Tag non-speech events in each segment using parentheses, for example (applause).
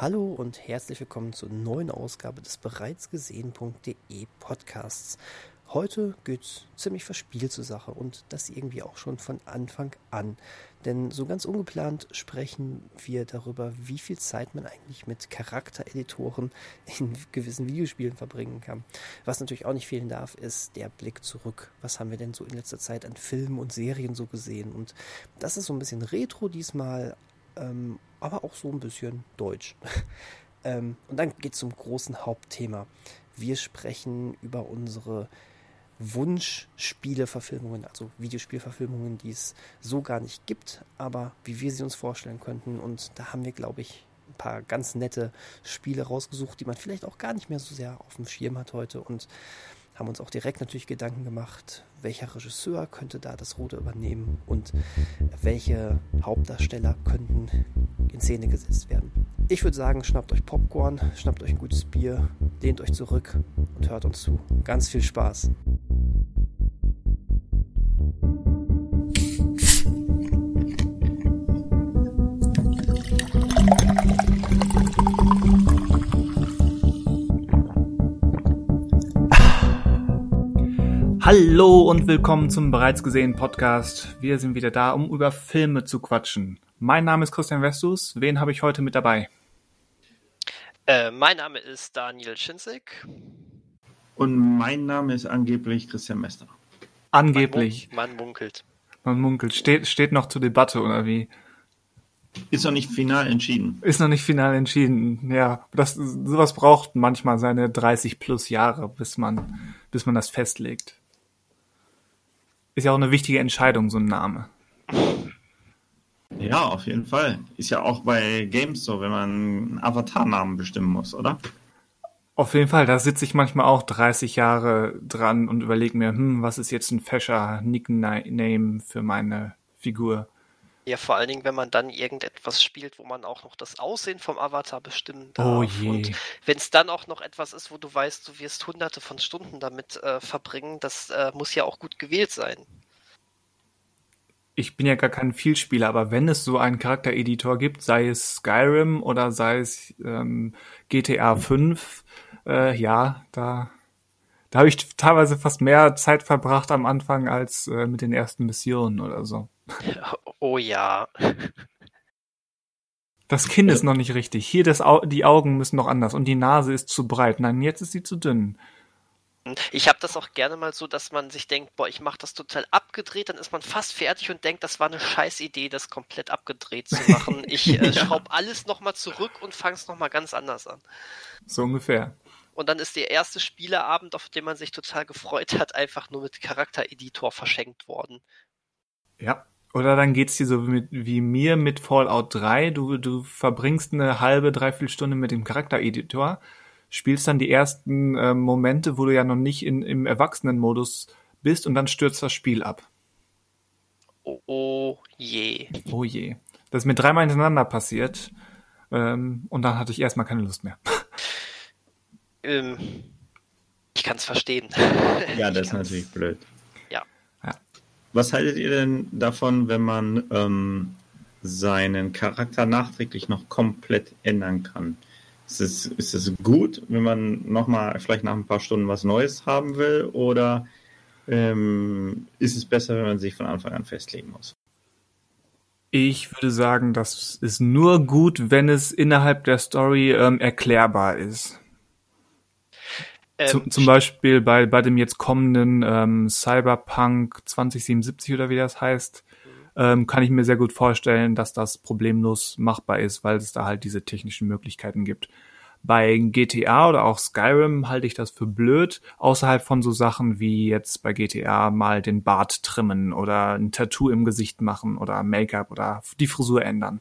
Hallo und herzlich willkommen zur neuen Ausgabe des bereits gesehen.de Podcasts. Heute geht's ziemlich verspielt zur Sache und das irgendwie auch schon von Anfang an. Denn so ganz ungeplant sprechen wir darüber, wie viel Zeit man eigentlich mit Charaktereditoren in gewissen Videospielen verbringen kann. Was natürlich auch nicht fehlen darf, ist der Blick zurück. Was haben wir denn so in letzter Zeit an Filmen und Serien so gesehen? Und das ist so ein bisschen retro diesmal, ähm, aber auch so ein bisschen deutsch. (laughs) ähm, und dann geht's zum großen Hauptthema. Wir sprechen über unsere Wunschspieleverfilmungen, also Videospielverfilmungen, die es so gar nicht gibt, aber wie wir sie uns vorstellen könnten. Und da haben wir, glaube ich, ein paar ganz nette Spiele rausgesucht, die man vielleicht auch gar nicht mehr so sehr auf dem Schirm hat heute und haben uns auch direkt natürlich Gedanken gemacht, welcher Regisseur könnte da das Ruder übernehmen und welche Hauptdarsteller könnten in Szene gesetzt werden. Ich würde sagen, schnappt euch Popcorn, schnappt euch ein gutes Bier, lehnt euch zurück und hört uns zu. Ganz viel Spaß. Hallo und willkommen zum bereits gesehenen Podcast. Wir sind wieder da, um über Filme zu quatschen. Mein Name ist Christian Westus. Wen habe ich heute mit dabei? Äh, mein Name ist Daniel Schinzig. Und mein Name ist angeblich Christian Mester. Angeblich. Man, mun man munkelt. Man munkelt. Steht, steht noch zur Debatte, oder wie? Ist noch nicht final entschieden. Ist noch nicht final entschieden, ja. Das, sowas braucht manchmal seine 30 plus Jahre, bis man, bis man das festlegt. Ist ja auch eine wichtige Entscheidung, so ein Name. Ja, auf jeden Fall. Ist ja auch bei Games so, wenn man einen Avatar-Namen bestimmen muss, oder? Auf jeden Fall, da sitze ich manchmal auch 30 Jahre dran und überlege mir, hm, was ist jetzt ein fescher Nickname für meine Figur? Ja, vor allen Dingen, wenn man dann irgendetwas spielt, wo man auch noch das Aussehen vom Avatar bestimmen darf. Oh je. Und wenn es dann auch noch etwas ist, wo du weißt, du wirst hunderte von Stunden damit äh, verbringen, das äh, muss ja auch gut gewählt sein. Ich bin ja gar kein Vielspieler, aber wenn es so einen Charaktereditor gibt, sei es Skyrim oder sei es ähm, GTA 5, äh, ja, da, da habe ich teilweise fast mehr Zeit verbracht am Anfang als äh, mit den ersten Missionen oder so. (laughs) Oh ja. Das Kinn ist noch nicht richtig. Hier das Au die Augen müssen noch anders und die Nase ist zu breit. Nein, jetzt ist sie zu dünn. Ich habe das auch gerne mal so, dass man sich denkt, boah, ich mache das total abgedreht, dann ist man fast fertig und denkt, das war eine scheiß Idee, das komplett abgedreht zu machen. Ich (laughs) äh, Ja. schraube alles nochmal zurück und fange es nochmal ganz anders an. So ungefähr. Und dann ist der erste Spieleabend, auf den man sich total gefreut hat, einfach nur mit Charaktereditor verschenkt worden. Ja. Oder dann geht's dir so mit, wie mir mit Fallout 3. Du, du verbringst eine halbe, dreiviertel Stunde mit dem Charaktereditor, spielst dann die ersten äh, Momente, wo du ja noch nicht in, im Erwachsenenmodus bist und dann stürzt das Spiel ab. Oh, oh je. Oh je. Das ist mir dreimal hintereinander passiert. Ähm, und dann hatte ich erstmal keine Lust mehr. Ähm, ich kann es verstehen. Ja, (laughs) das ist natürlich blöd. Ja. Ja. Was haltet ihr denn davon, wenn man ähm, seinen Charakter nachträglich noch komplett ändern kann? Ist es, ist es gut, wenn man nochmal vielleicht nach ein paar Stunden was Neues haben will? Oder ähm, ist es besser, wenn man sich von Anfang an festlegen muss? Ich würde sagen, das ist nur gut, wenn es innerhalb der Story ähm, erklärbar ist. Ähm, Zum, zum Beispiel bei, bei dem jetzt kommenden ähm, Cyberpunk 2077 oder wie das heißt, ähm, kann ich mir sehr gut vorstellen, dass das problemlos machbar ist, weil es da halt diese technischen Möglichkeiten gibt. Bei GTA oder auch Skyrim halte ich das für blöd, außerhalb von so Sachen wie jetzt bei GTA mal den Bart trimmen oder ein Tattoo im Gesicht machen oder Make-up oder die Frisur ändern.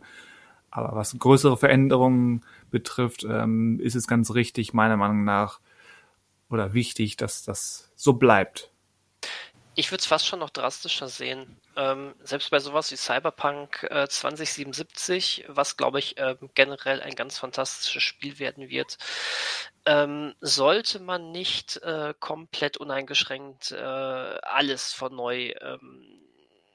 Aber was größere Veränderungen betrifft, ähm, ist es ganz richtig, meiner Meinung nach, oder wichtig, dass das so bleibt. Ich würde es fast schon noch drastischer sehen. Ähm, selbst bei sowas wie Cyberpunk äh, 2077, was glaube ich ähm, generell ein ganz fantastisches Spiel werden wird, ähm, sollte man nicht äh, komplett uneingeschränkt äh, alles von neu ähm,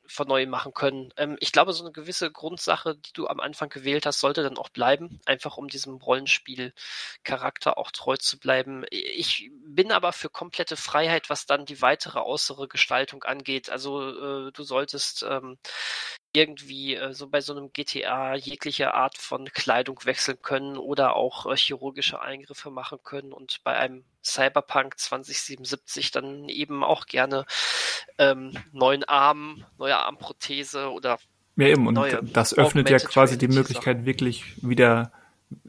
von neu machen können. Ähm, ich glaube, so eine gewisse Grundsache, die du am Anfang gewählt hast, sollte dann auch bleiben, einfach um diesem Rollenspiel-Charakter auch treu zu bleiben. Ich bin aber für komplette Freiheit, was dann die weitere äußere Gestaltung angeht. Also äh, du solltest ähm, irgendwie äh, so bei so einem GTA jegliche Art von Kleidung wechseln können oder auch äh, chirurgische Eingriffe machen können und bei einem Cyberpunk 2077 dann eben auch gerne ähm, neuen Arm, neue Armprothese oder ja eben und das öffnet ja quasi die Möglichkeit Sachen. wirklich wieder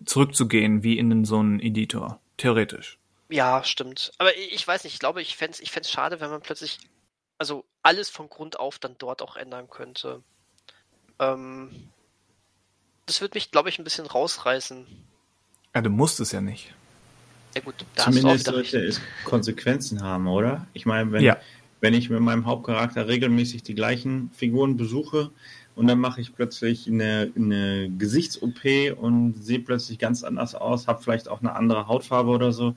zurückzugehen wie in so einen Editor theoretisch. Ja, stimmt. Aber ich weiß nicht, ich glaube, ich fände es ich fänd's schade, wenn man plötzlich also alles von Grund auf dann dort auch ändern könnte. Ähm, das wird mich, glaube ich, ein bisschen rausreißen. Ja, du musst es ja nicht. Ja gut, Zumindest sollte es Konsequenzen haben, oder? Ich meine, wenn, ja. wenn ich mit meinem Hauptcharakter regelmäßig die gleichen Figuren besuche und dann mache ich plötzlich eine, eine Gesichts-OP und sehe plötzlich ganz anders aus, habe vielleicht auch eine andere Hautfarbe oder so,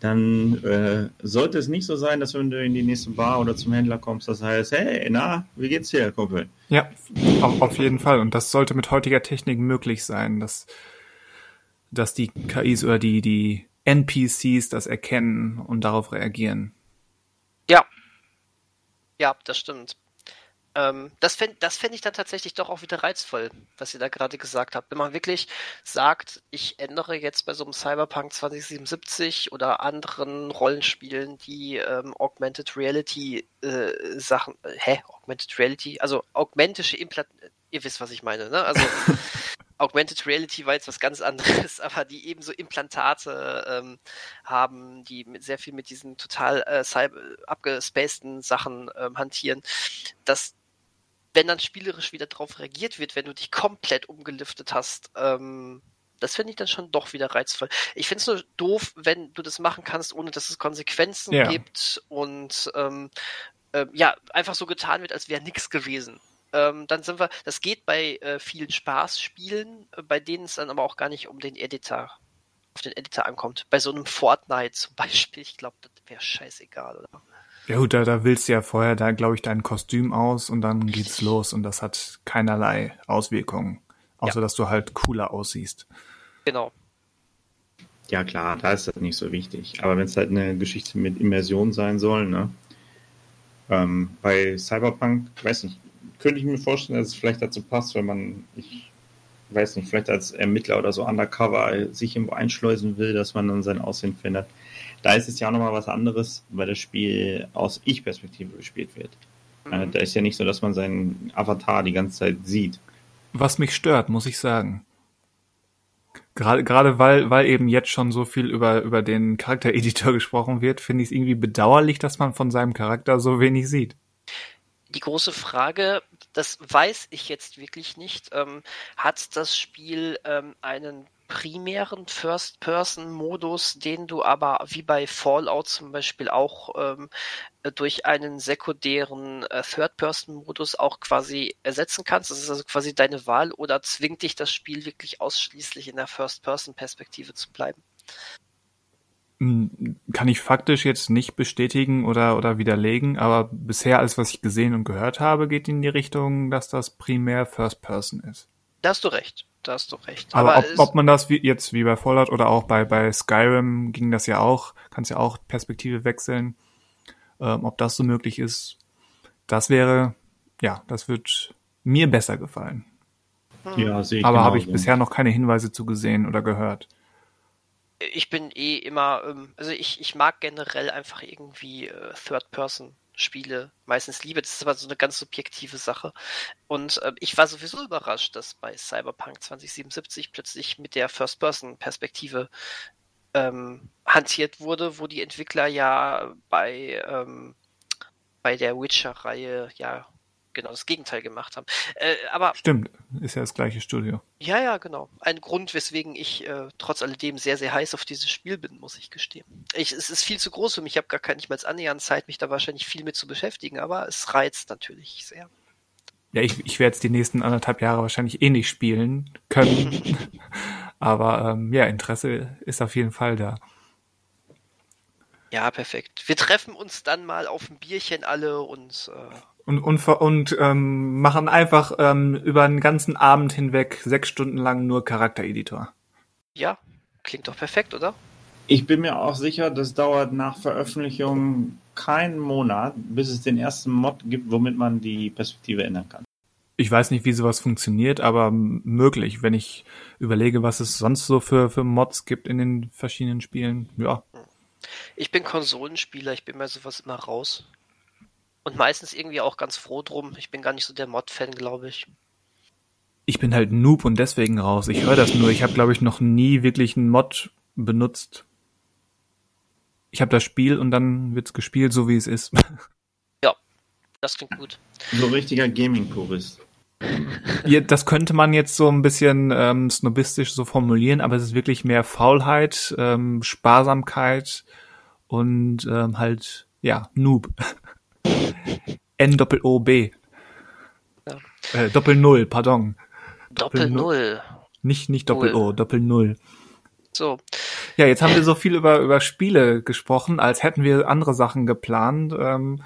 dann äh, sollte es nicht so sein, dass wenn du in die nächste Bar oder zum Händler kommst, das heißt, hey, na, wie geht's dir, Kumpel? Ja, auf, auf jeden Fall. Und das sollte mit heutiger Technik möglich sein, dass, dass die KIs oder die, die NPCs das erkennen und darauf reagieren. Ja. Ja, das stimmt. Ähm, das fände das fänd ich dann tatsächlich doch auch wieder reizvoll, was ihr da gerade gesagt habt. Wenn man wirklich sagt, ich ändere jetzt bei so einem Cyberpunk 2077 oder anderen Rollenspielen die ähm, Augmented Reality äh, Sachen, äh, hä? Augmented Reality? Also augmentische Implant, ihr wisst, was ich meine, ne? Also (laughs) Augmented Reality war jetzt was ganz anderes, (laughs) aber die eben so Implantate ähm, haben, die mit sehr viel mit diesen total äh, abgespaceden Sachen ähm, hantieren, dass wenn dann spielerisch wieder drauf reagiert wird, wenn du dich komplett umgeliftet hast, ähm, das finde ich dann schon doch wieder reizvoll. Ich finde es nur doof, wenn du das machen kannst, ohne dass es Konsequenzen ja. gibt und ähm, äh, ja, einfach so getan wird, als wäre nichts gewesen. Ähm, dann sind wir, das geht bei äh, vielen Spaßspielen, äh, bei denen es dann aber auch gar nicht um den Editor, auf den Editor ankommt. Bei so einem Fortnite zum (laughs) Beispiel, ich glaube, das wäre scheißegal, oder? Ja gut, da, da willst du ja vorher da, glaube ich, dein Kostüm aus und dann geht's los und das hat keinerlei Auswirkungen. Außer ja. dass du halt cooler aussiehst. Genau. Ja klar, da ist das nicht so wichtig. Aber wenn es halt eine Geschichte mit Immersion sein soll, ne? Ähm, bei Cyberpunk, weiß nicht, könnte ich mir vorstellen, dass es vielleicht dazu passt, wenn man, ich weiß nicht, vielleicht als Ermittler oder so undercover sich irgendwo einschleusen will, dass man dann sein Aussehen findet. Da ist es ja auch nochmal was anderes, weil das Spiel aus Ich-Perspektive gespielt wird. Mhm. Äh, da ist ja nicht so, dass man seinen Avatar die ganze Zeit sieht. Was mich stört, muss ich sagen. Gerade, gerade weil, weil eben jetzt schon so viel über, über den Charaktereditor (laughs) gesprochen wird, finde ich es irgendwie bedauerlich, dass man von seinem Charakter so wenig sieht. Die große Frage, das weiß ich jetzt wirklich nicht, ähm, hat das Spiel ähm, einen primären First-Person-Modus, den du aber wie bei Fallout zum Beispiel auch ähm, durch einen sekundären äh, Third-Person-Modus auch quasi ersetzen kannst. Das ist also quasi deine Wahl oder zwingt dich das Spiel wirklich ausschließlich in der First-Person-Perspektive zu bleiben? Hm, kann ich faktisch jetzt nicht bestätigen oder, oder widerlegen, aber bisher alles, was ich gesehen und gehört habe, geht in die Richtung, dass das primär First Person ist. Da hast du recht da hast du recht. Aber, Aber ob, ob, man das wie, jetzt wie bei Fallout oder auch bei, bei Skyrim ging das ja auch, kannst ja auch Perspektive wechseln. Ähm, ob das so möglich ist, das wäre, ja, das wird mir besser gefallen. Ja, sehe ich Aber habe ich bisher noch keine Hinweise zu gesehen oder gehört. Ich bin eh immer, ähm, also ich, ich mag generell einfach irgendwie äh, Third Person Spiele meistens liebe. Das ist aber so eine ganz subjektive Sache. Und äh, ich war sowieso überrascht, dass bei Cyberpunk 2077 plötzlich mit der First-Person-Perspektive ähm, hantiert wurde, wo die Entwickler ja bei, ähm, bei der Witcher-Reihe ja genau das Gegenteil gemacht haben. Äh, aber Stimmt, ist ja das gleiche Studio. Ja, ja, genau. Ein Grund, weswegen ich äh, trotz alledem sehr, sehr heiß auf dieses Spiel bin, muss ich gestehen. Ich, es ist viel zu groß für mich. Ich habe gar keine, nicht mal annähernd Zeit, mich da wahrscheinlich viel mit zu beschäftigen, aber es reizt natürlich sehr. Ja, ich, ich werde es die nächsten anderthalb Jahre wahrscheinlich eh nicht spielen können. (laughs) aber ähm, ja, Interesse ist auf jeden Fall da. Ja, perfekt. Wir treffen uns dann mal auf ein Bierchen alle und äh, Und, und, und ähm, machen einfach ähm, über einen ganzen Abend hinweg sechs Stunden lang nur Charaktereditor. Ja, klingt doch perfekt, oder? Ich bin mir auch sicher, das dauert nach Veröffentlichung keinen Monat, bis es den ersten Mod gibt, womit man die Perspektive ändern kann. Ich weiß nicht, wie sowas funktioniert, aber möglich, wenn ich überlege, was es sonst so für, für Mods gibt in den verschiedenen Spielen. Ja. Ich bin Konsolenspieler, ich bin mir sowas immer raus. Und meistens irgendwie auch ganz froh drum. Ich bin gar nicht so der Mod-Fan, glaube ich. Ich bin halt Noob und deswegen raus. Ich höre das nur. Ich habe, glaube ich, noch nie wirklich einen Mod benutzt. Ich habe das Spiel und dann wird's gespielt, so wie es ist. (laughs) Ja, das klingt gut. So richtiger Gaming-Purist. Ja, das könnte man jetzt so ein bisschen ähm, snobistisch so formulieren, aber es ist wirklich mehr Faulheit, ähm, Sparsamkeit und ähm, halt, ja, Noob. (laughs) N-Doppel-O-B. Ja. Äh, Doppel-Null, pardon. Doppel-Null. Nicht, nicht Doppel-O, Doppel-Null. So. Ja, jetzt haben wir so viel über, über Spiele gesprochen, als hätten wir andere Sachen geplant. Ähm,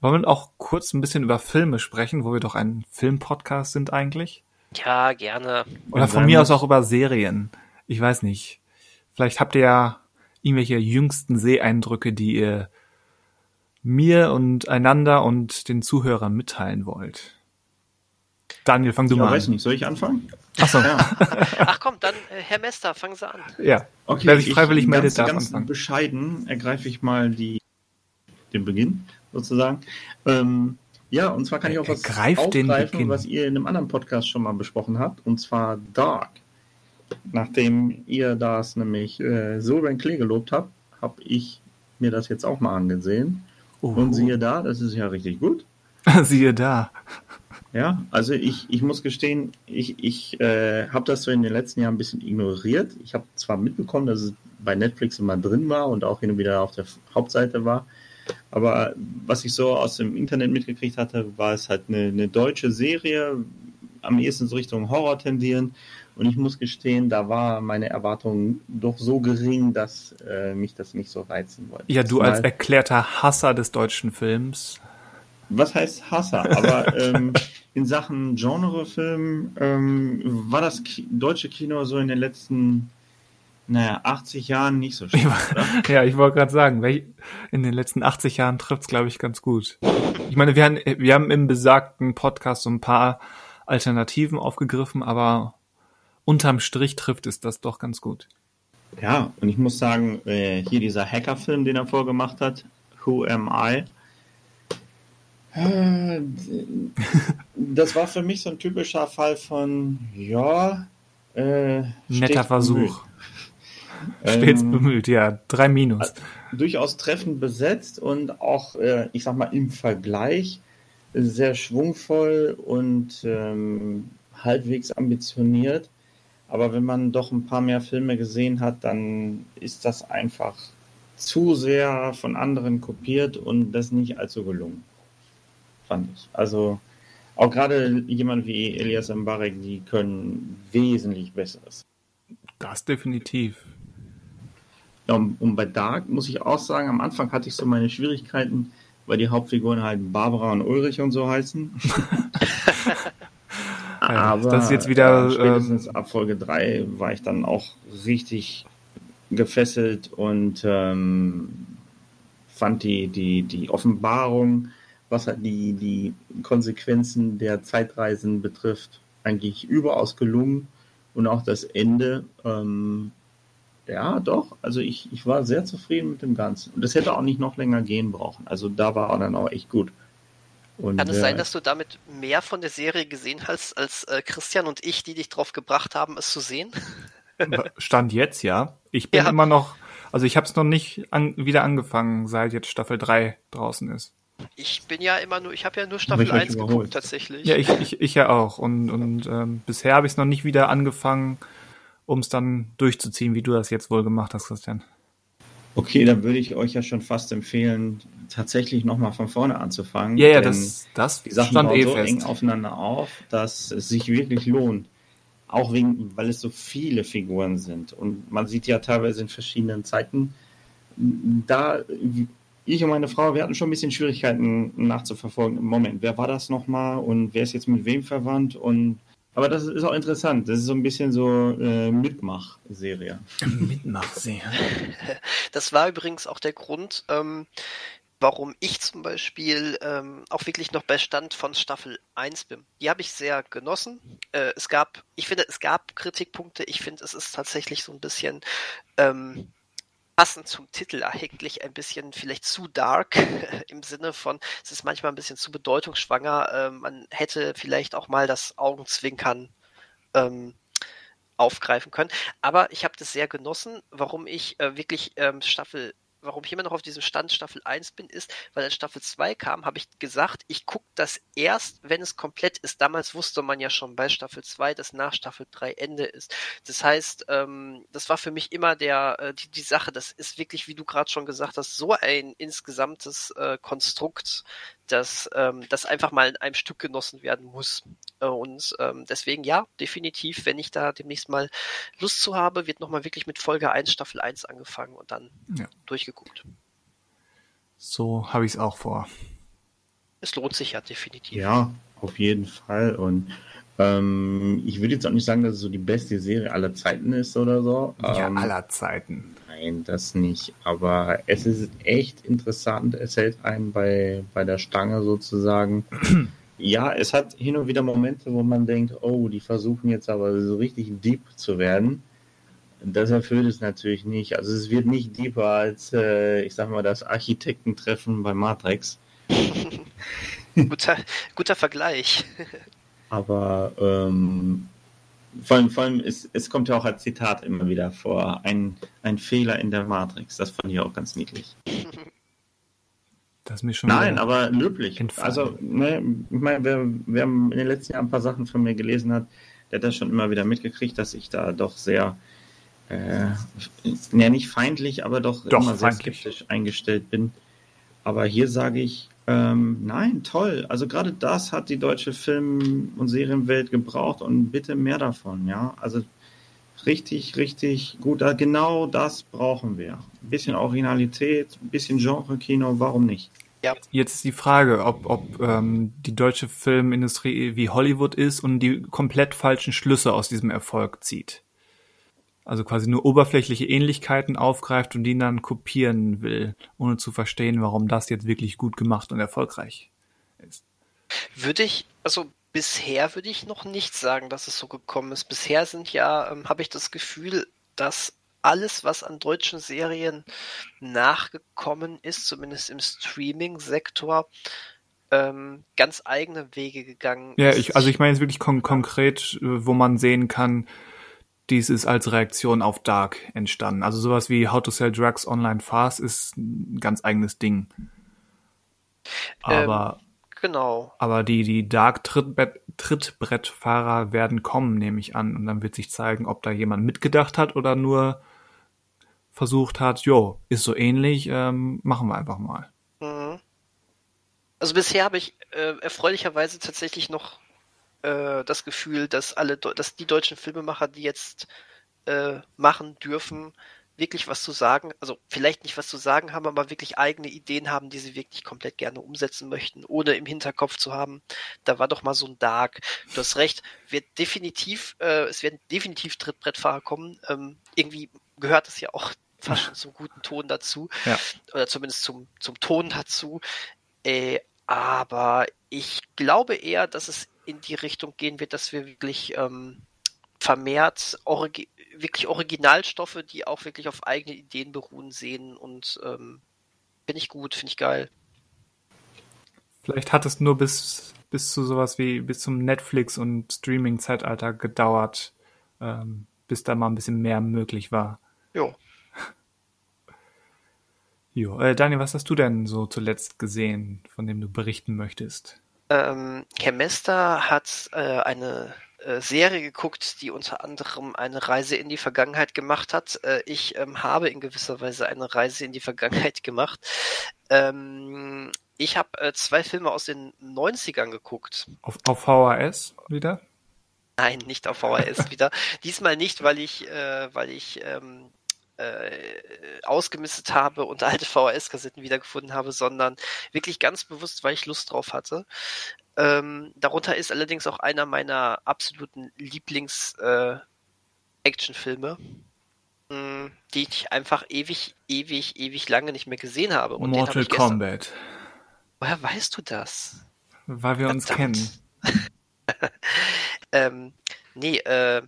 wollen wir auch kurz ein bisschen über Filme sprechen, wo wir doch ein Filmpodcast sind eigentlich? Ja, gerne. Oder von mir aus auch über Serien. Ich weiß nicht. Vielleicht habt ihr ja irgendwelche jüngsten Seeeindrücke, die ihr mir und einander und den Zuhörern mitteilen wollt. Daniel, fang du Ich mal weiß an. nicht, soll ich anfangen? Achso, Ja. Ach komm, dann äh, Herr Mester, fangen Sie an. ja. Okay, Wer sich freiwillig ich, meldet, ganz, darf ganz anfangen. bescheiden ergreife ich mal die, den Beginn sozusagen. Ähm, ja, und zwar kann ich auch was aufgreifen, was ihr in einem anderen Podcast schon mal besprochen habt, und zwar Dark. Nachdem ihr das nämlich äh, so über den Klee gelobt habt, habe ich mir das jetzt auch mal angesehen. Oh. Und siehe da, das ist ja richtig gut. (laughs) Siehe da. Ja, also ich, ich muss gestehen, ich, ich äh, habe das so in den letzten Jahren ein bisschen ignoriert. Ich habe zwar mitbekommen, dass es bei Netflix immer drin war und auch hin und wieder auf der Hauptseite war, aber was ich so aus dem Internet mitgekriegt hatte, war es halt eine, eine deutsche Serie, am ehesten so Richtung Horror tendieren. Und ich muss gestehen, da war meine Erwartung doch so gering, dass äh, mich das nicht so reizen wollte. Ja, du als Zumal- erklärter Hasser des deutschen Films. was heißt Hasser? Aber ähm, (laughs) in Sachen Genrefilm ähm, war das Ki deutsche Kino so in den letzten, naja, 80 Jahren nicht so oder? (laughs) Ja, ich wollte gerade sagen, in den letzten 80 Jahren trifft's, glaube ich, ganz gut. Ich meine, wir haben, wir haben im besagten Podcast so ein paar Alternativen aufgegriffen, aber unterm Strich trifft es das doch ganz gut. Ja, und ich muss sagen, äh, hier dieser Hackerfilm, den er vorgemacht hat, Who Am I? Äh, (laughs) Das war für mich so ein typischer Fall von, ja, äh, Netter Versuch. bemüht. (laughs) Stets Ähm, bemüht, ja. Drei Minus. durchaus treffend besetzt und auch, äh, ich sag mal, im Vergleich sehr schwungvoll und ähm, halbwegs ambitioniert. Aber wenn man doch ein paar mehr Filme gesehen hat, dann ist das einfach zu sehr von anderen kopiert und das nicht allzu gelungen. Fand ich. Also auch gerade jemand wie Elias Mbarek, die können wesentlich Besseres. Das definitiv. Ja, und, und bei Dark muss ich auch sagen, am Anfang hatte ich so meine Schwierigkeiten, weil die Hauptfiguren halt Barbara und Ulrich und so heißen. (laughs) Ja, das ist jetzt wieder, äh, spätestens ab Folge 3 war ich dann auch richtig gefesselt und ähm, fand die, die, die Offenbarung, was halt die, die Konsequenzen der Zeitreisen betrifft, eigentlich überaus gelungen. Und auch das Ende, ähm, ja, doch. Also ich, ich war sehr zufrieden mit dem Ganzen. Und das hätte auch nicht noch länger gehen brauchen. Also da war er dann auch echt gut. Und, Kann es äh, sein, dass du damit mehr von der Serie gesehen hast, als äh, Christian und ich, die dich drauf gebracht haben, es zu sehen? Stand jetzt, ja. Ich bin Ja. immer noch, also ich habe es noch nicht an, wieder angefangen, seit jetzt Staffel 3 draußen ist. Ich bin ja immer nur, ich habe ja nur Staffel ich euch 1 überholt. geguckt, tatsächlich. Ja, ich, ich, ich ja auch. Und, und ähm, bisher habe ich es noch nicht wieder angefangen, um es dann durchzuziehen, wie du das jetzt wohl gemacht hast, Christian. Okay, dann würde ich euch ja schon fast empfehlen, tatsächlich nochmal von vorne anzufangen. Ja, ja, denn das, das die Sachen stand eh so fest. eng aufeinander auf, dass es sich wirklich lohnt. Auch wegen, weil es so viele Figuren sind. Und man sieht ja teilweise in verschiedenen Zeiten, da ich und meine Frau, wir hatten schon ein bisschen Schwierigkeiten nachzuverfolgen. Moment, wer war das nochmal und wer ist jetzt mit wem verwandt? Und aber das ist auch interessant. Das ist so ein bisschen so äh, Mitmach-Serie. (laughs) Mitmach-Serie. (laughs) Das war übrigens auch der Grund, ähm, warum ich zum Beispiel ähm, auch wirklich noch bei Stand von Staffel 1 bin. Die habe ich sehr genossen. Äh, es gab, ich finde, es gab Kritikpunkte. Ich finde, es ist tatsächlich so ein bisschen ähm, passend zum Titel eigentlich ein bisschen vielleicht zu dark (laughs) im Sinne von, es ist manchmal ein bisschen zu bedeutungsschwanger. Ähm, man hätte vielleicht auch mal das Augenzwinkern ähm, aufgreifen können. Aber ich habe das sehr genossen, warum ich äh, wirklich ähm, Staffel warum ich immer noch auf diesem Stand Staffel 1 bin, ist, weil als Staffel 2 kam, habe ich gesagt, ich gucke das erst, wenn es komplett ist. Damals wusste man ja schon bei Staffel 2, dass nach Staffel 3 Ende ist. Das heißt, ähm, das war für mich immer der, äh, die, die Sache, das ist wirklich, wie du gerade schon gesagt hast, so ein insgesamtes äh, Konstrukt, dass ähm, das einfach mal in einem Stück genossen werden muss. Äh, und ähm, deswegen ja, definitiv, wenn ich da demnächst mal Lust zu habe, wird nochmal wirklich mit Folge 1, Staffel 1 angefangen und dann ja. durchgeguckt. So habe ich es auch vor. Es lohnt sich ja definitiv. Ja, auf jeden Fall. Und ähm, ich würde jetzt auch nicht sagen, dass es so die beste Serie aller Zeiten ist oder so. Ja, ähm, aller Zeiten. Nein, das nicht. Aber es ist echt interessant. Es hält einen bei, bei der Stange sozusagen. (clears throat) ja, es hat hin und wieder Momente, wo man denkt, oh, die versuchen jetzt aber so richtig deep zu werden. Das erfüllt es natürlich nicht. Also es wird nicht deeper als, äh, ich sag mal, das Architektentreffen bei Matrix. (laughs) guter, guter Vergleich. (laughs) aber ähm, vor allem, vor allem ist, es kommt ja auch als Zitat immer wieder vor, ein, ein Fehler in der Matrix. Das fand ich auch ganz niedlich. Das mir schon Nein, aber löblich. Entfallen. Also, ne, ich meine, wer, wer in den letzten Jahren ein paar Sachen von mir gelesen hat, der hat das schon immer wieder mitgekriegt, dass ich da doch sehr, äh, ja, nicht feindlich, aber doch, doch immer sehr skeptisch eingestellt bin. Aber hier sage ich, ähm, nein, toll. Also gerade das hat die deutsche Film- und Serienwelt gebraucht und bitte mehr davon, ja. Also richtig, richtig gut. Genau das brauchen wir. Ein bisschen Originalität, ein bisschen Genre-Kino, warum nicht? Ja. Jetzt ist die Frage, ob, ob ähm, die deutsche Filmindustrie wie Hollywood ist und die komplett falschen Schlüsse aus diesem Erfolg zieht also quasi nur oberflächliche Ähnlichkeiten aufgreift und die dann kopieren will, ohne zu verstehen, warum das jetzt wirklich gut gemacht und erfolgreich ist. Würde ich, also bisher würde ich noch nicht sagen, dass es so gekommen ist. Bisher sind ja, ähm, habe ich das Gefühl, dass alles, was an deutschen Serien nachgekommen ist, zumindest im Streaming-Sektor, ähm, ganz eigene Wege gegangen ja, ist. Ja, ich, also ich meine jetzt wirklich kon konkret, äh, wo man sehen kann, dies ist als Reaktion auf Dark entstanden. Also sowas wie How to Sell Drugs Online Fast ist ein ganz eigenes Ding. Aber ähm, genau. Aber die die Dark Trittbrett, Trittbrettfahrer werden kommen, nehme ich an, und dann wird sich zeigen, ob da jemand mitgedacht hat oder nur versucht hat, jo, ist so ähnlich, ähm, machen wir einfach mal. Mhm. Also bisher habe ich äh, erfreulicherweise tatsächlich noch äh, das Gefühl, dass alle, dass die deutschen Filmemacher, die jetzt äh, machen dürfen, wirklich was zu sagen, also vielleicht nicht was zu sagen haben, aber wirklich eigene Ideen haben, die sie wirklich komplett gerne umsetzen möchten, ohne im Hinterkopf zu haben, da war doch mal so ein Dark. Du hast recht, wird definitiv, äh, es werden definitiv Trittbrettfahrer kommen. Ähm, irgendwie gehört es ja auch (laughs) fast schon zum guten Ton dazu. Ja. Oder zumindest zum, zum Ton dazu. Äh, aber ich glaube eher, dass es in die Richtung gehen wird, dass wir wirklich ähm, vermehrt origi wirklich Originalstoffe, die auch wirklich auf eigene Ideen beruhen, sehen und ähm, finde ich gut, finde ich geil. Vielleicht hat es nur bis, bis zu sowas wie bis zum Netflix und Streaming-Zeitalter gedauert, ähm, bis da mal ein bisschen mehr möglich war. Jo. Jo, äh, Daniel, was hast du denn so zuletzt gesehen, von dem du berichten möchtest? Ähm, Chemester hat äh, eine äh, Serie geguckt, die unter anderem eine Reise in die Vergangenheit gemacht hat. Äh, ich ähm, habe in gewisser Weise eine Reise in die Vergangenheit (laughs) gemacht. Ähm, ich habe äh, zwei Filme aus den 90ern geguckt. Auf, auf VHS wieder? Nein, nicht auf VHS (laughs) wieder. Diesmal nicht, weil ich, äh, weil ich ähm, äh, ausgemistet habe und alte VHS-Kassetten wiedergefunden habe, sondern wirklich ganz bewusst, weil ich Lust drauf hatte. Ähm, darunter ist allerdings auch einer meiner absoluten Lieblings-Actionfilme, äh, die ich einfach ewig, ewig, ewig lange nicht mehr gesehen habe. Und Mortal Kombat. Woher weißt du das? Weil wir Verdammt. uns kennen. (laughs) ähm, nee, äh,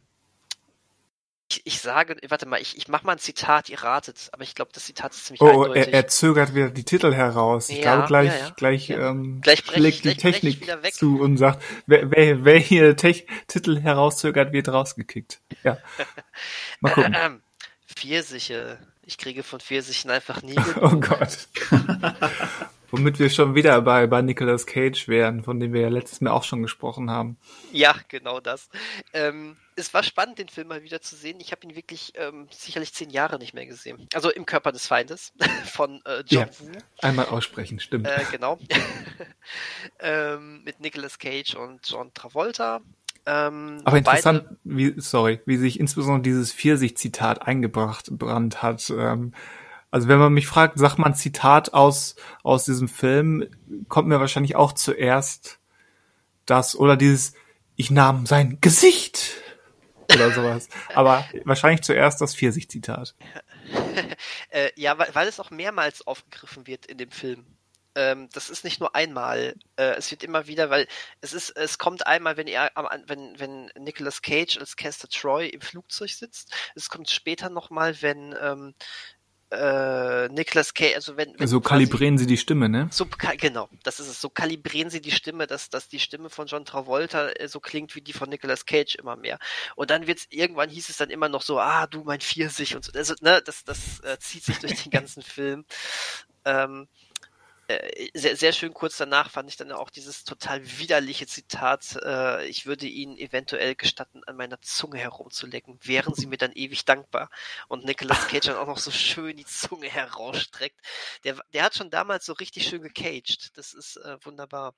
ich, ich, sage, warte mal, ich, ich mache mal ein Zitat, ihr ratet, aber ich glaube, das Zitat ist ziemlich oh, eindeutig. Er, er zögert wieder die Titel heraus. Ich ja, glaube, gleich, ja, ja. gleich, ja. Ähm, gleich brech, schlägt die Technik zu und sagt, wer, wer, wer hier Tech Titel herauszögert, wird rausgekickt. Ja. (laughs) Mal gucken. Ähm, Pfirsiche. Ich kriege von Pfirsichen einfach nie. (laughs) oh Gott. (laughs) Womit wir schon wieder bei, bei Nicolas Cage wären, von dem wir ja letztes Mal auch schon gesprochen haben. Ja, genau das. Ähm, es war spannend, den Film mal wieder zu sehen. Ich habe ihn wirklich ähm, sicherlich zehn Jahre nicht mehr gesehen. Also im Körper des Feindes (laughs) von äh, John ja, Woo. Einmal aussprechen, stimmt. Äh, genau. (laughs) ähm, mit Nicolas Cage und John Travolta. Ähm, Aber interessant, beide... wie, sorry, wie sich insbesondere dieses Pfirsich-Zitat eingebracht hat. Ähm, also wenn man mich fragt, sag mal ein Zitat aus, aus diesem Film, kommt mir wahrscheinlich auch zuerst das oder dieses, ich nahm sein Gesicht oder sowas. (laughs) Aber wahrscheinlich zuerst das Pfirsich-Zitat. (laughs) äh, ja, weil, weil es auch mehrmals aufgegriffen wird in dem Film. Ähm, das ist nicht nur einmal. Äh, es wird immer wieder, weil es ist, es kommt einmal, wenn er, wenn, wenn Nicolas Cage als Caster Troy im Flugzeug sitzt. Es kommt später nochmal, wenn ähm, äh, Nicolas Cage, also wenn, wenn so kalibrieren sie die Stimme, ne? So genau, das ist es. So kalibrieren sie die Stimme, dass dass die Stimme von John Travolta äh, so klingt wie die von Nicolas Cage immer mehr. Und dann wird's irgendwann hieß es dann immer noch so, ah du mein Pfirsich und so. Also ne, das das äh, zieht sich durch den (laughs) ganzen Film. Ähm, äh, sehr, sehr schön kurz danach fand ich dann auch dieses total widerliche Zitat, äh, ich würde Ihnen eventuell gestatten, an meiner Zunge herumzulecken, wären Sie mir dann ewig dankbar. Und Nicolas Cage dann auch noch so schön die Zunge herausstreckt. Der, der hat schon damals so richtig schön gecaged. Das ist äh, wunderbar.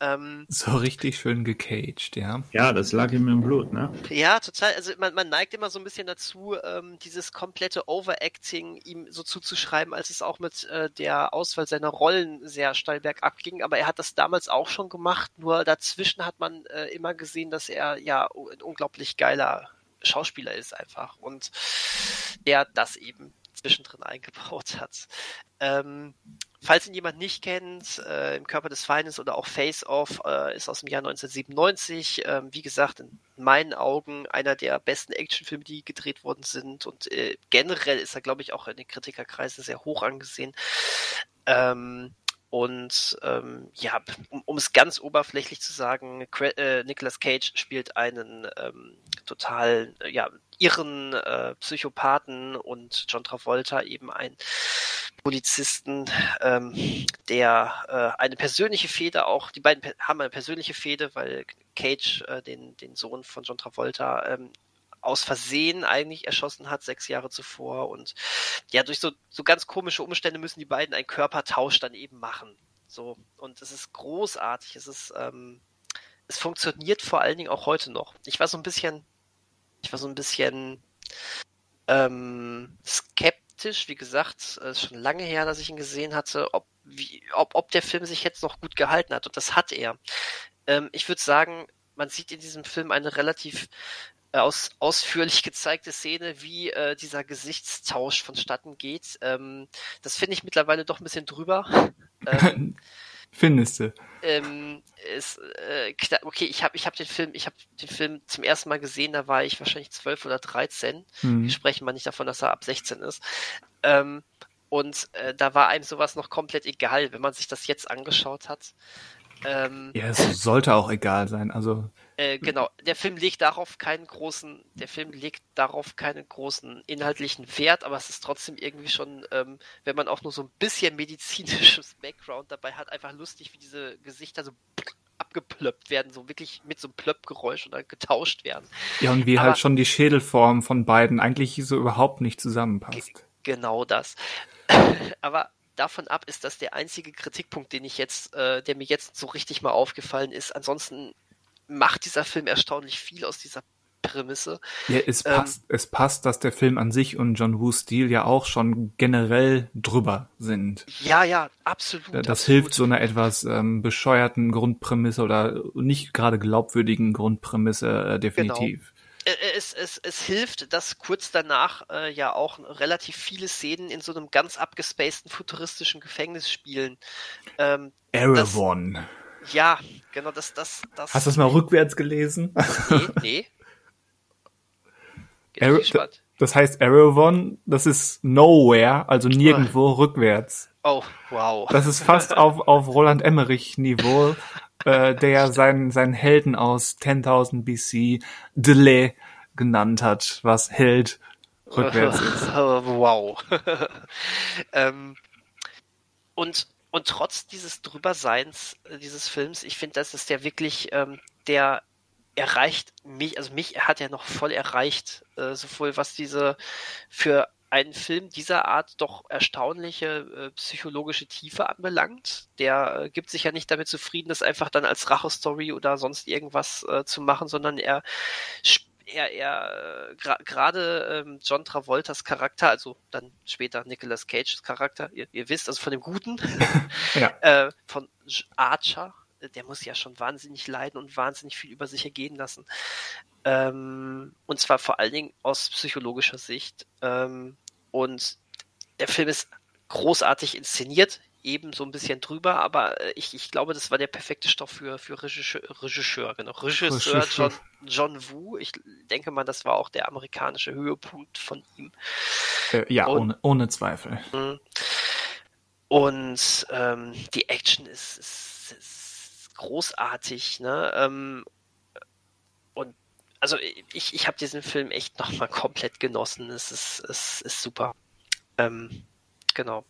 Ähm, so richtig schön gecaged, ja. Ja, das lag ihm im Blut, ne? Ja, total. Also man, man neigt immer so ein bisschen dazu, ähm, dieses komplette Overacting ihm so zuzuschreiben, als es auch mit äh, der Auswahl seiner Rollen sehr steil bergab ging. Aber er hat das damals auch schon gemacht. Nur dazwischen hat man äh, immer gesehen, dass er ja ein unglaublich geiler Schauspieler ist einfach. Und der das eben zwischendrin eingebaut hat. Ähm, falls ihn jemand nicht kennt, äh, im Körper des Feindes oder auch Face Off äh, ist aus dem Jahr 1997. Ähm, wie gesagt, in meinen Augen einer der besten Actionfilme, die gedreht worden sind. Und äh, generell ist er, glaube ich, auch in den Kritikerkreisen sehr hoch angesehen. Ähm, und ähm, ja, um, um es ganz oberflächlich zu sagen, äh, Nicolas Cage spielt einen ähm, total ja, irren äh, Psychopathen und John Travolta eben ein Polizisten, ähm, der äh, eine persönliche Fehde auch, die beiden haben eine persönliche Fehde, weil Cage äh, den, den Sohn von John Travolta ähm, aus Versehen eigentlich erschossen hat, sechs Jahre zuvor. Und ja, durch so, so ganz komische Umstände müssen die beiden einen Körpertausch dann eben machen. So, und es ist großartig. Es ist, ähm, es funktioniert vor allen Dingen auch heute noch. Ich war so ein bisschen, ich war so ein bisschen ähm, skeptisch, wie gesagt, es ist schon lange her, dass ich ihn gesehen hatte, ob, wie, ob, ob der Film sich jetzt noch gut gehalten hat. Und das hat er. Ähm, ich würde sagen, man sieht in diesem Film eine relativ äh, aus, ausführlich (laughs) gezeigte Szene, wie äh, dieser Gesichtstausch vonstatten geht. Ähm, das finde ich mittlerweile doch ein bisschen drüber. (laughs) Ähm, Findest du? Ähm, ist, äh, okay, ich habe ich hab den Film, ich habe den Film zum ersten Mal gesehen, da war ich wahrscheinlich zwölf oder dreizehn. Mhm. Wir sprechen mal nicht davon, dass er ab 16 ist. Ähm, und äh, da war einem sowas noch komplett egal, wenn man sich das jetzt angeschaut hat. Ähm, ja, es sollte auch egal sein. Also äh, genau, der Film legt darauf keinen großen, der Film legt darauf keinen großen inhaltlichen Wert, aber es ist trotzdem irgendwie schon, ähm, wenn man auch nur so ein bisschen medizinisches (laughs) Background dabei hat, einfach lustig, wie diese Gesichter so abgeplöppt werden, so wirklich mit so einem Plöppgeräusch und dann getauscht werden. Ja, und wie aber, halt schon die Schädelform von beiden eigentlich so überhaupt nicht zusammenpasst. Genau das. (clears throat) aber davon ab ist das der einzige Kritikpunkt, den ich jetzt, äh, der mir jetzt so richtig mal aufgefallen ist. Ansonsten macht dieser Film erstaunlich viel aus dieser Prämisse. Ja, es ähm, passt, es passt, dass der Film an sich und John Woo's Stil ja auch schon generell drüber sind. Ja, ja, absolut. Das absolut. hilft so einer etwas ähm, bescheuerten Grundprämisse oder nicht gerade glaubwürdigen Grundprämisse äh, definitiv. Genau es, es, es hilft, dass kurz danach äh, ja auch relativ viele Szenen in so einem ganz abgespaceden futuristischen Gefängnis spielen. Ähm, Erevan. Ja, genau, das, das, das. Hast du das mal rückwärts gelesen? Nee, nee. (laughs) Er das heißt Erevan, das ist nowhere, also nirgendwo oh. rückwärts. Oh, wow. Das ist fast auf, auf Roland Emmerich Niveau, äh, der seinen, seinen Helden aus 10.000 BC Delay genannt hat, was Held rückwärts (laughs) ist. Wow. (laughs) ähm, und, und trotz dieses Drüberseins äh, dieses Films, ich finde, das ist der wirklich, ähm, der erreicht mich, also mich hat er noch voll erreicht, äh, sowohl was diese für einen Film dieser Art doch erstaunliche äh, psychologische Tiefe anbelangt. Der äh, gibt sich ja nicht damit zufrieden, das einfach dann als Rache-Story oder sonst irgendwas äh, zu machen, sondern er er, er äh, gerade ähm, John Travoltas Charakter, also dann später Nicolas Cages Charakter, ihr, ihr wisst, also von dem Guten, (laughs) ja. (laughs) äh, von Archer, der muss ja schon wahnsinnig leiden und wahnsinnig viel über sich ergehen lassen. Ähm, und zwar vor allen Dingen aus psychologischer Sicht. Ähm, und der Film ist großartig inszeniert, eben so ein bisschen drüber, aber äh, ich, ich glaube, das war der perfekte Stoff für, für Regisseur, Regisseur, genau. Regisseur John, John Woo. Ich denke mal, das war auch der amerikanische Höhepunkt von ihm. Äh, ja, und, ohne, ohne Zweifel. Mhm. Und ähm, die Action ist, ist, ist großartig, ne? Ähm, und also ich, ich habe diesen Film echt nochmal komplett genossen. Es ist, es ist super. Ähm, genau.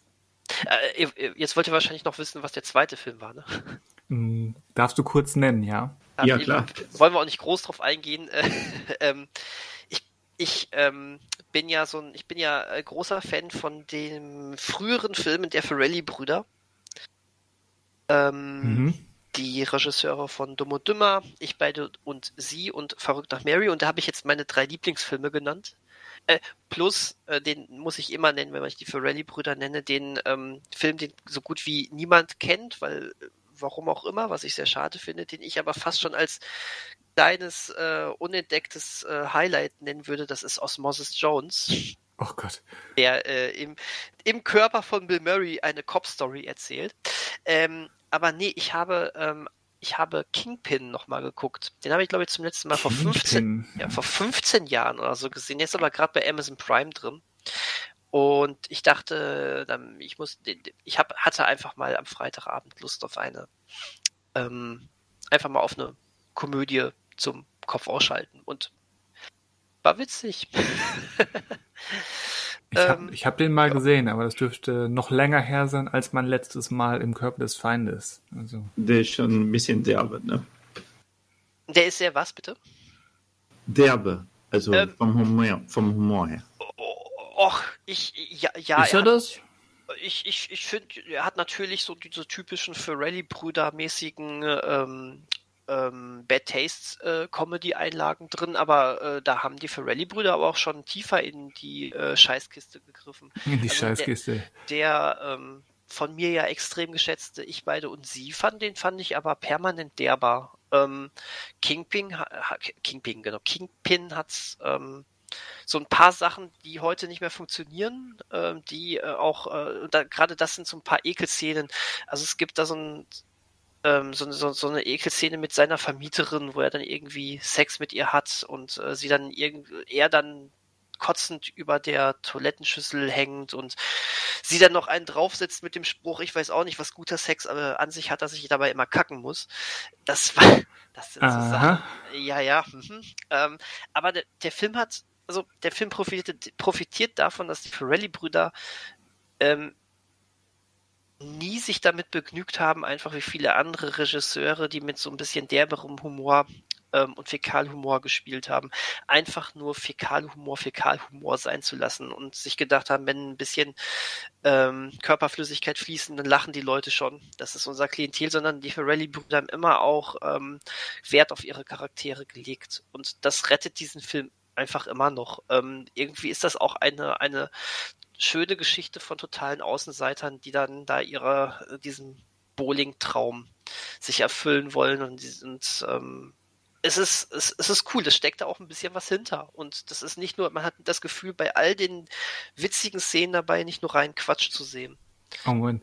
Äh, jetzt wollt ihr wahrscheinlich noch wissen, was der zweite Film war, ne? Mm, darfst du kurz nennen, ja? Ja, klar. Wollen wir auch nicht groß drauf eingehen. (laughs) ähm, ich ich ähm, bin ja so ein, ich bin ja äh, großer Fan von dem früheren Filmen der Ferrelli-Brüder. Ähm, mhm. Die Regisseure von Dumm und Dümmer, ich beide und sie und Verrückt nach Mary. Und da habe ich jetzt meine drei Lieblingsfilme genannt. Äh, plus, äh, den muss ich immer nennen, wenn ich die Ferrelli-Brüder nenne, den ähm, Film, den so gut wie niemand kennt, weil äh, warum auch immer, was ich sehr schade finde, den ich aber fast schon als kleines, äh, unentdecktes äh, Highlight nennen würde, das ist Osmosis Jones. Oh Gott. Der äh, im, im Körper von Bill Murray eine Cop-Story erzählt. Ähm, aber nee, ich habe ähm, ich habe Kingpin nochmal geguckt. Den habe ich, glaube ich, zum letzten Mal vor 15, ja, vor 15 Jahren oder so gesehen. Jetzt aber gerade bei Amazon Prime drin. Und ich dachte, ich muss, ich hab, hatte einfach mal am Freitagabend Lust auf eine, ähm, einfach mal auf eine Komödie zum Kopf ausschalten. Und war witzig. (laughs) Ich habe ähm, hab den mal ja. gesehen, aber das dürfte noch länger her sein als mein letztes Mal im Körper des Feindes. Also. Der ist schon ein bisschen derbe, ne? Der ist sehr was, bitte? Derbe, also ähm, vom, Humor, vom Humor her. Och, ich, ja, ja. Ist er, er das? ich, ich, ich finde, er hat natürlich so diese typischen Ferrelli-Brüder-mäßigen ähm, ähm, Bad Taste äh, Comedy-Einlagen drin, aber äh, da haben die Ferrelli-Brüder aber auch schon tiefer in die äh, Scheißkiste gegriffen. In die also Scheißkiste. Der, der ähm, von mir ja extrem geschätzte Ich beide und sie fand, den fand ich aber permanent derbar. Ähm, Kingpin, ha, Kingpin, genau, Kingpin hat's ähm, so ein paar Sachen, die heute nicht mehr funktionieren, ähm, die äh, auch, äh, da, gerade das sind so ein paar Ekelszenen. Also es gibt da so ein, ähm, so, so, so eine Ekelszene mit seiner Vermieterin, wo er dann irgendwie Sex mit ihr hat und äh, sie dann er dann kotzend über der Toilettenschüssel hängt und sie dann noch einen draufsetzt mit dem Spruch, ich weiß auch nicht, was guter Sex aber an sich hat, dass ich dabei immer kacken muss. Das war, (laughs) das sind so Sachen. Ja, ja. Mhm. Ähm, aber der, der Film hat, also der Film profitiert, profitiert davon, dass die Pirelli-Brüder ähm, nie sich damit begnügt haben, einfach wie viele andere Regisseure, die mit so ein bisschen derberem Humor ähm, und Fäkalhumor gespielt haben, einfach nur Fäkalhumor, Fäkalhumor sein zu lassen und sich gedacht haben, wenn ein bisschen ähm, Körperflüssigkeit fließt, dann lachen die Leute schon. Das ist unser Klientel, sondern die Ferrelli-Brüder haben immer auch ähm, Wert auf ihre Charaktere gelegt und das rettet diesen Film einfach immer noch. Ähm, irgendwie ist das auch eine, eine schöne Geschichte von totalen Außenseitern, die dann da ihre, diesen Bowling-Traum sich erfüllen wollen und, und ähm, es ist, es, es ist cool, es steckt da auch ein bisschen was hinter. Und das ist nicht nur, man hat das Gefühl, bei all den witzigen Szenen dabei nicht nur rein Quatsch zu sehen. Oh Moment.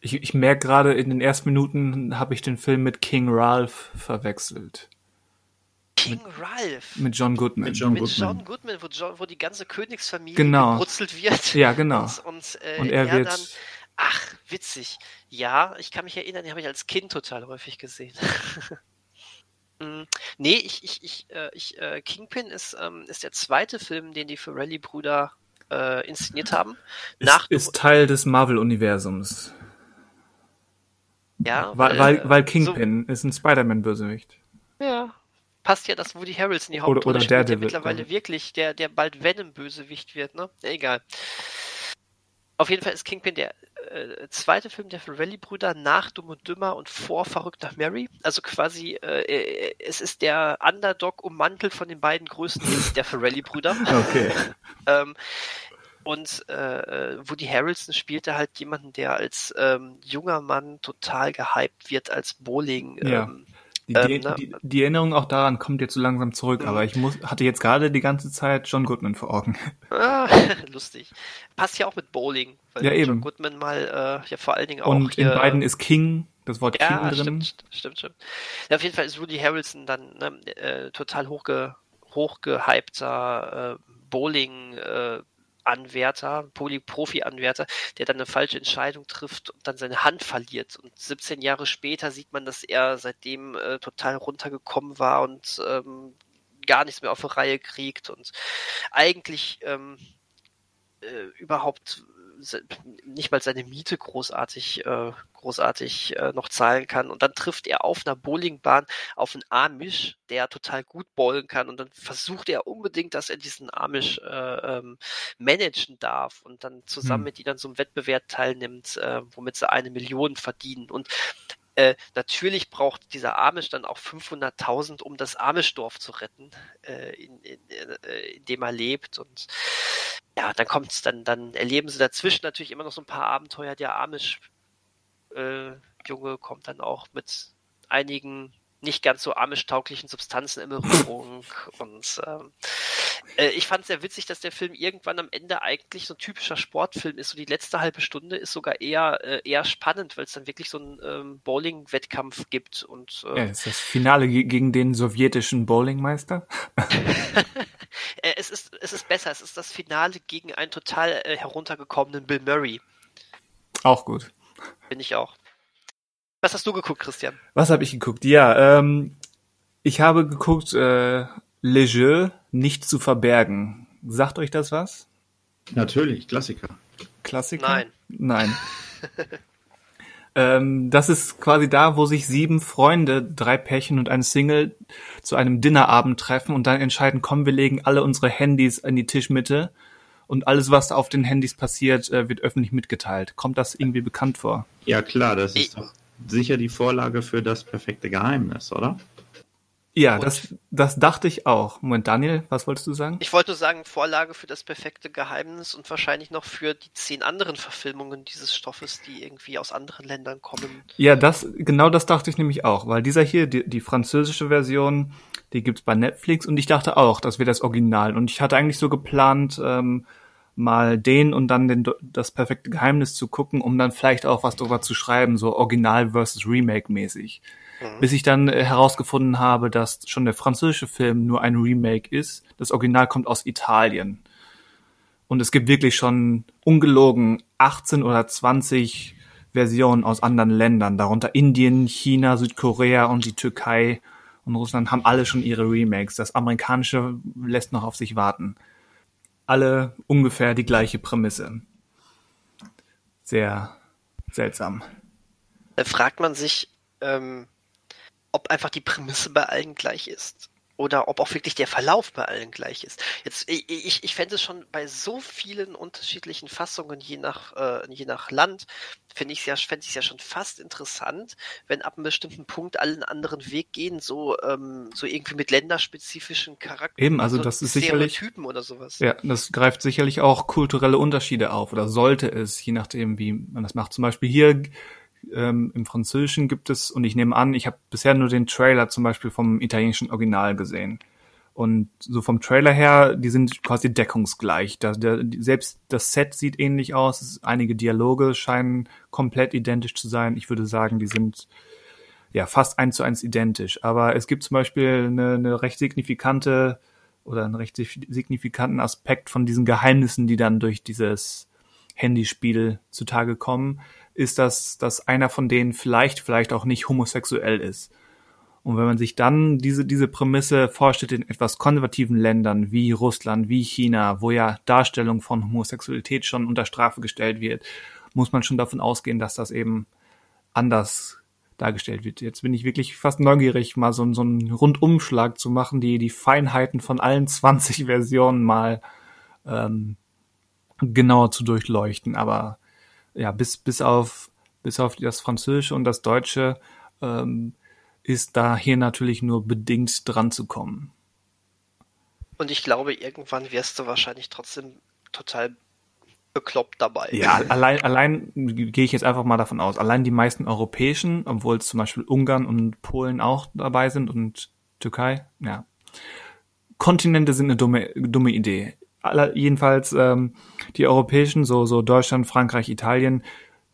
Ich, ich merke gerade, in den ersten Minuten habe ich den Film mit King Ralph verwechselt. King mit, Ralph. Mit John Goodman. Mit John, mit Goodman. John Goodman, wo, John, wo die ganze Königsfamilie genau. gebrutzelt wird. Ja, genau. Und, und, äh, und er, er wird. Dann, ach, witzig. Ja, ich kann mich erinnern, den habe ich als Kind total häufig gesehen. (laughs) Mm, nee, ich, ich, ich, äh, ich äh, Kingpin ist, ähm, ist der zweite Film, den die Ferrelli-Brüder äh, inszeniert haben. Ist, Nach ist Teil des Marvel-Universums. Ja, weil, weil, weil Kingpin so, ist ein Spider-Man-Bösewicht. Ja, passt ja, dass Woody Harrelson die Hauptrolle oder, oder spielt, der mittlerweile wirklich, der, der bald Venom-Bösewicht wird, ne? Egal. Auf jeden Fall ist Kingpin der äh, zweite Film der Ferrelli-Brüder nach Dumm und Dümmer und vor Verrückt nach Mary. Also quasi, äh, äh es ist der Underdog ummantelt von den beiden größten Hits der Ferrelli-Brüder. (laughs) Okay. ähm, und äh, Woody Harrelson spielte halt jemanden, der als ähm, junger Mann total gehypt wird als Bowling. Ja. Die, ähm, ne? die, die, Erinnerung auch daran kommt jetzt so langsam zurück, mhm. aber ich muss, hatte jetzt gerade die ganze Zeit John Goodman vor Augen. (laughs) Ah, (laughs) lustig. Passt ja auch mit Bowling, weil ja, eben. John Goodman mal äh, ja vor allen Dingen auch. Und hier, in beiden ist King, das Wort ja, King drin. Stimmt, stimmt, stimmt. Ja, auf jeden Fall ist Woody Harrelson dann ne, äh, total hochge, hochgehypter äh, Bowling äh, Anwärter, Profi-Anwärter, der dann eine falsche Entscheidung trifft und dann seine Hand verliert. Und 17 Jahre später sieht man, dass er seitdem äh, total runtergekommen war und ähm, gar nichts mehr auf die Reihe kriegt und eigentlich ähm, äh, überhaupt nicht mal seine Miete großartig, äh, großartig äh, noch zahlen kann. Und dann trifft er auf einer Bowlingbahn auf einen Amish, der total gut bowlen kann. Und dann versucht er unbedingt, dass er diesen Amish äh, ähm, managen darf und dann zusammen hm. mit ihnen an so einem Wettbewerb teilnimmt, äh, womit sie eine Million verdienen. Und äh, natürlich braucht dieser Amish dann auch 500.000, um das Amish-Dorf zu retten, äh, in, in, äh, in, dem er lebt. Und ja, dann kommt's, dann, dann erleben sie dazwischen natürlich immer noch so ein paar Abenteuer. Der Amish-Junge äh, kommt dann auch mit einigen nicht ganz so amisch-tauglichen Substanzen in Berührung. (laughs) und ähm, äh, ich fand es sehr witzig, dass der Film irgendwann am Ende eigentlich so ein typischer Sportfilm ist. So die letzte halbe Stunde ist sogar eher, äh, eher spannend, weil es dann wirklich so einen ähm, Bowling-Wettkampf gibt. Und, äh, ja, ist das Finale gegen den sowjetischen Bowlingmeister? (laughs) äh, es, ist, es ist besser. Es ist das Finale gegen einen total äh, heruntergekommenen Bill Murray. Auch gut. Bin ich auch. Was hast du geguckt, Christian? Was habe ich geguckt? Ja, ähm, ich habe geguckt äh, Le Jeu nicht zu verbergen. Sagt euch das was? Natürlich, Klassiker. Klassiker? Nein. Nein. (laughs) ähm, das ist quasi da, wo sich sieben Freunde, drei Pärchen und ein Single zu einem Dinnerabend treffen und dann entscheiden, komm, wir legen alle unsere Handys in die Tischmitte und alles, was auf den Handys passiert, äh, wird öffentlich mitgeteilt. Kommt das irgendwie bekannt vor? Ja, klar, das ist doch sicher die Vorlage für das perfekte Geheimnis, oder? Ja, das, das dachte ich auch. Moment, Daniel, was wolltest du sagen? Ich wollte nur sagen, Vorlage für das perfekte Geheimnis und wahrscheinlich noch für die zehn anderen Verfilmungen dieses Stoffes, die irgendwie aus anderen Ländern kommen. Ja, das, genau das dachte ich nämlich auch, weil dieser hier, die, die französische Version, die gibt's bei Netflix und ich dachte auch, das wäre das Original. Und ich hatte eigentlich so geplant, ähm, mal den und dann den, das perfekte Geheimnis zu gucken, um dann vielleicht auch was darüber zu schreiben, so Original versus Remake mäßig. Mhm. Bis ich dann äh, herausgefunden habe, dass schon der französische Film nur ein Remake ist. Das Original kommt aus Italien. Und es gibt wirklich schon ungelogen 18 oder 20 Versionen aus anderen Ländern, darunter Indien, China, Südkorea und die Türkei und Russland haben alle schon ihre Remakes. Das amerikanische lässt noch auf sich warten alle ungefähr die gleiche Prämisse. Sehr seltsam. Da fragt man sich, ähm, ob einfach die Prämisse bei allen gleich ist oder ob auch wirklich der Verlauf bei allen gleich ist. Jetzt, ich, ich fände es schon bei so vielen unterschiedlichen Fassungen, je nach, äh, je nach Land, finde ich es ja, fände ich ja schon fast interessant, wenn ab einem bestimmten Punkt alle einen anderen Weg gehen, so, ähm, so irgendwie mit länderspezifischen Charakteren. Eben, also das ist sicherlich. Typen oder sowas. Ja, das greift sicherlich auch kulturelle Unterschiede auf oder sollte es, je nachdem, wie man das macht. Zum Beispiel hier ähm, Im Französischen gibt es, und ich nehme an, ich habe bisher nur den Trailer zum Beispiel vom italienischen Original gesehen. Und so vom Trailer her, die sind quasi deckungsgleich. Da, der, selbst das Set sieht ähnlich aus. Einige Dialoge scheinen komplett identisch zu sein. Ich würde sagen, die sind ja fast eins zu eins identisch. Aber es gibt zum Beispiel eine, eine recht signifikante oder einen recht signifikanten Aspekt von diesen Geheimnissen, die dann durch dieses Handyspiel zutage kommen ist, dass, dass einer von denen vielleicht, vielleicht auch nicht homosexuell ist. Und wenn man sich dann diese, diese Prämisse vorstellt in etwas konservativen Ländern wie Russland, wie China, wo ja Darstellung von Homosexualität schon unter Strafe gestellt wird, muss man schon davon ausgehen, dass das eben anders dargestellt wird. Jetzt bin ich wirklich fast neugierig, mal so, so einen Rundumschlag zu machen, die, die Feinheiten von allen 20 Versionen mal ähm, genauer zu durchleuchten. Aber ja, bis, bis auf, bis auf das Französische und das Deutsche ähm, ist da hier natürlich nur bedingt dran zu kommen. Und ich glaube, irgendwann wirst du wahrscheinlich trotzdem total bekloppt dabei. Ja, allein, allein gehe ich jetzt einfach mal davon aus, allein die meisten europäischen, obwohl es zum Beispiel Ungarn und Polen auch dabei sind und Türkei, ja. Kontinente sind eine dumme, dumme Idee aller, jedenfalls ähm, die europäischen, so, so Deutschland, Frankreich, Italien,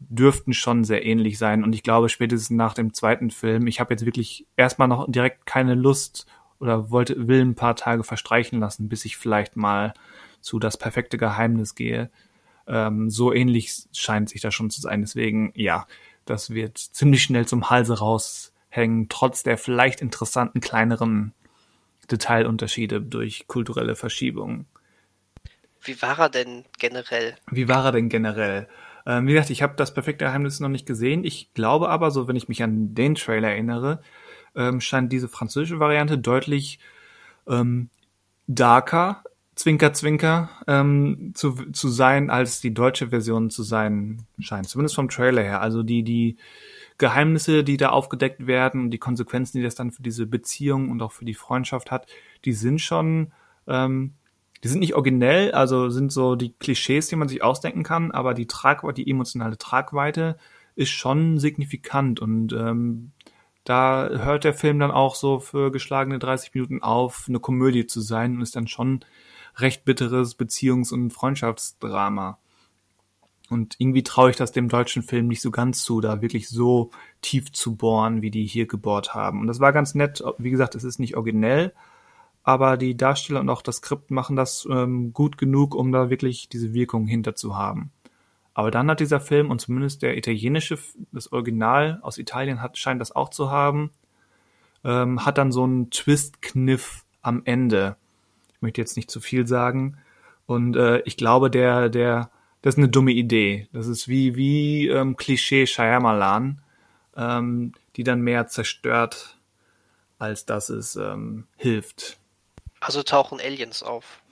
dürften schon sehr ähnlich sein. Und ich glaube, spätestens nach dem zweiten Film, ich habe jetzt wirklich erstmal noch direkt keine Lust oder wollte, will ein paar Tage verstreichen lassen, bis ich vielleicht mal zu das perfekte Geheimnis gehe. Ähm, so ähnlich scheint sich das schon zu sein. Deswegen, ja, das wird ziemlich schnell zum Halse raushängen, trotz der vielleicht interessanten kleineren Detailunterschiede durch kulturelle Verschiebungen. Wie war er denn generell? Wie war er denn generell? Ähm, wie gesagt, ich habe das perfekte Geheimnis noch nicht gesehen. Ich glaube aber, so wenn ich mich an den Trailer erinnere, ähm, scheint diese französische Variante deutlich ähm, darker, Zwinker, Zwinker, ähm, zu, zu sein, als die deutsche Version zu sein scheint. Zumindest vom Trailer her. Also die, die Geheimnisse, die da aufgedeckt werden und die Konsequenzen, die das dann für diese Beziehung und auch für die Freundschaft hat, die sind schon ähm, die sind nicht originell, also sind so die Klischees, die man sich ausdenken kann, aber die Tragweite, die emotionale Tragweite ist schon signifikant und ähm, da hört der Film dann auch so für geschlagene 30 Minuten auf, eine Komödie zu sein und ist dann schon recht bitteres Beziehungs- und Freundschaftsdrama. Und irgendwie traue ich das dem deutschen Film nicht so ganz zu, da wirklich so tief zu bohren, wie die hier gebohrt haben. Und das war ganz nett. Wie gesagt, es ist nicht originell, aber die Darsteller und auch das Skript machen das ähm, gut genug, um da wirklich diese Wirkung hinter zu haben. Aber dann hat dieser Film, und zumindest der italienische, das Original aus Italien hat, scheint das auch zu haben, ähm, hat dann so einen Twist-Kniff am Ende. Ich möchte jetzt nicht zu viel sagen. Und äh, ich glaube, der, der, das ist eine dumme Idee. Das ist wie, wie ähm, Klischee Shyamalan, ähm, die dann mehr zerstört, als dass es ähm, hilft. Also tauchen Aliens auf?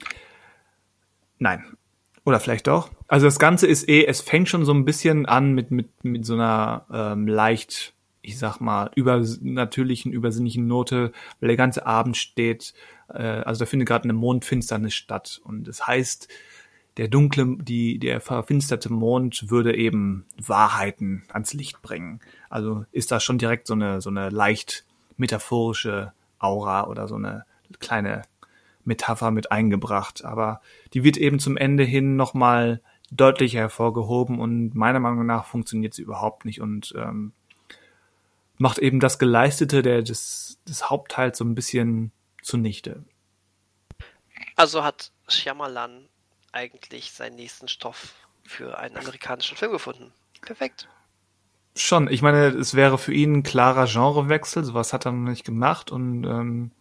Nein. Oder vielleicht doch. Also das Ganze ist eh, es fängt schon so ein bisschen an mit, mit, mit so einer ähm, leicht, ich sag mal, übernatürlichen, übersinnlichen Note, weil der ganze Abend steht, äh, also da findet gerade eine Mondfinsternis statt. Und es das heißt, der dunkle, die, der verfinsterte Mond würde eben Wahrheiten ans Licht bringen. Also ist da schon direkt so eine, so eine leicht metaphorische Aura oder so eine kleine Metapher mit eingebracht, aber die wird eben zum Ende hin nochmal deutlich hervorgehoben und meiner Meinung nach funktioniert sie überhaupt nicht und ähm, macht eben das Geleistete der, des, des Hauptteils so ein bisschen zunichte. Also hat Shyamalan eigentlich seinen nächsten Stoff für einen amerikanischen Film gefunden. Perfekt. Schon, ich meine, es wäre für ihn ein klarer Genrewechsel, sowas hat er noch nicht gemacht und ähm,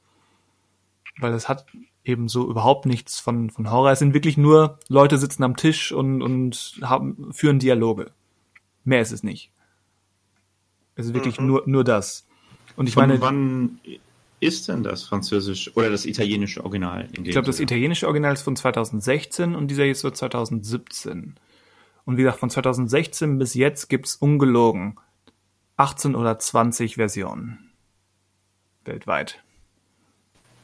weil es hat eben so überhaupt nichts von, von Horror. Es sind wirklich nur Leute sitzen am Tisch und, und haben, führen Dialoge. Mehr ist es nicht. Es ist wirklich mhm. nur, nur das. Und ich Von meine, wann ist denn das französische oder das italienische Original? ich glaube, das italienische Original ist von 2016 und dieser jetzt wird 2017. Und wie gesagt, von 2016 bis jetzt gibt's ungelogen 18 oder 20 Versionen. Weltweit.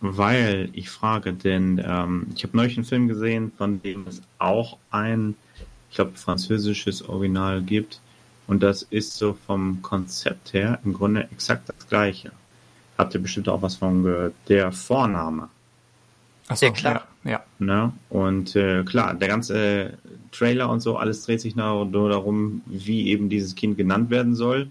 Weil ich frage, denn ähm, ich habe neulich einen Film gesehen, von dem es auch ein, ich glaube, französisches Original gibt. Und das ist so vom Konzept her im Grunde exakt das gleiche. Habt ihr bestimmt auch was von gehört? Der Vorname. Achso, Ja, klar. Ja, ja. Ne? Und äh, klar, der ganze Trailer und so, alles dreht sich nur nur darum, wie eben dieses Kind genannt werden soll.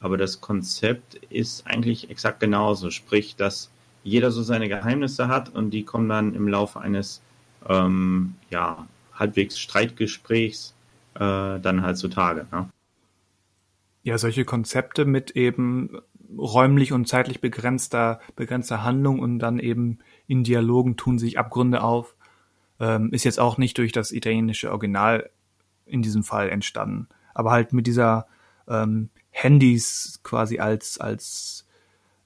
Aber das Konzept ist eigentlich exakt genauso. Sprich, dass jeder so seine Geheimnisse hat und die kommen dann im Laufe eines ähm, ja, halbwegs Streitgesprächs äh, dann halt zutage. Ne? Ja, solche Konzepte mit eben räumlich und zeitlich begrenzter, begrenzter Handlung und dann eben in Dialogen tun sich Abgründe auf, ähm, ist jetzt auch nicht durch das italienische Original in diesem Fall entstanden. Aber halt mit dieser ähm, Handys quasi als, als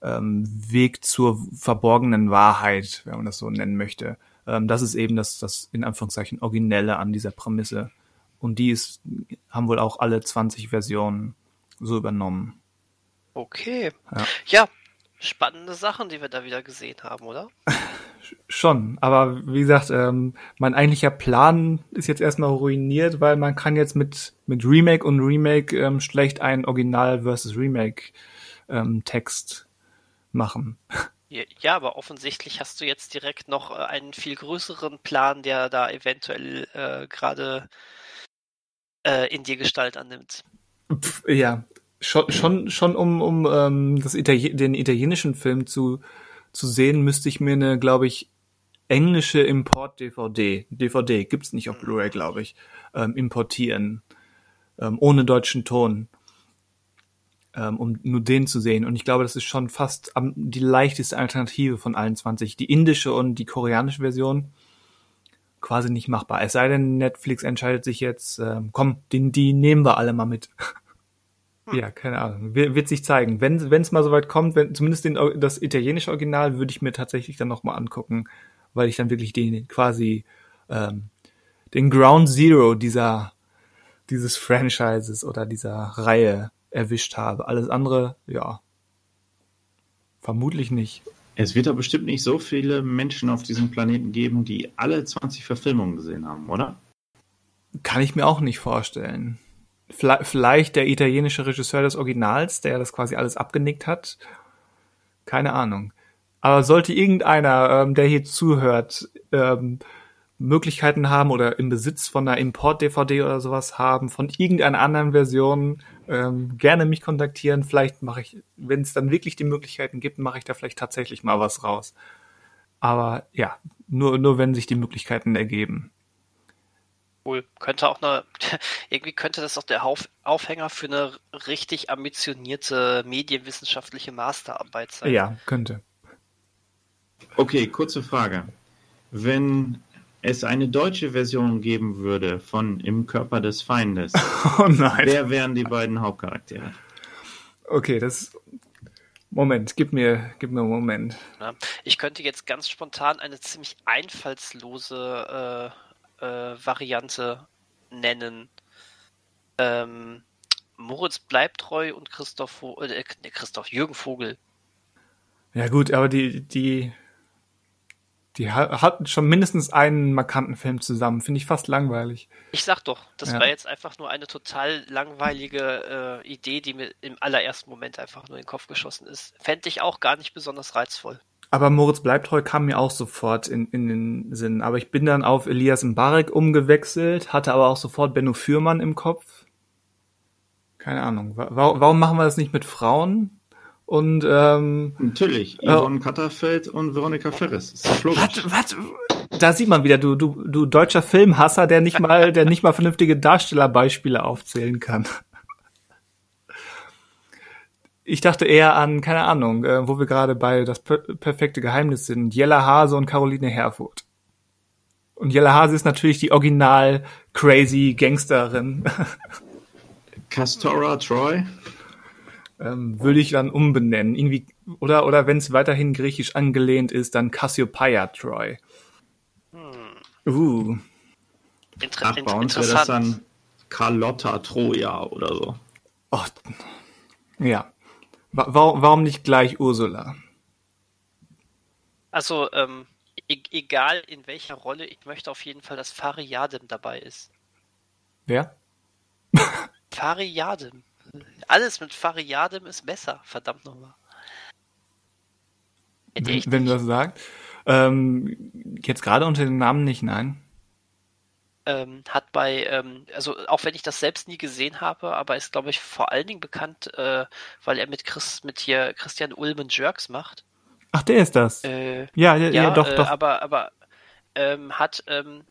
ähm, Weg zur verborgenen Wahrheit, wenn man das so nennen möchte. Ähm, das ist eben das, das in Anführungszeichen Originelle an dieser Prämisse. Und die ist, haben wohl auch alle 20 Versionen so übernommen. Okay. Ja. Ja, spannende Sachen, die wir da wieder gesehen haben, oder? (laughs) Schon, aber wie gesagt, ähm, mein eigentlicher Plan ist jetzt erstmal ruiniert, weil man kann jetzt mit, mit Remake und Remake ähm, schlecht einen Original versus Remake ähm, Text machen. Ja, aber offensichtlich hast du jetzt direkt noch äh, einen viel größeren Plan, der da eventuell äh, gerade äh, in dir Gestalt annimmt. Pff, ja, schon, schon, schon um, um ähm, das Itali den italienischen Film zu, zu sehen, müsste ich mir eine, glaube ich, englische Import-DVD, DVD, gibt's nicht auf Blu-ray, glaube ich, ähm, importieren, ähm, ohne deutschen Ton, ähm, um nur den zu sehen. Und ich glaube, das ist schon fast am, die leichteste Alternative von allen 20. Die indische und die koreanische Version quasi nicht machbar. Es sei denn, Netflix entscheidet sich jetzt, ähm, komm, die, die nehmen wir alle mal mit. (laughs) Ja, keine Ahnung. Wir, wird sich zeigen. Wenn es mal soweit kommt, wenn zumindest den, das italienische Original würde ich mir tatsächlich dann nochmal angucken, weil ich dann wirklich den quasi ähm, den Ground Zero dieser dieses Franchises oder dieser Reihe erwischt habe. Alles andere, ja, vermutlich nicht. Es wird doch bestimmt nicht so viele Menschen auf diesem Planeten geben, die alle 20 Verfilmungen gesehen haben, oder? Kann ich mir auch nicht vorstellen. Vielleicht der italienische Regisseur des Originals, der das quasi alles abgenickt hat. Keine Ahnung. Aber sollte irgendeiner, ähm, der hier zuhört, ähm, Möglichkeiten haben oder im Besitz von einer Import-DVD oder sowas haben, von irgendeiner anderen Version, ähm, gerne mich kontaktieren. Vielleicht mache ich, wenn es dann wirklich die Möglichkeiten gibt, mache ich da vielleicht tatsächlich mal was raus. Aber ja, nur, nur wenn sich die Möglichkeiten ergeben. Cool. Könnte auch eine, (laughs) irgendwie könnte das auch der Auf, Aufhänger für eine richtig ambitionierte medienwissenschaftliche Masterarbeit sein. Ja, könnte. Okay, kurze Frage. Wenn es eine deutsche Version geben würde von Im Körper des Feindes, (laughs) Oh nein. wer wären die beiden Hauptcharaktere? Okay, das. Moment, gib mir, gib mir einen Moment. Ich könnte jetzt ganz spontan eine ziemlich einfallslose äh, äh, Variante nennen. Ähm, Moritz bleibt treu und Christoph, äh, Christoph Jürgen Vogel. Ja gut, aber die, die, die ha- hatten schon mindestens einen markanten Film zusammen. Finde ich fast langweilig. Ich sag doch, das Ja. war jetzt einfach nur eine total langweilige äh, Idee, die mir im allerersten Moment einfach nur in den Kopf geschossen ist. Fände ich auch gar nicht besonders reizvoll. Aber Moritz bleibt treu kam mir auch sofort in, in den Sinn. Aber ich bin dann auf Elias Mbarek umgewechselt, hatte aber auch sofort Benno Fürmann im Kopf. Keine Ahnung. Wa- wa- Warum machen wir das nicht mit Frauen? Und ähm, Natürlich, Ja. Yvonne Katterfeld und Veronika Ferris. Was, was? Da sieht man wieder, du, du, du deutscher Filmhasser, der nicht mal, der nicht mal vernünftige Darstellerbeispiele aufzählen kann. Ich dachte eher an, keine Ahnung, äh, wo wir gerade bei das per perfekte Geheimnis sind, Jella Hase und Caroline Herfurth. Und Jella Hase ist natürlich die original crazy Gangsterin. Castora Troy. Ähm, würde ich dann umbenennen. Irgendwie, oder, oder wenn es weiterhin griechisch angelehnt ist, dann Cassiopeia Troy. Hm. Uh. Inter Ach, bei uns wäre das dann Carlotta Troja oder so. Oh, ja. Wa warum nicht gleich Ursula? Also, ähm, e egal in welcher Rolle, ich möchte auf jeden Fall, dass Fariadim dabei ist. Wer? Fariadim. Alles mit Fariadim ist besser, verdammt nochmal. Wenn, wenn du das sagst. Ähm, jetzt gerade unter dem Namen nicht, nein. Ähm, hat bei, ähm, also auch wenn ich das selbst nie gesehen habe, aber ist, glaube ich, vor allen Dingen bekannt, äh, weil er mit Chris, mit hier Christian Ulmen Jerks macht. Ach, der ist das. Äh, ja, ja, ja, doch, äh, doch. Aber, aber ähm, hat, ähm,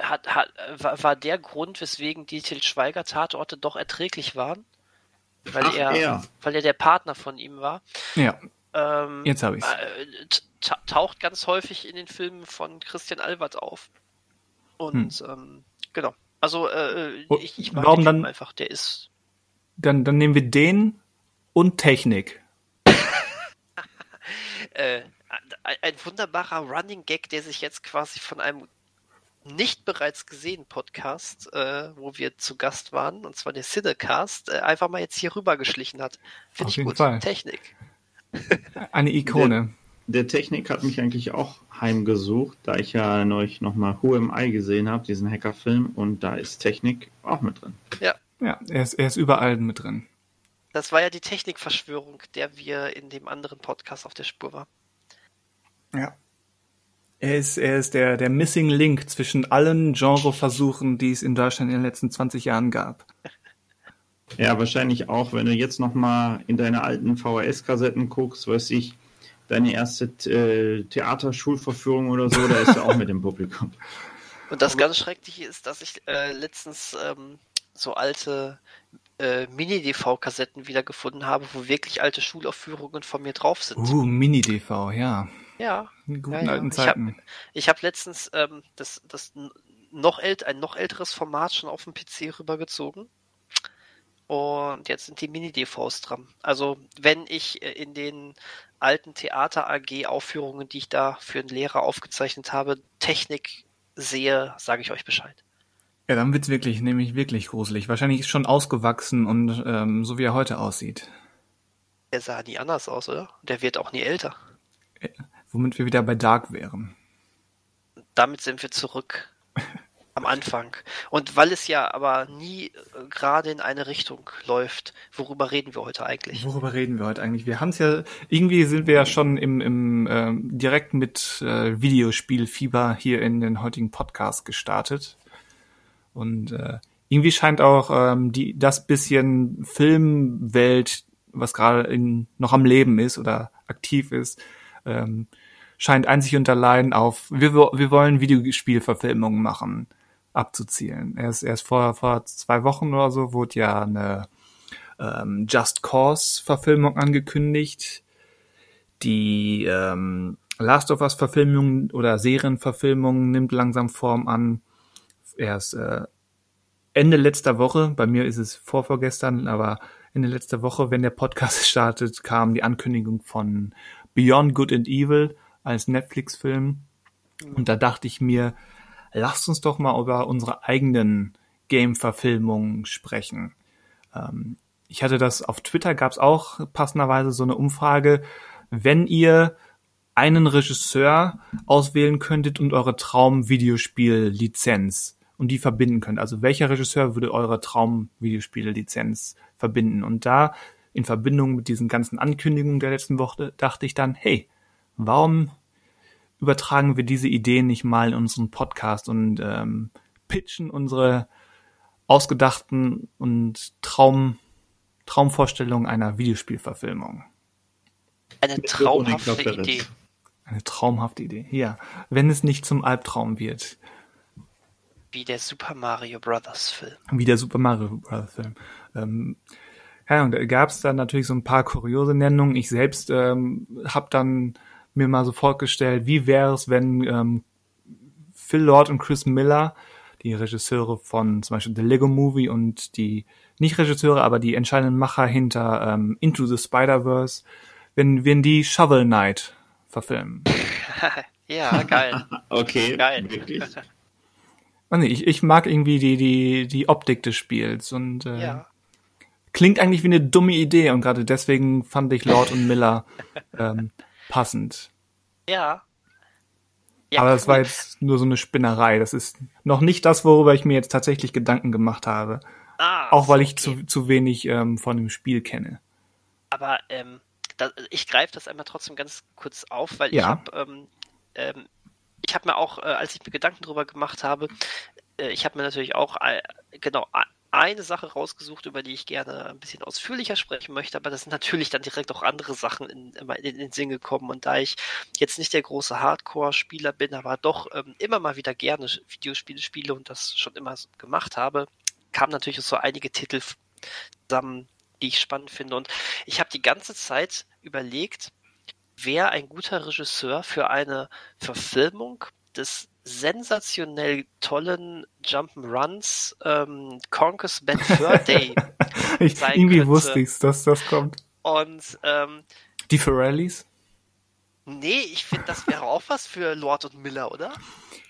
hat, hat, war, war der Grund, weswegen die Til Schweiger Tatorte doch erträglich waren? Weil Ach, er, er. weil er der Partner von ihm war. Ja, Ähm, jetzt habe ich's. äh, ta- taucht ganz häufig in den Filmen von Christian Albert auf. Und ähm, genau. Also äh, Hm. Oh, ich, ich mag warum dann- einfach. Der ist Dann, dann nehmen wir den und Technik. (laughs) äh, ein, ein wunderbarer Running Gag, der sich jetzt quasi von einem nicht bereits gesehenen Podcast, äh, wo wir zu Gast waren, und zwar der Cinecast, äh, einfach mal jetzt hier rübergeschlichen hat. Finde ich jeden gut. Fall. Technik. (laughs) Eine Ikone. Der Technik hat mich eigentlich auch heimgesucht, da ich ja neulich nochmal Who Am I gesehen habe, diesen Hackerfilm, und da ist Technik auch mit drin. Ja, er ist, er ist überall mit drin. Das war ja die Technikverschwörung, der wir in dem anderen Podcast auf der Spur waren. Ja. Er ist, er ist der, der Missing Link zwischen allen Genreversuchen, die es in Deutschland in den letzten 20 Jahren gab. Ja, wahrscheinlich auch, wenn du jetzt nochmal in deine alten VHS-Kassetten guckst, weiß ich, deine erste äh, Theaterschulverführung oder so, da ist er auch mit dem Publikum. Und das ganz Schreckliche ist, dass ich äh, letztens ähm, so alte äh, Mini-DV-Kassetten wiedergefunden habe, wo wirklich alte Schulaufführungen von mir drauf sind. Uh, Mini-DV, ja. Ja, In guten Ja, ja. alten Ich hab- Zeiten. ich habe letztens ähm, das, das noch ält ein noch älteres Format schon auf dem PC rübergezogen. Und jetzt sind die Mini-DVs dran. Also wenn ich äh, in den alten Theater AG Aufführungen, die ich da für einen Lehrer aufgezeichnet habe, Technik sehe, sage ich euch Bescheid. Ja, dann wird's wirklich, nämlich wirklich gruselig. Wahrscheinlich ist schon ausgewachsen und ähm, so wie er heute aussieht. Der sah nie anders aus, oder? Der wird auch nie älter. Womit wir wieder bei Dark wären. Damit sind wir zurück (laughs) am Anfang. Und weil es ja aber nie äh, gerade in eine Richtung läuft, worüber reden wir heute eigentlich? Worüber reden wir heute eigentlich? Wir haben es ja, irgendwie sind wir ja schon im, im ähm, direkt mit äh, Videospielfieber hier in den heutigen Podcast gestartet. Und äh, irgendwie scheint auch ähm, die das bisschen Filmwelt, was gerade noch am Leben ist oder aktiv ist, ähm, scheint einzig und allein auf wir, wir wollen Videospielverfilmungen machen abzuzielen. Erst erst vor vor zwei Wochen oder so wurde ja eine ähm, Just Cause Verfilmung angekündigt. Die ähm, Last of Us Verfilmung oder Serienverfilmung nimmt langsam Form an. Erst äh, Ende letzter Woche, bei mir ist es vorvorgestern, aber Ende letzter Woche, wenn der Podcast (laughs) startet, kam die Ankündigung von Beyond Good and Evil als Netflix-Film. Und da dachte ich mir, lasst uns doch mal über unsere eigenen Game-Verfilmungen sprechen. Ähm, ich hatte das auf Twitter, gab es auch passenderweise so eine Umfrage, wenn ihr einen Regisseur auswählen könntet und eure Traum-Videospiel-Lizenz und die verbinden könnt. Also welcher Regisseur würde eure Traum-Videospiel-Lizenz verbinden? Und da in Verbindung mit diesen ganzen Ankündigungen der letzten Woche dachte ich dann, hey, warum übertragen wir diese Idee nicht mal in unseren Podcast und ähm, pitchen unsere ausgedachten und Traum, Traumvorstellungen einer Videospielverfilmung? Eine traumhafte. Idee. Eine traumhafte Idee. Ja, wenn es nicht zum Albtraum wird. Wie der Super Mario Brothers Film. Wie der Super Mario Bros. Film. Ähm, ja, und da gab es dann natürlich so ein paar kuriose Nennungen. Ich selbst ähm, habe dann mir mal so vorgestellt, wie wäre es, wenn ähm, Phil Lord und Chris Miller die Regisseure von zum Beispiel The Lego Movie und die, nicht Regisseure, aber die entscheidenden Macher hinter ähm, Into the Spider-Verse, wenn, wenn die Shovel Knight verfilmen. (laughs) ja, geil. (laughs) okay, Geil. wirklich. (laughs) Und ich, ich mag irgendwie die, die, die Optik des Spiels und äh, Ja. klingt eigentlich wie eine dumme Idee und gerade deswegen fand ich Lord und Miller ähm, passend. Ja. Ja, Aber das war jetzt nur so eine Spinnerei. Das ist noch nicht das, worüber ich mir jetzt tatsächlich Gedanken gemacht habe. Ah, Auch weil so, ich okay. zu, zu wenig ähm, von dem Spiel kenne. Aber ähm, da, ich greife das einmal trotzdem ganz kurz auf, weil ich Ja. habe ähm, ähm, ich habe mir auch, äh, als ich mir Gedanken drüber gemacht habe, äh, ich habe mir natürlich auch äh, genau eine Sache rausgesucht, über die ich gerne ein bisschen ausführlicher sprechen möchte, aber das sind natürlich dann direkt auch andere Sachen in, in, in den Sinn gekommen. Und da ich jetzt nicht der große Hardcore-Spieler bin, aber doch ähm, immer mal wieder gerne Videospiele spiele und das schon immer so gemacht habe, kamen natürlich so einige Titel zusammen, die ich spannend finde. Und ich habe die ganze Zeit überlegt, wer ein guter Regisseur für eine Verfilmung des sensationell tollen Jump'n'Runs ähm, Conker's Bad Fur Day. (laughs) Ich, irgendwie könnte. wusste ich's, dass das kommt. Und ähm, Die Ferrellis? nee, ich finde, das wäre auch was für Lord und Miller, oder?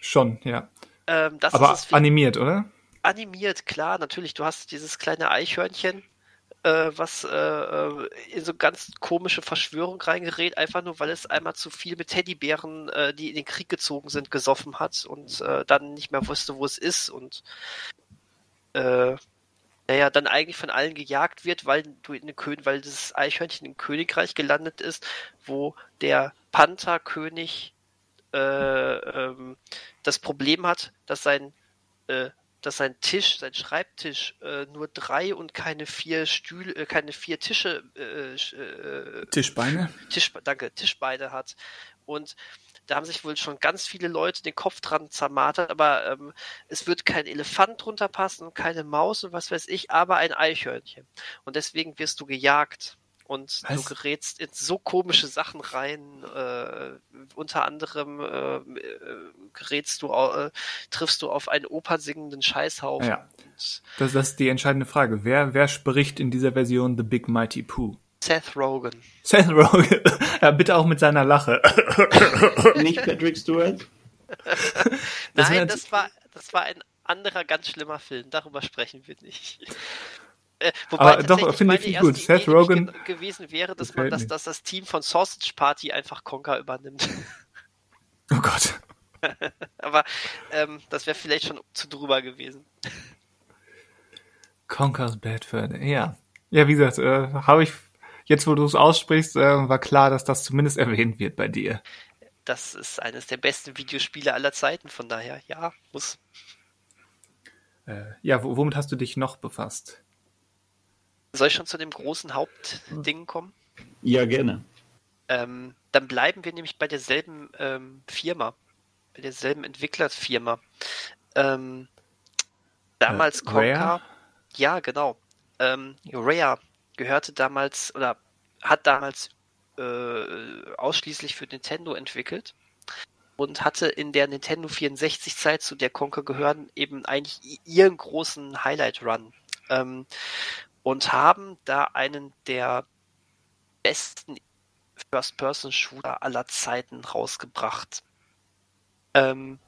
Schon, ja. Ähm, das Aber animiert, oder? animiert, klar, natürlich. Du hast dieses kleine Eichhörnchen, äh, was äh, äh, in so ganz komische Verschwörung reingerät, einfach nur, weil es einmal zu viel mit Teddybären, äh, die in den Krieg gezogen sind, gesoffen hat und äh, dann nicht mehr wusste, wo es ist und äh, naja, dann eigentlich von allen gejagt wird, weil du in den Kön weil das Eichhörnchen im Königreich gelandet ist, wo der Pantherkönig äh, ähm, das Problem hat, dass sein äh, dass sein Tisch, sein Schreibtisch äh, nur drei und keine vier Stühle, äh, keine vier Tische, äh, äh, Tischbeine? Tisch, danke, Tischbeine hat. Und da haben sich wohl schon ganz viele Leute den Kopf dran zermartert, aber ähm, es wird kein Elefant drunter passen und keine Maus und was weiß ich, aber ein Eichhörnchen. Und deswegen wirst du gejagt. Und du Was? gerätst in so komische Sachen rein. Äh, unter anderem äh, äh, gerätst du, äh, triffst du auf einen opernsingenden Scheißhaufen. Ja. Das, das ist die entscheidende Frage. Wer, wer spricht in dieser Version The Big Mighty Pooh? Seth Rogen. Seth Rogen. (laughs) ja, bitte auch mit seiner Lache. (laughs) Nicht Patrick Stewart? Das Nein, das war, das war ein anderer ganz schlimmer Film. Darüber sprechen wir nicht. Äh, (laughs) wobei Aber doch, finde ich gut. Seth Rogen ge gewesen wäre, dass man gefällt das, dass das Team von Sausage Party einfach Conker übernimmt. Oh Gott. (laughs) Aber ähm, das wäre vielleicht schon zu drüber gewesen. Conker's Bad Fur. Ja. Ja, wie gesagt, äh, habe ich, jetzt wo du es aussprichst, äh, war klar, dass das zumindest (laughs) erwähnt wird bei dir. Das ist eines der besten Videospiele aller Zeiten, von daher, ja, muss. Äh, ja, wo- womit hast du dich noch befasst? Soll ich schon zu dem großen Hauptding kommen? Ja, gerne. Ähm, dann bleiben wir nämlich bei derselben ähm, Firma, bei derselben Entwicklerfirma. Ähm, damals Äh, Conker, Rare? ja genau. Ähm, Rare gehörte damals oder hat damals äh, ausschließlich für Nintendo entwickelt und hatte in der Nintendo 64 Zeit, zu der Conker gehören, eben eigentlich ihren großen Highlight Run. Ähm, und haben da einen der besten First-Person-Shooter aller Zeiten rausgebracht. Ähm,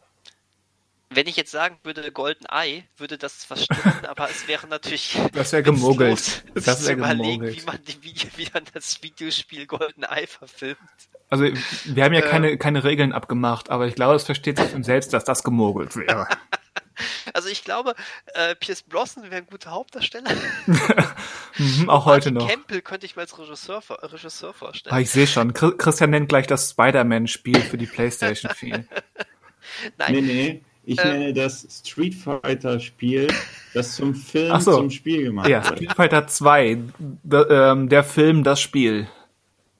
wenn ich jetzt sagen würde Golden Eye, würde das zwar stimmen, (laughs) aber es wäre natürlich Das wäre (laughs) gemogelt. Das zu wäre überlegen, gemogelt. wie man, die Video, wie man das Videospiel Golden Eye verfilmt. Also, wir haben ja Äh. keine, keine Regeln abgemacht, aber ich glaube, es versteht sich von selbst, dass das gemogelt wäre. (laughs) Also ich glaube, äh, Pierce Brosnan wäre ein guter Hauptdarsteller. (laughs) mhm, auch heute Martin noch. Campbell könnte ich mir als Regisseur, Regisseur vorstellen. Ah, ich sehe schon. Chris- Christian nennt gleich das Spider-Man-Spiel für die Playstation 4. (laughs) Nein, Nee, nee. Ich Ähm. nenne das Street Fighter Spiel, das zum Film Ach so. zum Spiel gemacht Ja, wurde. Street Fighter 2, da, ähm, der Film, das Spiel.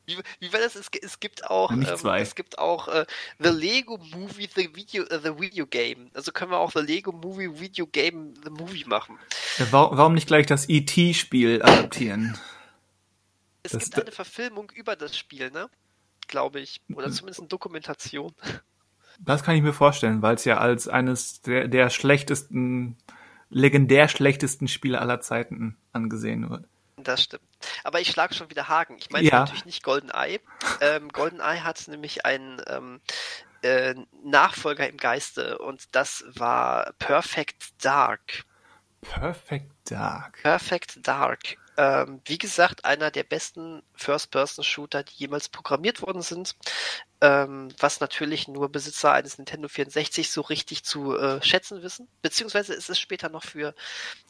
Wie, wie war das? Es, es gibt auch, ähm, es gibt auch äh, The Lego Movie The Video äh, The Video Game. Also können wir auch The Lego Movie Video Game The Movie machen. Ja, wa- Warum nicht gleich das E.T.-Spiel adaptieren? Es Das- gibt eine Verfilmung über das Spiel, ne? Glaube ich. Oder zumindest eine Dokumentation. (laughs) Das kann ich mir vorstellen, weil es ja als eines der, der schlechtesten, legendär schlechtesten Spiele aller Zeiten angesehen wird. Das stimmt. Aber ich schlage schon wieder Haken. Ich meine Ja. natürlich nicht GoldenEye. Ähm, GoldenEye hat nämlich einen ähm, äh, Nachfolger im Geiste und das war Perfect Dark. Perfect Dark. Perfect Dark. Ähm, wie gesagt, einer der besten First-Person-Shooter, die jemals programmiert worden sind. Ähm, was natürlich nur Besitzer eines Nintendo 64 so richtig zu äh, schätzen wissen. Beziehungsweise ist es später noch für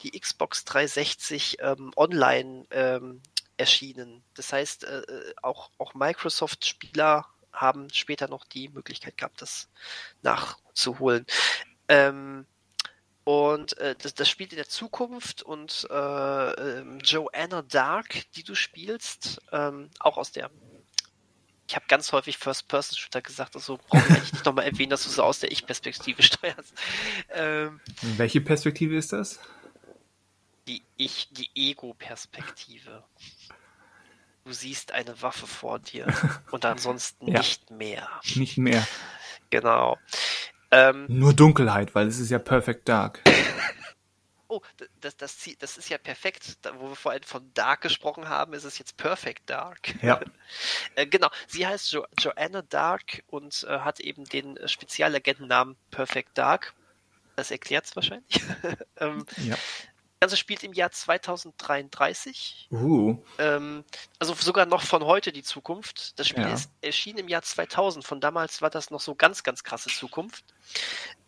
die Xbox 360 ähm, online ähm, erschienen. Das heißt, äh, äh, auch, auch Microsoft-Spieler haben später noch die Möglichkeit gehabt, das nachzuholen. Ähm, und äh, das, das spielt in der Zukunft und äh, ähm, Joanna Dark, die du spielst, ähm, auch aus der. Ich habe ganz häufig First-Person-Shooter gesagt, also brauche ich nicht nochmal erwähnen, dass du so aus der Ich-Perspektive (laughs) steuerst. Ähm, Welche Perspektive ist das? die Ich, die Ego-Perspektive. Du siehst eine Waffe vor dir (laughs) und ansonsten Ja. nicht mehr. Nicht mehr. Genau. Ähm, Nur Dunkelheit, weil es ist ja Perfect Dark. (laughs) Oh, das, das, das ist ja perfekt. Da, wo wir vorhin von Dark gesprochen haben, ist es jetzt Perfect Dark. Ja. (laughs) Äh, genau, sie heißt jo Joanna Dark und äh, hat eben den Spezialagentennamen Perfect Dark. Das erklärt's wahrscheinlich. (laughs) ähm, Ja. Das Ganze spielt im Jahr 2033. Uh, Ähm, also sogar noch von heute die Zukunft. Das Spiel Ja. ist erschienen im Jahr 2000. Von damals war das noch so ganz, ganz krasse Zukunft.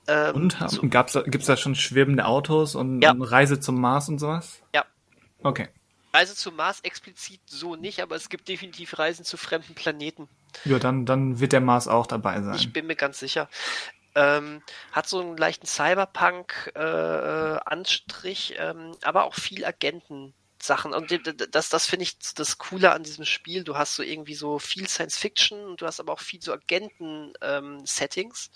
Ähm, und so, haben, gab's, da- schon schwebende Autos und Ja. eine Reise zum Mars und sowas? Ja. Okay. Reise zum Mars explizit so nicht, aber es gibt definitiv Reisen zu fremden Planeten. Ja, dann, dann wird der Mars auch dabei sein. Ich bin mir ganz sicher. Ähm, hat so einen leichten Cyberpunk-Anstrich, ähm, aber auch viel Agenten-Sachen. Und d- d- das, das finde ich das Coole an diesem Spiel. Du hast so irgendwie so viel Science-Fiction und du hast aber auch viel so Agenten-Settings.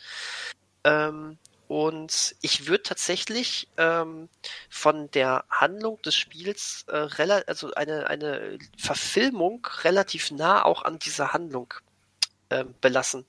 Ähm, und ich würde tatsächlich ähm, von der Handlung des Spiels äh, also eine, eine Verfilmung relativ nah auch an dieser Handlung ähm, belassen.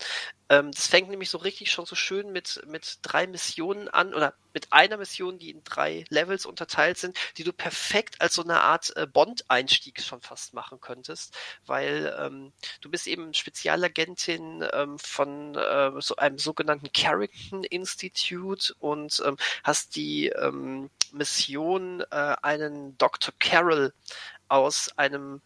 Ähm, das fängt nämlich so richtig schon so schön mit, mit drei Missionen an oder mit einer Mission, die in drei Levels unterteilt sind, die du perfekt als so eine Art äh, Bond-Einstieg schon fast machen könntest, weil ähm, du bist eben Spezialagentin ähm, von äh, so einem sogenannten Carrington Institute und ähm, hast die ähm, Mission, äh, einen Dr. Carroll aus einem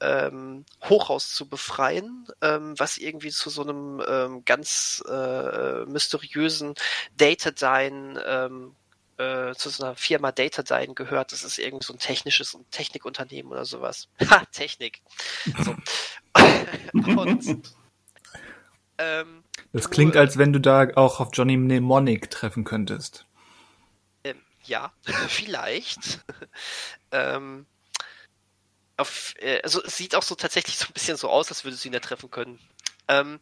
ähm, Hochhaus zu befreien, ähm, was irgendwie zu so einem ähm, ganz äh, mysteriösen Datadyne ähm, äh, zu so einer Firma Datadyne gehört. Das ist irgendwie so ein technisches Technikunternehmen oder sowas. (laughs) Ha, Technik. So. (laughs) Und ähm, Das du, klingt, äh, als wenn du da auch auf Johnny Mnemonic treffen könntest. Ähm, ja, (laughs) vielleicht. ähm, auf, äh, also es sieht auch so tatsächlich (laughs) so ein bisschen so aus, als würdest du ihn da treffen können. Ähm,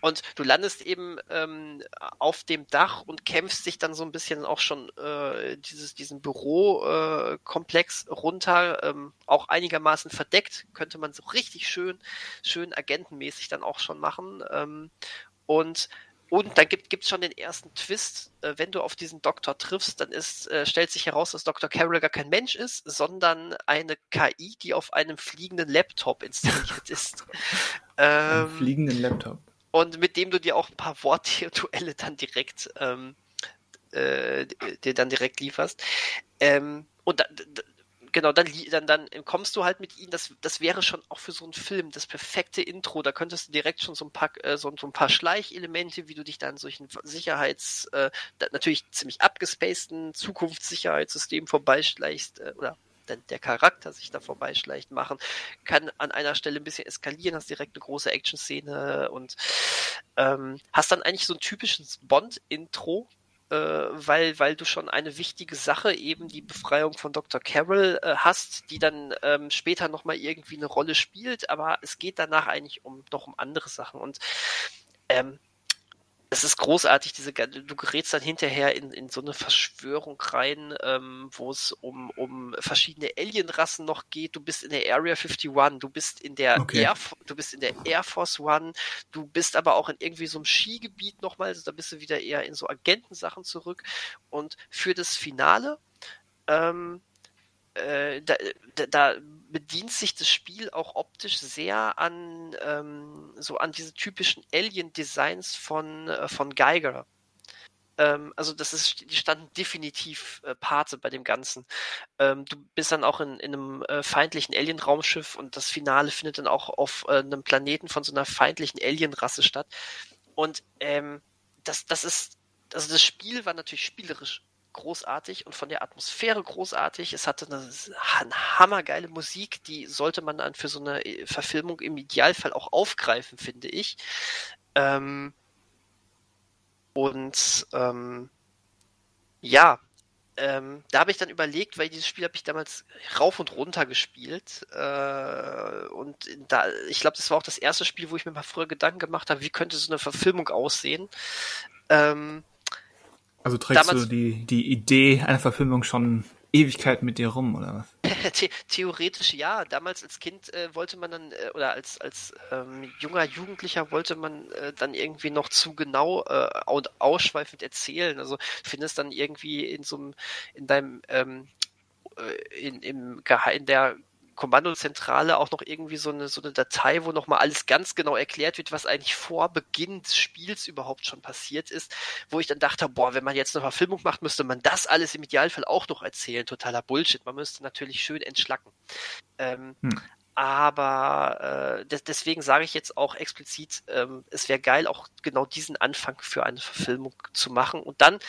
und du landest eben ähm, auf dem Dach und kämpfst dich dann so ein bisschen auch schon äh, dieses, diesen Bürokomplex äh, runter, ähm, auch einigermaßen verdeckt, könnte man so richtig schön, schön agentenmäßig dann auch schon machen. Ähm, und und dann gibt es schon den ersten Twist, äh, wenn du auf diesen Doktor triffst, dann ist, äh, stellt sich heraus, dass Dr. Carroll gar kein Mensch ist, sondern eine KI, die auf einem fliegenden Laptop installiert (laughs) ist. Ähm, fliegenden Laptop. und mit dem du dir auch ein paar Wortduelle dann direkt ähm, äh, dir dann direkt lieferst. Ähm, und da, da, genau, dann, dann, dann kommst du halt mit ihnen, das, das wäre schon auch für so einen Film das perfekte Intro. Da könntest du direkt schon so ein paar, äh, so, so ein paar Schleichelemente, wie du dich dann solchen Sicherheits, äh, natürlich ziemlich abgespaceden Zukunftssicherheitssystemen vorbeischleichst, äh, oder der, der Charakter sich da vorbeischleicht machen, kann an einer Stelle ein bisschen eskalieren, hast direkt eine große Action-Szene und ähm, hast dann eigentlich so ein typisches Bond-Intro, äh, weil, weil du schon eine wichtige Sache, eben die Befreiung von Dr. Carroll äh, hast, die dann ähm, später nochmal irgendwie eine Rolle spielt, aber es geht danach eigentlich um noch um andere Sachen. Und ähm, es ist großartig, diese, du gerätst dann hinterher in, in so eine Verschwörung rein, ähm, wo es um, um verschiedene Alienrassen noch geht. Du bist in der Area 51, du bist in der okay. Air, du bist in der Air Force One, du bist aber auch in irgendwie so einem Skigebiet nochmal, also da bist du wieder eher in so Agentensachen zurück. Und für das Finale, ähm, äh, da, da, bedient sich das Spiel auch optisch sehr an ähm, so an diese typischen Alien-Designs von, äh, von Geiger. Ähm, also das ist, die standen definitiv äh, Pate bei dem Ganzen. Ähm, du bist dann auch in, in einem äh, feindlichen Alien-Raumschiff und das Finale findet dann auch auf äh, einem Planeten von so einer feindlichen Alien-Rasse statt. Und ähm, das, das ist, also das Spiel war natürlich spielerisch großartig und von der Atmosphäre großartig. Es hatte eine, eine hammergeile Musik, die sollte man dann für so eine äh, Verfilmung im Idealfall auch aufgreifen, finde ich. Ähm, und ähm, ja, ähm, da habe ich dann überlegt, weil dieses Spiel habe ich damals rauf und runter gespielt. Äh, und da, ich glaube, das war auch das erste Spiel, wo ich mir mal früher Gedanken gemacht habe, wie könnte so eine Verfilmung aussehen. Ähm, also trägst Damals, du die, die Idee einer Verfilmung schon Ewigkeit mit dir rum, oder was? (laughs) The theoretisch ja. Damals als Kind äh, wollte man dann, äh, oder als, als ähm, junger Jugendlicher wollte man äh, dann irgendwie noch zu genau äh, und ausschweifend erzählen. Also findest dann irgendwie in so einem, in deinem ähm, äh, in, im in der Kommandozentrale auch noch irgendwie so eine, so eine Datei, wo nochmal alles ganz genau erklärt wird, was eigentlich vor Beginn des Spiels überhaupt schon passiert ist, wo ich dann dachte, boah, wenn man jetzt eine Verfilmung macht, müsste man das alles im Idealfall auch noch erzählen. Totaler Bullshit. Man müsste natürlich schön entschlacken. Ähm, hm. Aber äh, deswegen sage ich jetzt auch explizit, ähm, es wäre geil, auch genau diesen Anfang für eine Verfilmung zu machen. Und dann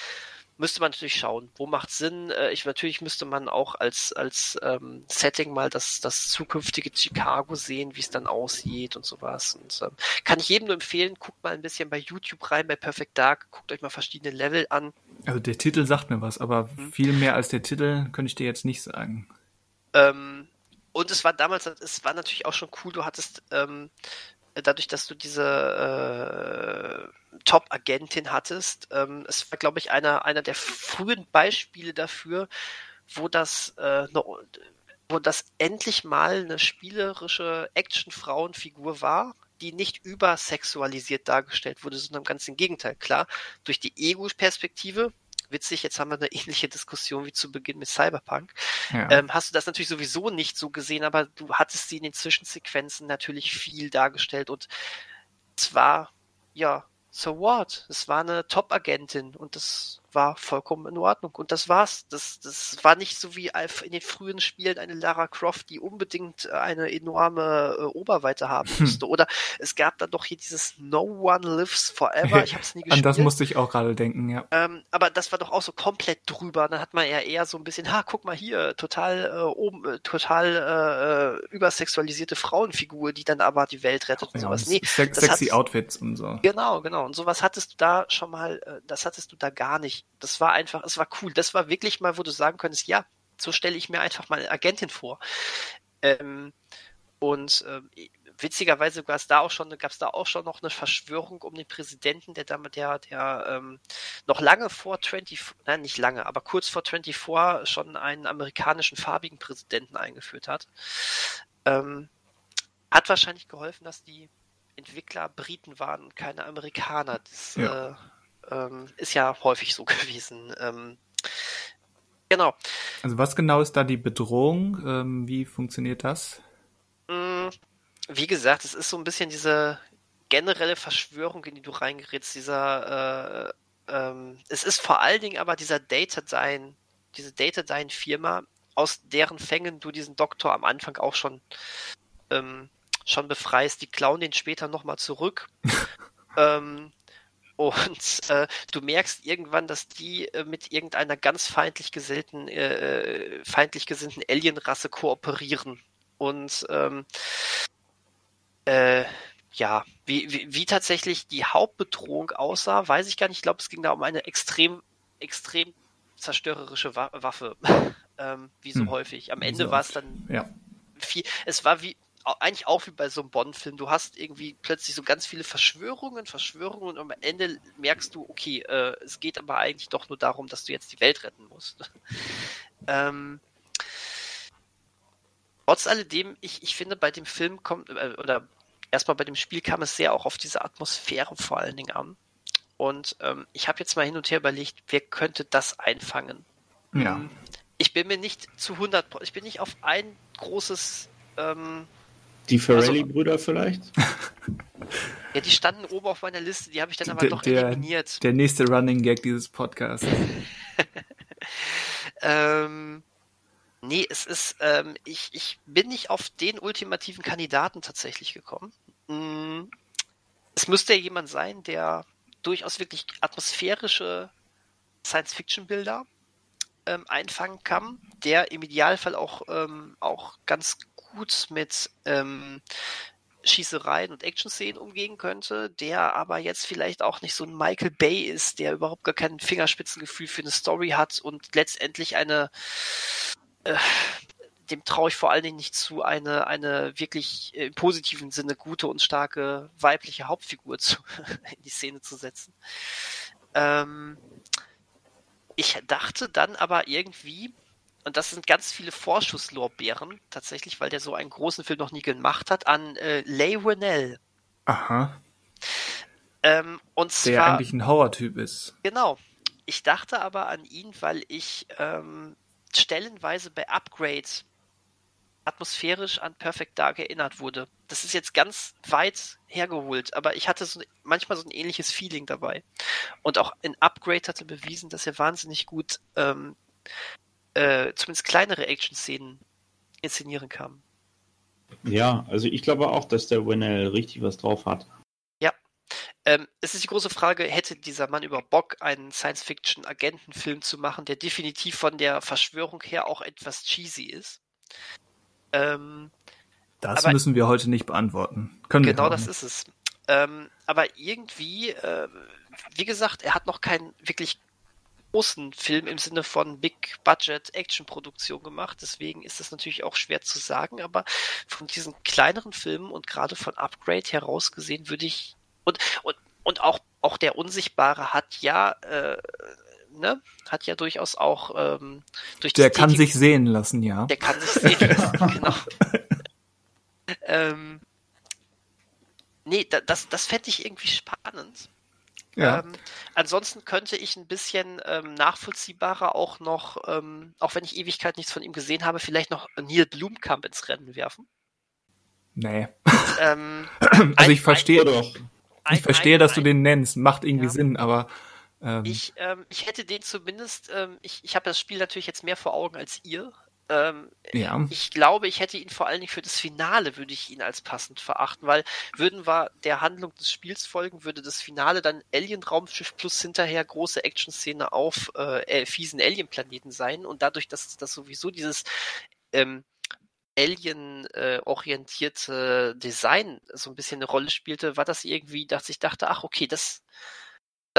müsste man natürlich schauen, wo macht Sinn. Äh, ich natürlich müsste man auch als als ähm, Setting mal das das zukünftige Chicago sehen, wie es dann aussieht und sowas. Und ähm, kann ich jedem nur empfehlen, guckt mal ein bisschen bei YouTube rein, bei Perfect Dark, guckt euch mal verschiedene Level an. Also der Titel sagt mir was, aber mhm. viel mehr als der Titel könnte ich dir jetzt nicht sagen. Ähm, und es war damals, es war natürlich auch schon cool, du hattest ähm, dadurch, dass du diese äh, Top-Agentin hattest. Ähm, es war, glaube ich, einer, einer der frühen Beispiele dafür, wo das, äh, ne, wo das endlich mal eine spielerische Action-Frauenfigur war, die nicht übersexualisiert dargestellt wurde, sondern ganz im Gegenteil. Klar, durch die Ego-Perspektive witzig, jetzt haben wir eine ähnliche Diskussion wie zu Beginn mit Cyberpunk. Ja. Ähm, hast du das natürlich sowieso nicht so gesehen, aber du hattest sie in den Zwischensequenzen natürlich viel dargestellt und zwar, ja, so what? Es war eine Top-Agentin und das war vollkommen in Ordnung. Und das war's. Das, das war nicht so wie in den frühen Spielen eine Lara Croft, die unbedingt äh, eine enorme äh, Oberweite haben hm. musste. Hm. Oder es gab dann doch hier dieses No One Lives Forever. Ich habe es nie gespielt. (laughs) An das musste ich auch gerade denken, ja. Ähm, aber das war doch auch so komplett drüber. Dann hat man ja eher so ein bisschen, ha, guck mal hier, total äh, oben, äh, total äh, übersexualisierte Frauenfigur, die dann aber die Welt rettet und ja, sowas. Nee, se sexy Outfits und so. Genau, genau. Und sowas hattest du da schon mal, äh, das hattest du da gar nicht das war einfach, es war cool. Das war wirklich mal, wo du sagen könntest, ja, so stelle ich mir einfach mal eine Agentin vor. Ähm, und äh, witzigerweise gab es da auch schon, gab es da auch schon noch eine Verschwörung um den Präsidenten, der damit, der, der ähm, noch lange vor 20, nein, nicht lange, aber kurz vor 24 schon einen amerikanischen farbigen Präsidenten eingeführt hat. Ähm, hat wahrscheinlich geholfen, dass die Entwickler Briten waren und keine Amerikaner. Das, ja. äh, ähm, ist ja häufig so (laughs) gewesen. Ähm, genau. Also was genau ist da die Bedrohung? Ähm, wie funktioniert das? Mm, wie gesagt, es ist so ein bisschen diese generelle Verschwörung, in die du reingerätst, dieser äh, ähm, es ist vor allen Dingen aber dieser Datadyne, diese Datadyne-Firma, aus deren Fängen du diesen Doktor am Anfang auch schon ähm, schon befreist. Die klauen den später nochmal zurück. (laughs) ähm, und äh, du merkst irgendwann, dass die äh, mit irgendeiner ganz feindlich gesinnten, äh, feindlich gesinnten Alienrasse kooperieren. Und ähm, äh, ja, wie, wie, wie tatsächlich die Hauptbedrohung aussah, weiß ich gar nicht. Ich glaube, es ging da um eine extrem, extrem zerstörerische Waffe, (laughs) ähm, wie so hm. häufig. Am Ende war es dann ja. viel. Es war wie eigentlich auch wie bei so einem Bond-Film. Du hast irgendwie plötzlich so ganz viele Verschwörungen, Verschwörungen und am Ende merkst du, okay, äh, es geht aber eigentlich doch nur darum, dass du jetzt die Welt retten musst. (laughs) ähm, trotz alledem, ich, ich finde, bei dem Film kommt, äh, oder erstmal bei dem Spiel kam es sehr auch auf diese Atmosphäre vor allen Dingen an. Und ähm, ich habe jetzt mal hin und her überlegt, wer könnte das einfangen? Ja. Ich bin mir nicht zu 100%, ich bin nicht auf ein großes. Ähm, die Ferrelli-Brüder also, vielleicht? (laughs) ja, die standen oben auf meiner Liste, die habe ich dann aber doch der, eliminiert. Der nächste Running Gag dieses Podcasts. (laughs) ähm, nee, es ist, ähm, ich, ich bin nicht auf den ultimativen Kandidaten tatsächlich gekommen. Hm, es müsste ja jemand sein, der durchaus wirklich atmosphärische Science-Fiction-Bilder ähm, einfangen kann, der im Idealfall auch, ähm, auch ganz gut mit ähm, Schießereien und Action-Szenen umgehen könnte, der aber jetzt vielleicht auch nicht so ein Michael Bay ist, der überhaupt gar kein Fingerspitzengefühl für eine Story hat und letztendlich eine äh, dem traue ich vor allen Dingen nicht zu, eine, eine wirklich im positiven Sinne gute und starke weibliche Hauptfigur zu, (laughs) in die Szene zu setzen. Ähm, ich dachte dann aber irgendwie, und das sind ganz viele Vorschusslorbeeren tatsächlich, weil der so einen großen Film noch nie gemacht hat, an äh, Leigh Whannell. Aha. Ähm, und zwar, der eigentlich ein Horror-Typ ist. Genau. Ich dachte aber an ihn, weil ich ähm, stellenweise bei Upgrades atmosphärisch an Perfect Dark erinnert wurde. Das ist jetzt ganz weit hergeholt, aber ich hatte so, manchmal so ein ähnliches Feeling dabei. Und auch in Upgrade hatte bewiesen, dass er wahnsinnig gut ähm, äh, zumindest kleinere Action-Szenen inszenieren kann. Ja, also ich glaube auch, dass der Winnell richtig was drauf hat. Ja. Ähm, es ist die große Frage, hätte dieser Mann überhaupt Bock, einen Science-Fiction-Agentenfilm zu machen, der definitiv von der Verschwörung her auch etwas cheesy ist? Ähm, das aber, müssen wir heute nicht beantworten. Können genau das ist es. Ähm, aber irgendwie, äh, wie gesagt, er hat noch keinen wirklich großen Film im Sinne von Big Budget Action Produktion gemacht. Deswegen ist es natürlich auch schwer zu sagen. Aber von diesen kleineren Filmen und gerade von Upgrade heraus gesehen würde ich und und und auch auch der Unsichtbare hat ja äh, ne, hat ja durchaus auch ähm, durch Der kann sich sehen lassen, ja. Der kann sich sehen lassen, (laughs) genau. ähm, nee, da, das, das fände ich irgendwie spannend. Ja. Ähm, ansonsten könnte ich ein bisschen ähm, nachvollziehbarer auch noch, ähm, auch wenn ich Ewigkeit nichts von ihm gesehen habe, vielleicht noch Neil Blumkamp ins Rennen werfen. Nee. Ähm, (laughs) also ich verstehe doch. Ich verstehe, dass du den nennst, macht irgendwie ja. Sinn, aber ähm, ich, ähm, ich hätte den zumindest, ich, ich habe das Spiel natürlich jetzt mehr vor Augen als ihr. Ähm, ja. Ich glaube, ich hätte ihn vor allen Dingen für das Finale würde ich ihn als passend verachten, weil würden wir der Handlung des Spiels folgen, würde das Finale dann Alien-Raumschiff plus hinterher große Action-Szene auf äh, fiesen Alien-Planeten sein und dadurch, dass das sowieso dieses ähm, Alien-orientierte äh, Design so ein bisschen eine Rolle spielte, war das irgendwie, dass ich dachte, ach okay, das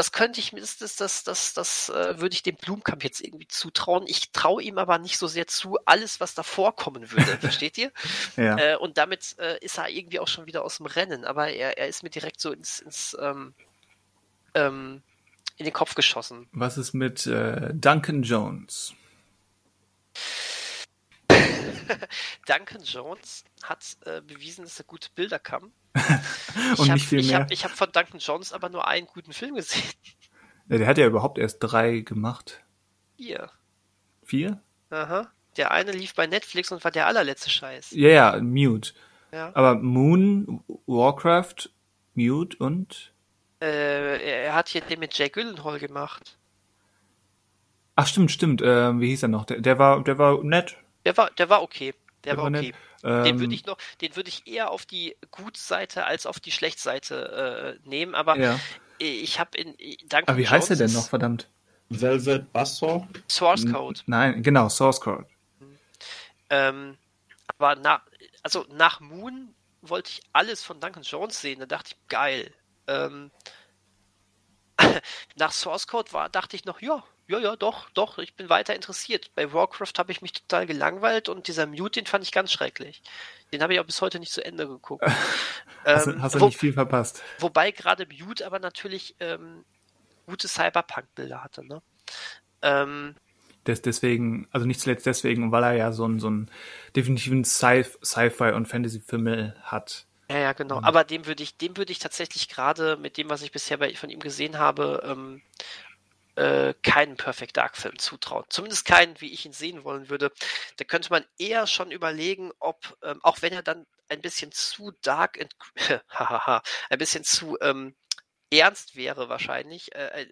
das könnte ich das, das, das, das, das äh, würde ich dem Blumkamp jetzt irgendwie zutrauen. Ich traue ihm aber nicht so sehr zu, alles, was da vorkommen würde, (laughs) versteht ihr? Ja. Äh, und damit äh, ist er irgendwie auch schon wieder aus dem Rennen, aber er, er ist mir direkt so ins, ins ähm, ähm, in den Kopf geschossen. Was ist mit äh, Duncan Jones? (laughs) Duncan Jones hat äh, bewiesen, dass er gute Bilder kann. Und hab, nicht viel ich mehr. Hab, ich habe von Duncan Jones aber nur einen guten Film gesehen. Ja, der hat ja überhaupt erst drei gemacht. Vier. Vier? Aha. Der eine lief bei Netflix und war der allerletzte Scheiß. Ja, ja, Mute. Ja. Aber Moon, Warcraft, Mute und? Äh, er hat hier den mit Jay Gyllenhaal gemacht. Ach stimmt, stimmt. Äh, wie hieß er noch? Der, der war, der war nett. Der war, der war okay. Der, Der war war okay. Ähm, Den würde ich noch, den würde ich eher auf die Gut-Seite als auf die Schlecht-Seite äh, nehmen, aber ja. ich habe in Duncan Aber wie heißt er Jones denn noch, verdammt? Velvet Buzzsaw? Source Code. Nein, genau, Source Code. Ähm, aber nach, also nach Moon wollte ich alles von Duncan Jones sehen. Da dachte ich, geil. Ähm, (laughs) nach Source Code war, dachte ich noch, ja, ja, ja, doch, doch, ich bin weiter interessiert. Bei Warcraft habe ich mich total gelangweilt und dieser Mute, den fand ich ganz schrecklich. Den habe ich auch bis heute nicht zu Ende geguckt. (laughs) hast, ähm, hast du wo, nicht viel verpasst. Wobei gerade Mute aber natürlich ähm, gute Cyberpunk-Bilder hatte, ne? Ähm, Des, deswegen, also nicht zuletzt deswegen, weil er ja so einen, so einen definitiven Sci-Fi- und Fantasy-Film hat. Ja, ja, genau. Aber dem würde ich, dem würde ich tatsächlich gerade mit dem, was ich bisher bei, von ihm gesehen habe, ähm, äh, keinen Perfect Dark Film zutrauen. Zumindest keinen, wie ich ihn sehen wollen würde. Da könnte man eher schon überlegen, ob, ähm, auch wenn er dann ein bisschen zu dark, (laughs) ein bisschen zu ähm, ernst wäre wahrscheinlich, äh, äh,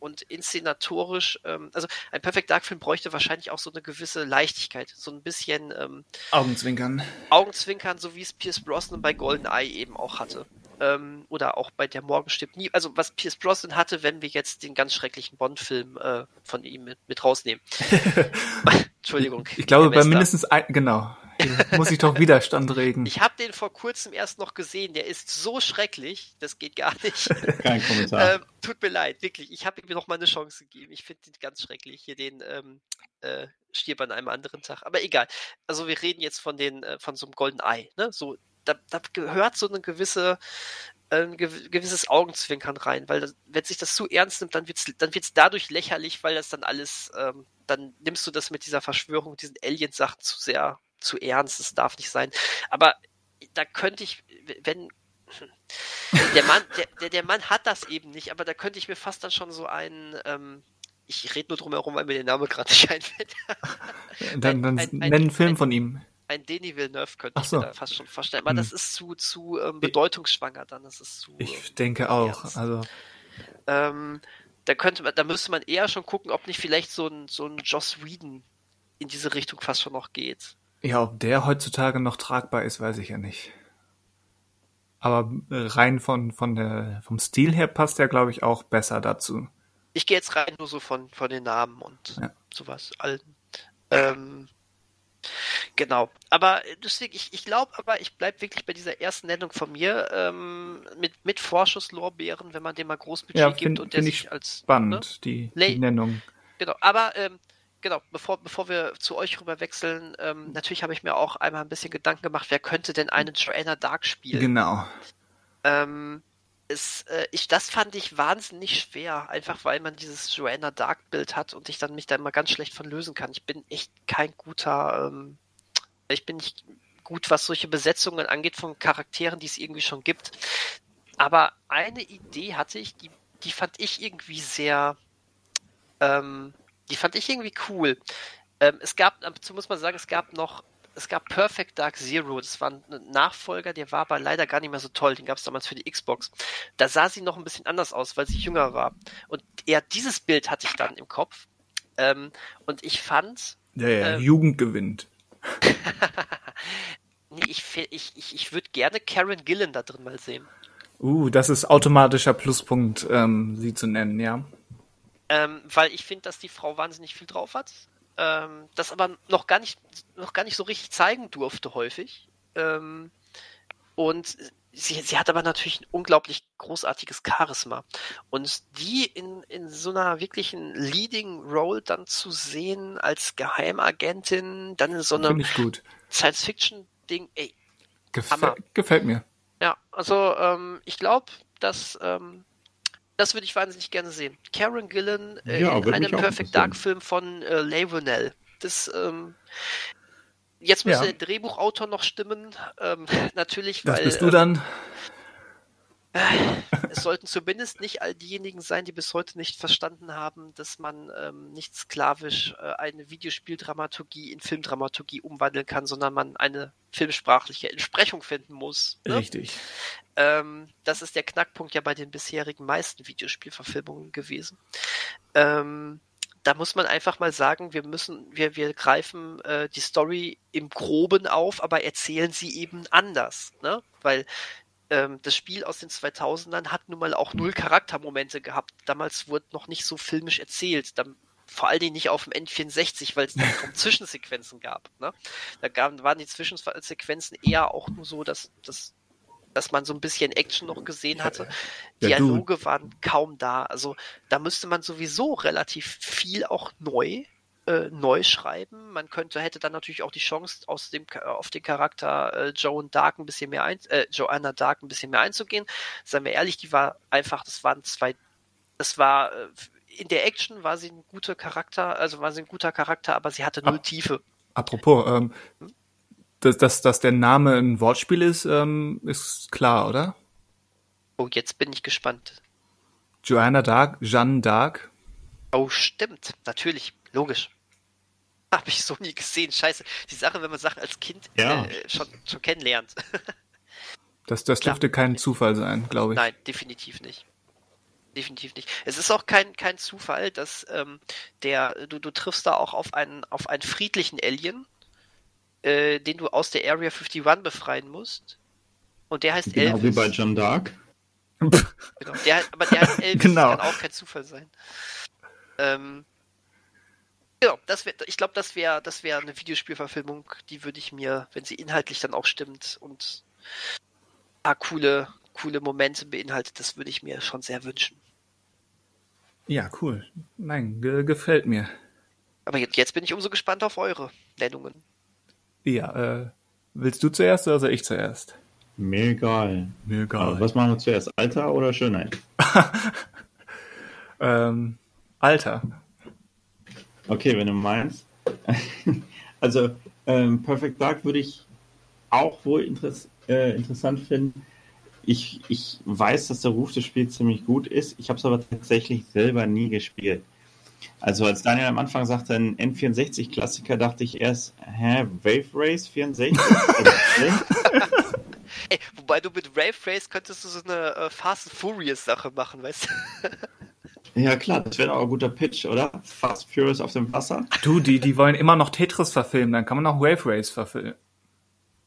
und inszenatorisch, ähm, also ein Perfect Dark Film bräuchte wahrscheinlich auch so eine gewisse Leichtigkeit, so ein bisschen ähm, Augenzwinkern. Augenzwinkern, so wie es Pierce Brosnan bei GoldenEye eben auch hatte. Ähm, oder auch bei Der Morgen stirbt nie. Also was Pierce Brosnan hatte, wenn wir jetzt den ganz schrecklichen Bond-Film äh, von ihm mit, mit rausnehmen. (laughs) Entschuldigung. Ich glaube, bei mindestens ein, genau. muss ich doch Widerstand (laughs) regen. Ich habe den vor kurzem erst noch gesehen. Der ist so schrecklich, das geht gar nicht. (laughs) Kein Kommentar. Ähm, tut mir leid, wirklich. Ich habe ihm noch mal eine Chance gegeben. Ich finde den ganz schrecklich. Hier den ähm, äh, stirb an einem anderen Tag. Aber egal. Also wir reden jetzt von den äh, von so einem Golden Eye. Ne? So, da, da gehört so eine gewisse ein gewisses Augenzwinkern rein, weil das, wenn sich das zu ernst nimmt, dann wird's dann wird's dadurch lächerlich, weil das dann alles, ähm, dann nimmst du das mit dieser Verschwörung, diesen Alien-Sachen zu sehr zu ernst, das darf nicht sein. Aber da könnte ich, wenn der Mann, der, der, der Mann hat das eben nicht, aber da könnte ich mir fast dann schon so einen, ähm, ich rede nur drum herum, weil mir der Name gerade nicht (laughs) einfällt. dann dann ein, ein, nenn einen Film ein, von ihm. Ein Denis Villeneuve könnte so. ich mir da fast schon vorstellen, aber hm. das ist zu, zu ähm, bedeutungsschwanger dann, das ist zu. Ich ähm, denke auch, ernst. also. Ähm, da könnte man, da müsste man eher schon gucken, ob nicht vielleicht so ein, so ein Joss Whedon in diese Richtung fast schon noch geht. Ja, ob der heutzutage noch tragbar ist, weiß ich ja nicht. Aber rein von, von der, vom Stil her passt er, glaube ich, auch besser dazu. Ich gehe jetzt rein nur so von, von den Namen und ja. sowas. Ähm, genau. Aber deswegen, ich, ich glaube aber, ich bleibe wirklich bei dieser ersten Nennung von mir ähm, mit, mit Vorschusslorbeeren, wenn man dem mal Großbudget ja, find, gibt und der sich als spannend, ne? die, die Nennung. Genau, aber ähm, genau, bevor, bevor wir zu euch rüber wechseln, ähm, natürlich habe ich mir auch einmal ein bisschen Gedanken gemacht, wer könnte denn einen Joanna Dark spielen? Genau. Ähm, es, äh, ich, das fand ich wahnsinnig schwer, einfach weil man dieses Joanna Dark Bild hat und ich dann mich da immer ganz schlecht von lösen kann. Ich bin echt kein guter, ähm, ich bin nicht gut, was solche Besetzungen angeht von Charakteren, die es irgendwie schon gibt. Aber eine Idee hatte ich, die, die fand ich irgendwie sehr, ähm, die fand ich irgendwie cool. Ähm, es gab, dazu muss man sagen, es gab noch, es gab Perfect Dark Zero. Das war ein Nachfolger, der war aber leider gar nicht mehr so toll. Den gab es damals für die Xbox. Da sah sie noch ein bisschen anders aus, weil sie jünger war. Und eher dieses Bild hatte ich dann im Kopf. Ähm, und ich fand. Ja, ja, ähm, Jugend gewinnt. (laughs) nee, ich, ich, ich, ich würde gerne Karen Gillen da drin mal sehen. Uh, das ist automatischer Pluspunkt, ähm, sie zu nennen, ja. Ähm, weil ich finde, dass die Frau wahnsinnig viel drauf hat. Ähm, das aber noch gar nicht, noch gar nicht so richtig zeigen durfte häufig. Ähm, und sie, sie hat aber natürlich ein unglaublich großartiges Charisma. Und die in, in so einer wirklichen Leading Role dann zu sehen als Geheimagentin, dann in so einem Science-Fiction-Ding, ey. Gefä gefällt mir. Ja, also ähm, ich glaube, dass ähm, das würde ich wahnsinnig gerne sehen. Karen Gillen äh, ja, in einem Perfect Dark Film von äh, Whannell. Das, ähm, jetzt müsste ja. der Drehbuchautor noch stimmen. Ähm, (laughs) natürlich, das weil. bist du ähm, dann? es sollten zumindest nicht all diejenigen sein, die bis heute nicht verstanden haben, dass man ähm, nicht sklavisch äh, eine Videospieldramaturgie in Filmdramaturgie umwandeln kann, sondern man eine filmsprachliche Entsprechung finden muss. Ne? Richtig. Ähm, das ist der Knackpunkt ja bei den bisherigen meisten Videospielverfilmungen gewesen. Ähm, da muss man einfach mal sagen, wir müssen, wir, wir greifen äh, die Story im Groben auf, aber erzählen sie eben anders, ne? Weil ähm, das Spiel aus den 2000ern hat nun mal auch null Charaktermomente gehabt. Damals wurde noch nicht so filmisch erzählt. Dann, vor allen Dingen nicht auf dem N64, weil es da (laughs) kaum Zwischensequenzen gab. Ne? Da gab, waren die Zwischensequenzen eher auch nur so, dass, dass dass man so ein bisschen Action noch gesehen hatte. Ja, du- Dialoge waren kaum da. Also da müsste man sowieso relativ viel auch neu äh, neu schreiben. Man könnte hätte dann natürlich auch die Chance aus dem auf den Charakter äh, Joan Dark ein bisschen mehr ein, äh, Joanna Dark ein bisschen mehr einzugehen. Seien wir ehrlich, die war einfach, das waren zwei, das war äh, in der Action war sie ein guter Charakter, also war sie ein guter Charakter, aber sie hatte null Ah. Tiefe. Apropos, ähm, dass, dass, dass der Name ein Wortspiel ist, ähm, ist klar, oder? Oh, jetzt bin ich gespannt. Joanna Dark, Jeanne Dark. Oh, stimmt. Natürlich. Logisch. (laughs) Habe ich so nie gesehen. Scheiße. Die Sache, wenn man Sachen als Kind Ja. äh, schon, schon kennenlernt. (laughs) Das, das Klar. dürfte kein Zufall sein, glaube ich. Nein, definitiv nicht. Definitiv nicht. Es ist auch kein, kein Zufall, dass ähm, der, du, du triffst da auch auf einen, auf einen friedlichen Alien, äh, den du aus der Area 51 befreien musst. Und der heißt Genau wie Elvis. bei John Dark. (laughs) Genau, der, aber der heißt (laughs) Elvis, Genau. kann auch kein Zufall sein. Ähm, ja, das wär, ich glaube, das wäre das wär eine Videospielverfilmung, die würde ich mir, wenn sie inhaltlich dann auch stimmt und ein paar coole, coole Momente beinhaltet, das würde ich mir schon sehr wünschen. Ja, cool. Nein, ge gefällt mir. Aber jetzt, jetzt bin ich umso gespannt auf eure Nennungen. Ja, äh, willst du zuerst oder soll ich zuerst? Mir egal. Mir Aber was machen wir zuerst? Alter oder Schönheit? (laughs) Ähm, Alter. Okay, wenn du meinst. (laughs) Also, ähm, Perfect Dark würde ich auch wohl interess äh, interessant finden. Ich, ich weiß, dass der Ruf des Spiels ziemlich gut ist. Ich habe es aber tatsächlich selber nie gespielt. Also als Daniel am Anfang sagte, ein N64-Klassiker, dachte ich erst, hä, Wave Race 64? (laughs) Oder was? Ey, wobei du mit Rave Race könntest du so eine äh, Fast and Furious Sache machen, weißt du? (laughs) ja klar, das wäre doch ein guter Pitch, oder? Fast Furious auf dem Wasser. Du, die, die wollen immer noch Tetris verfilmen, dann kann man auch Wave Race verfilmen.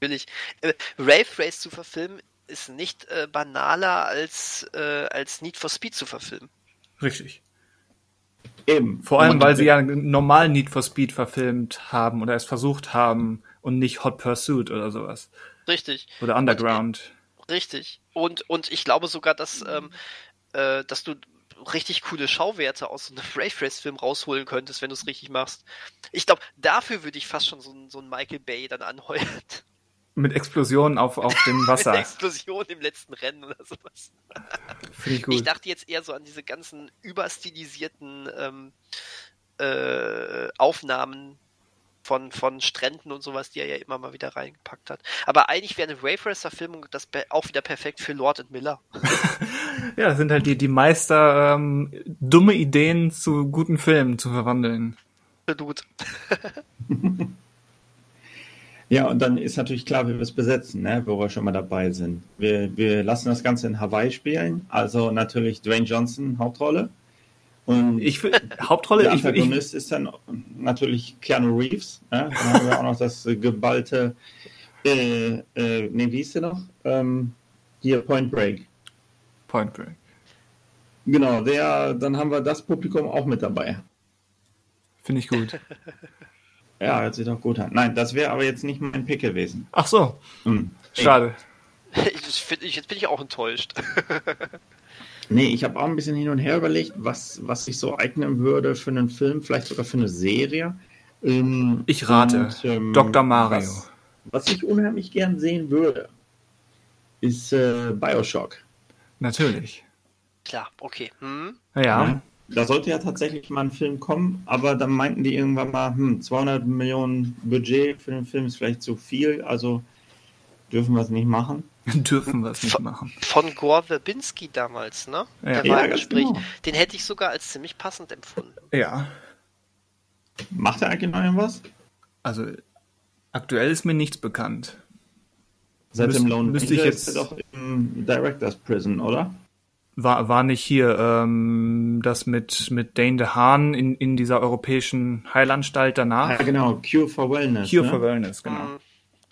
Natürlich. Äh, Rave Race zu verfilmen ist nicht äh, banaler als, äh, als Need for Speed zu verfilmen. Richtig. Eben. Vor allem, Und- weil sie ja normal Need for Speed verfilmt haben oder es versucht haben und nicht Hot Pursuit oder sowas. Richtig, Oder Underground. richtig. Und, und ich glaube sogar, dass, ähm, äh, dass du richtig coole Schauwerte aus so einem (laughs) Rave Race Film rausholen könntest, wenn du es richtig machst. Ich glaube, dafür würde ich fast schon so einen so einen Michael Bay dann anheuern. Mit Explosionen auf, auf dem (laughs) Mit Wasser. der Explosion im letzten Rennen oder sowas. Finde ich Ich gut. dachte jetzt eher so an diese ganzen überstilisierten ähm, äh, Aufnahmen von, von Stränden und sowas, die er ja immer mal wieder reingepackt hat. Aber eigentlich wäre eine Rave Race Verfilmung das auch wieder perfekt für Lord and Miller. (laughs) Ja, das sind halt die, die Meister, ähm, dumme Ideen zu guten Filmen zu verwandeln. Absolut. (laughs) Ja, und dann ist natürlich klar, wie wir es besetzen, ne? wo wir schon mal dabei sind. Wir, wir lassen das Ganze in Hawaii spielen, also natürlich Dwayne Johnson Hauptrolle. Und Ich will, Hauptrolle, der ich, will- ich, Antagonist ist dann natürlich Keanu Reeves. Ne? Dann haben wir auch noch das geballte, äh, äh, nee, wie hieß der noch? Ähm, hier Point Break. Point Break. Genau, der, dann haben wir das Publikum auch mit dabei. Finde ich gut. (laughs) Ja, hört sich doch gut an. Nein, das wäre aber jetzt nicht mein Pick gewesen. Ach so, Hm. schade. (laughs) Ich find, ich, jetzt bin ich auch enttäuscht. (laughs) Nee, ich habe auch ein bisschen hin und her überlegt, was, was sich so eignen würde für einen Film, vielleicht sogar für eine Serie. Ähm, Ich rate. und, ähm, Dr. Mario. Was, was ich unheimlich gern sehen würde, ist äh, Bioshock. Natürlich. Klar, okay. Hm? Ja. Ja. Da sollte ja tatsächlich mal ein Film kommen, aber dann meinten die irgendwann mal, hm, 200 Millionen Budget für den Film ist vielleicht zu viel, also dürfen wir es nicht machen. (laughs) Dürfen wir es nicht machen. Von Gore Verbinski damals, ne? Ja. Der Ja, war im Gespräch. genau. Den hätte ich sogar als ziemlich passend empfunden. Ja. Macht er eigentlich noch irgendwas? Also, aktuell ist mir nichts bekannt. Seit Müsst- dem Lone müsste ich jetzt- ist er doch im Director's Prison, oder? War, war nicht hier ähm, das mit, mit Dane DeHaan in, in dieser europäischen Heilanstalt danach? Ja, genau, Cure for Wellness. Cure ne? for Wellness, genau. Hm.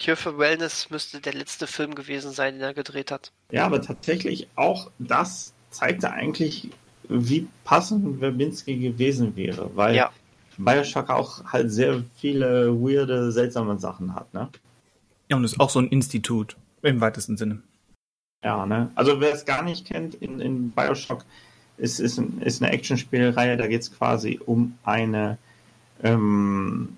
Cure for Wellness müsste der letzte Film gewesen sein, den er gedreht hat. Ja, aber tatsächlich auch das zeigte eigentlich, wie passend Verbinski gewesen wäre, weil Ja. Bioshock auch halt sehr viele weirde, seltsame Sachen hat, ne? Ja, und ist auch so ein Institut im weitesten Sinne. Ja, ne? Also wer es gar nicht kennt, in, in Bioshock ist, ist, ein, ist eine Actionspielreihe, da geht es quasi um eine ähm,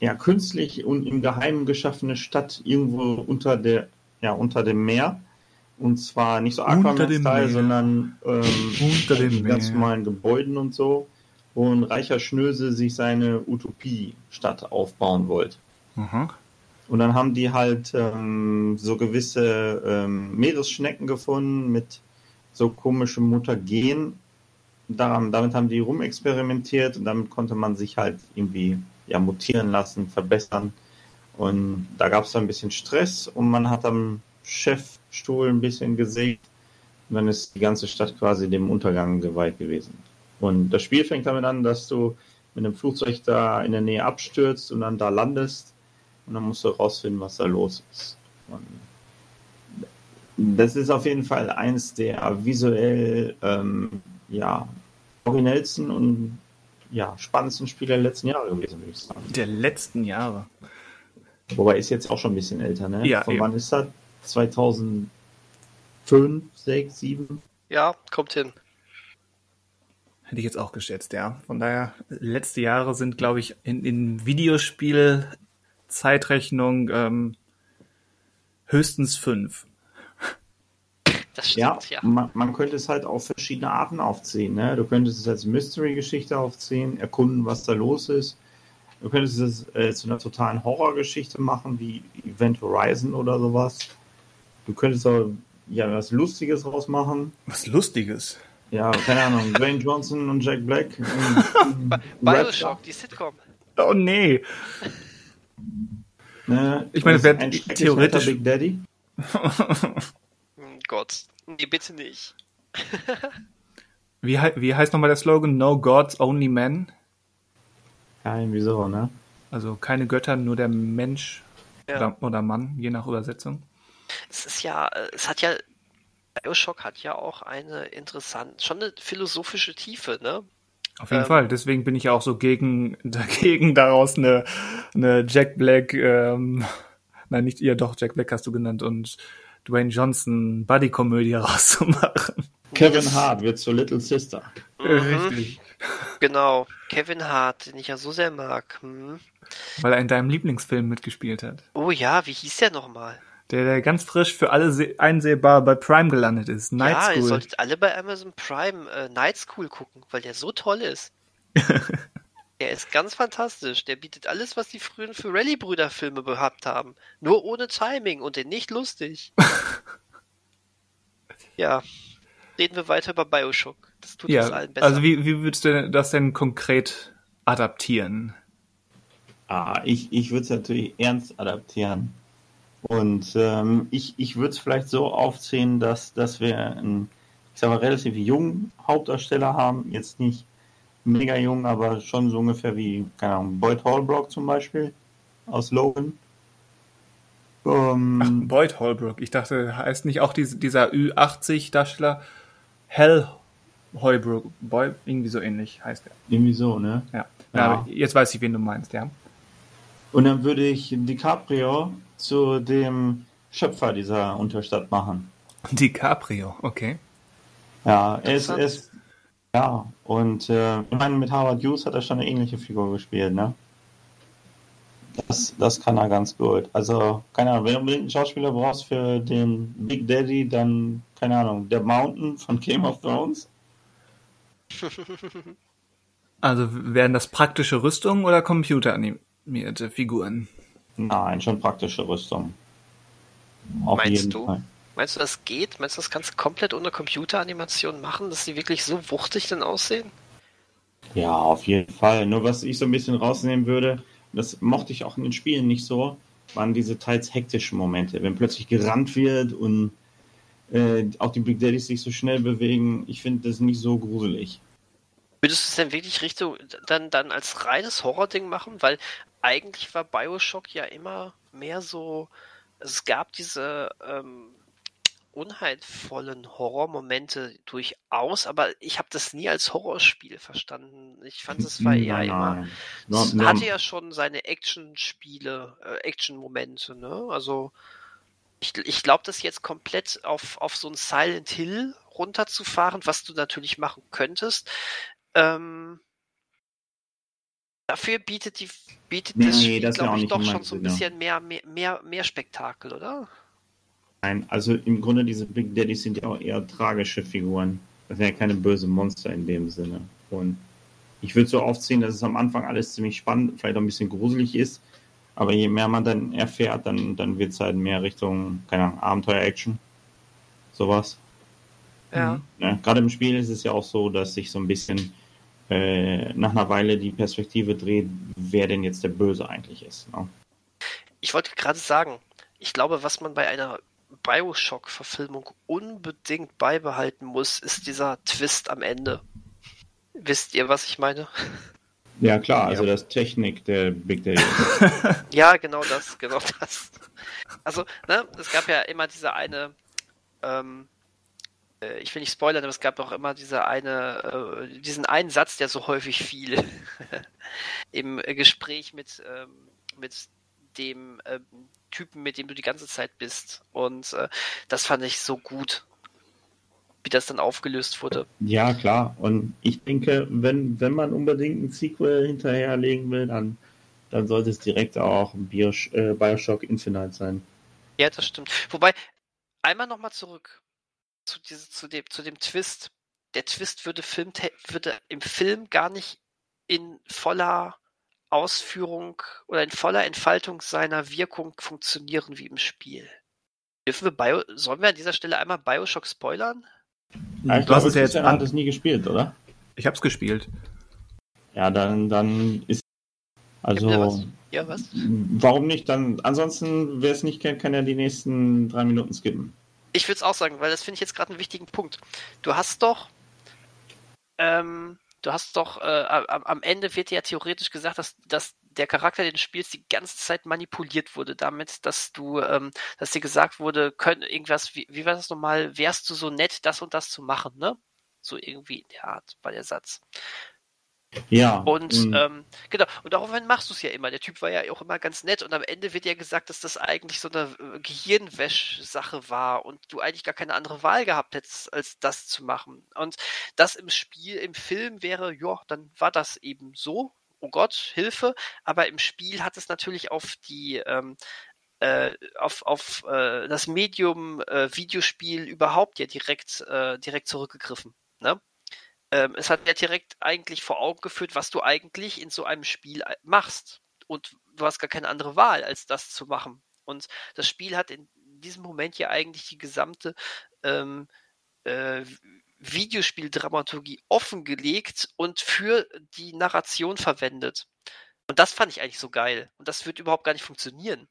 ja, künstlich und im Geheimen geschaffene Stadt irgendwo unter der, ja, unter dem Meer. Und zwar nicht so Aquaman-Style, sondern ähm, unter den ganz normalen Gebäuden und so, wo ein reicher Schnöse sich seine Utopie-Stadt aufbauen wollte. Mhm. Und dann haben die halt ähm, so gewisse ähm, Meeresschnecken gefunden mit so komischem Mutagen. Daran, damit haben die rumexperimentiert und damit konnte man sich halt irgendwie ja, mutieren lassen, verbessern. Und da gab es ein bisschen Stress und man hat am Chefstuhl ein bisschen gesägt. Und dann ist die ganze Stadt quasi dem Untergang geweiht gewesen. Und das Spiel fängt damit an, dass du mit einem Flugzeug da in der Nähe abstürzt und dann da landest. Und dann musst du rausfinden, was da los ist. Und das ist auf jeden Fall eins der visuell ähm, ja, originellsten und ja, spannendsten Spiele der letzten Jahre gewesen, würde ich sagen. Der letzten Jahre. Wobei ist jetzt auch schon ein bisschen älter, ne? Ja. Von eben. wann ist das? 2005, 6, 7? Ja, kommt hin. Hätte ich jetzt auch geschätzt, ja. Von daher, letzte Jahre sind, glaube ich, in, in Videospiel-Zeitrechnung ähm, höchstens fünf. Das Ja, stimmt, ja. Man, man könnte es halt auf verschiedene Arten aufziehen. Ne? Du könntest es als Mystery-Geschichte aufziehen, erkunden, was da los ist. Du könntest es äh, zu einer totalen Horrorgeschichte machen, wie Event Horizon oder sowas. Du könntest auch ja, was Lustiges rausmachen. Was Lustiges. Ja, keine Ahnung, (laughs) Dwayne Johnson und Jack Black. (laughs) und- Bioshock, die Sitcom. Oh nee. Ne? Ich meine, ein schrecklich theoretisch- Big Daddy. Hm, Gott. Nee, bitte nicht. Wie, wie heißt nochmal der Slogan? No Gods, Only Men? Ja, irgendwie so, ne? Also keine Götter, nur der Mensch Ja. oder, oder Mann, je nach Übersetzung. Es ist ja, äh, es hat ja, Bioshock hat ja auch eine interessante, schon eine philosophische Tiefe, ne? Auf jeden Ähm. Fall. Deswegen bin ich ja auch so gegen, (laughs) dagegen, daraus eine, eine Jack Black, ähm, (laughs) nein, nicht ihr, doch, Jack Black hast du genannt und Dwayne Johnson Buddy-Komödie (laughs) rauszumachen. Kevin Hart wird zur Little Sister. Mhm, Richtig. Genau. Kevin Hart, den ich ja so sehr mag. Hm. Weil er in deinem Lieblingsfilm mitgespielt hat. Oh ja, wie hieß der nochmal? Der, der ganz frisch für alle se- einsehbar bei Prime gelandet ist. Night ja, ihr School. solltet alle bei Amazon Prime äh, Night School gucken, weil der so toll ist. (laughs) er ist ganz fantastisch. Der bietet alles, was die frühen für Rallye-Brüder-Filme gehabt haben. Nur ohne Timing und den nicht lustig. (laughs) ja. Reden wir weiter über Bioshock. Das tut uns Ja, allen besser. also wie, wie würdest du das denn konkret adaptieren? Ah, ich, ich würde es natürlich ernst adaptieren. Und ähm, ich, ich würde es vielleicht so aufziehen, dass, dass wir einen, ich sag mal, relativ jungen Hauptdarsteller haben. Jetzt nicht mega jung, aber schon so ungefähr wie, keine Ahnung, Boyd Holbrook zum Beispiel aus Logan. Ähm, Boyd Holbrook. Ich dachte, heißt nicht auch diese, dieser Ü80-Darsteller Hell Holbrook? Boy, irgendwie so ähnlich heißt er. irgendwie so, ne? Ja. Ja. aber jetzt weiß ich, wen du meinst, ja. Und dann würde ich DiCaprio zu dem Schöpfer dieser Unterstadt machen. DiCaprio, okay. Ja, er ist, ja, und äh, ich meine, mit Howard Hughes hat er schon eine ähnliche Figur gespielt, ne? Das, das kann er ganz gut. Also, keine Ahnung, wenn du unbedingt einen Schauspieler brauchst für den Big Daddy, dann, keine Ahnung, der Mountain von Game of Thrones. Also wären das praktische Rüstungen oder computeranimierte Figuren? Nein, schon praktische Rüstung. Auf Meinst du? Fall. Meinst du, das geht? Meinst du, das kannst du komplett ohne Computeranimation machen, dass die wirklich so wuchtig dann aussehen? Ja, auf jeden Fall. Nur was ich so ein bisschen rausnehmen würde, das mochte ich auch in den Spielen nicht so, waren diese teils hektischen Momente. Wenn plötzlich gerannt wird und äh, auch die Big Daddies sich so schnell bewegen, ich finde das nicht so gruselig. Würdest du es denn wirklich Richtung dann, dann als reines Horror-Ding machen? Weil eigentlich war Bioshock ja immer mehr so, es gab diese ähm, unheilvollen Horrormomente durchaus, aber ich habe das nie als Horrorspiel verstanden. Ich fand, es war eher Nein, immer. nein. Es hatte ja schon seine Action-Spiele, äh, Action-Momente, ne? Also Ich, ich glaube, das jetzt komplett auf, auf so ein Silent Hill runterzufahren, was du natürlich machen könntest, ähm, dafür bietet die bietet Nee, das nee, Spiel, auch glaube ich, doch schon so ein bisschen mehr, mehr, mehr, mehr Spektakel, oder? Nein, also im Grunde diese Big Daddies sind ja auch eher tragische Figuren. Das sind ja keine böse Monster in dem Sinne. Und ich würde so aufziehen, dass es am Anfang alles ziemlich spannend, vielleicht auch ein bisschen gruselig ist. Aber je mehr man dann erfährt, dann, dann wird es halt mehr Richtung, keine Ahnung, Abenteuer-Action. Sowas. Ja. Mhm. Ne? Gerade im Spiel ist es ja auch so, dass sich so ein bisschen äh, nach einer Weile die Perspektive dreht, wer denn jetzt der Böse eigentlich ist. Ne? Ich wollte gerade sagen, ich glaube, was man bei einer Bioshock-Verfilmung unbedingt beibehalten muss, ist dieser Twist am Ende. Wisst ihr, was ich meine? Ja, klar, also Ja. das Technik der Big Daddy. (laughs) Ja, genau das, genau das. Also, ne, es gab ja immer diese eine, ähm, äh, ich will nicht spoilern, aber es gab auch immer diese eine, äh, diesen einen Satz, der so häufig fiel (laughs) im äh, Gespräch mit, ähm, mit dem ähm, Typen, mit dem du die ganze Zeit bist. Und äh, das fand ich so gut, wie das dann aufgelöst wurde. Ja, klar. Und ich denke, wenn, wenn man unbedingt ein Sequel hinterherlegen will, dann, dann sollte es direkt auch äh, Bioshock Infinite sein. Ja, das stimmt. Wobei, einmal nochmal zurück zu, diese, zu, dem, zu dem Twist. Der Twist würde, Film, würde im Film gar nicht in voller Ausführung oder in voller Entfaltung seiner Wirkung funktionieren wie im Spiel. Dürfen wir Bio, sollen wir an dieser Stelle einmal Bioshock spoilern? Ja, ich du hast glaube, es ja jetzt hat es nie gespielt, oder? Ich hab's gespielt. Ja, dann, dann ist. Also, Ja, was? warum nicht? Dann, ansonsten, wer es nicht kennt, kann ja die nächsten drei Minuten skippen. Ich würde es auch sagen, weil das finde ich jetzt gerade einen wichtigen Punkt. Du hast doch, ähm, du hast doch, äh, am, am Ende wird ja theoretisch gesagt, dass, dass der Charakter, den du spielst, die ganze Zeit manipuliert wurde, damit, dass du, ähm, dass dir gesagt wurde, können irgendwas, wie, wie war das nochmal, wärst du so nett, das und das zu machen, ne? So irgendwie in der Art war der Satz. Ja. Und ähm, ähm, genau, und daraufhin machst du es ja immer. Der Typ war ja auch immer ganz nett und am Ende wird ja gesagt, dass das eigentlich so eine äh, Gehirnwäsch-Sache war und du eigentlich gar keine andere Wahl gehabt hättest, als das zu machen. Und das im Spiel, im Film wäre, ja, dann war das eben so. Oh Gott, Hilfe. Aber im Spiel hat es natürlich auf die, ähm, äh, auf, auf äh, das Medium äh, Videospiel überhaupt ja direkt, äh, direkt zurückgegriffen. Ne? Ähm, es hat ja direkt eigentlich vor Augen geführt, was du eigentlich in so einem Spiel äh, machst. Und du hast gar keine andere Wahl, als das zu machen. Und das Spiel hat in diesem Moment ja eigentlich die gesamte ähm, äh, Videospieldramaturgie offengelegt und für die Narration verwendet. Und das fand ich eigentlich so geil. Und das wird überhaupt gar nicht funktionieren.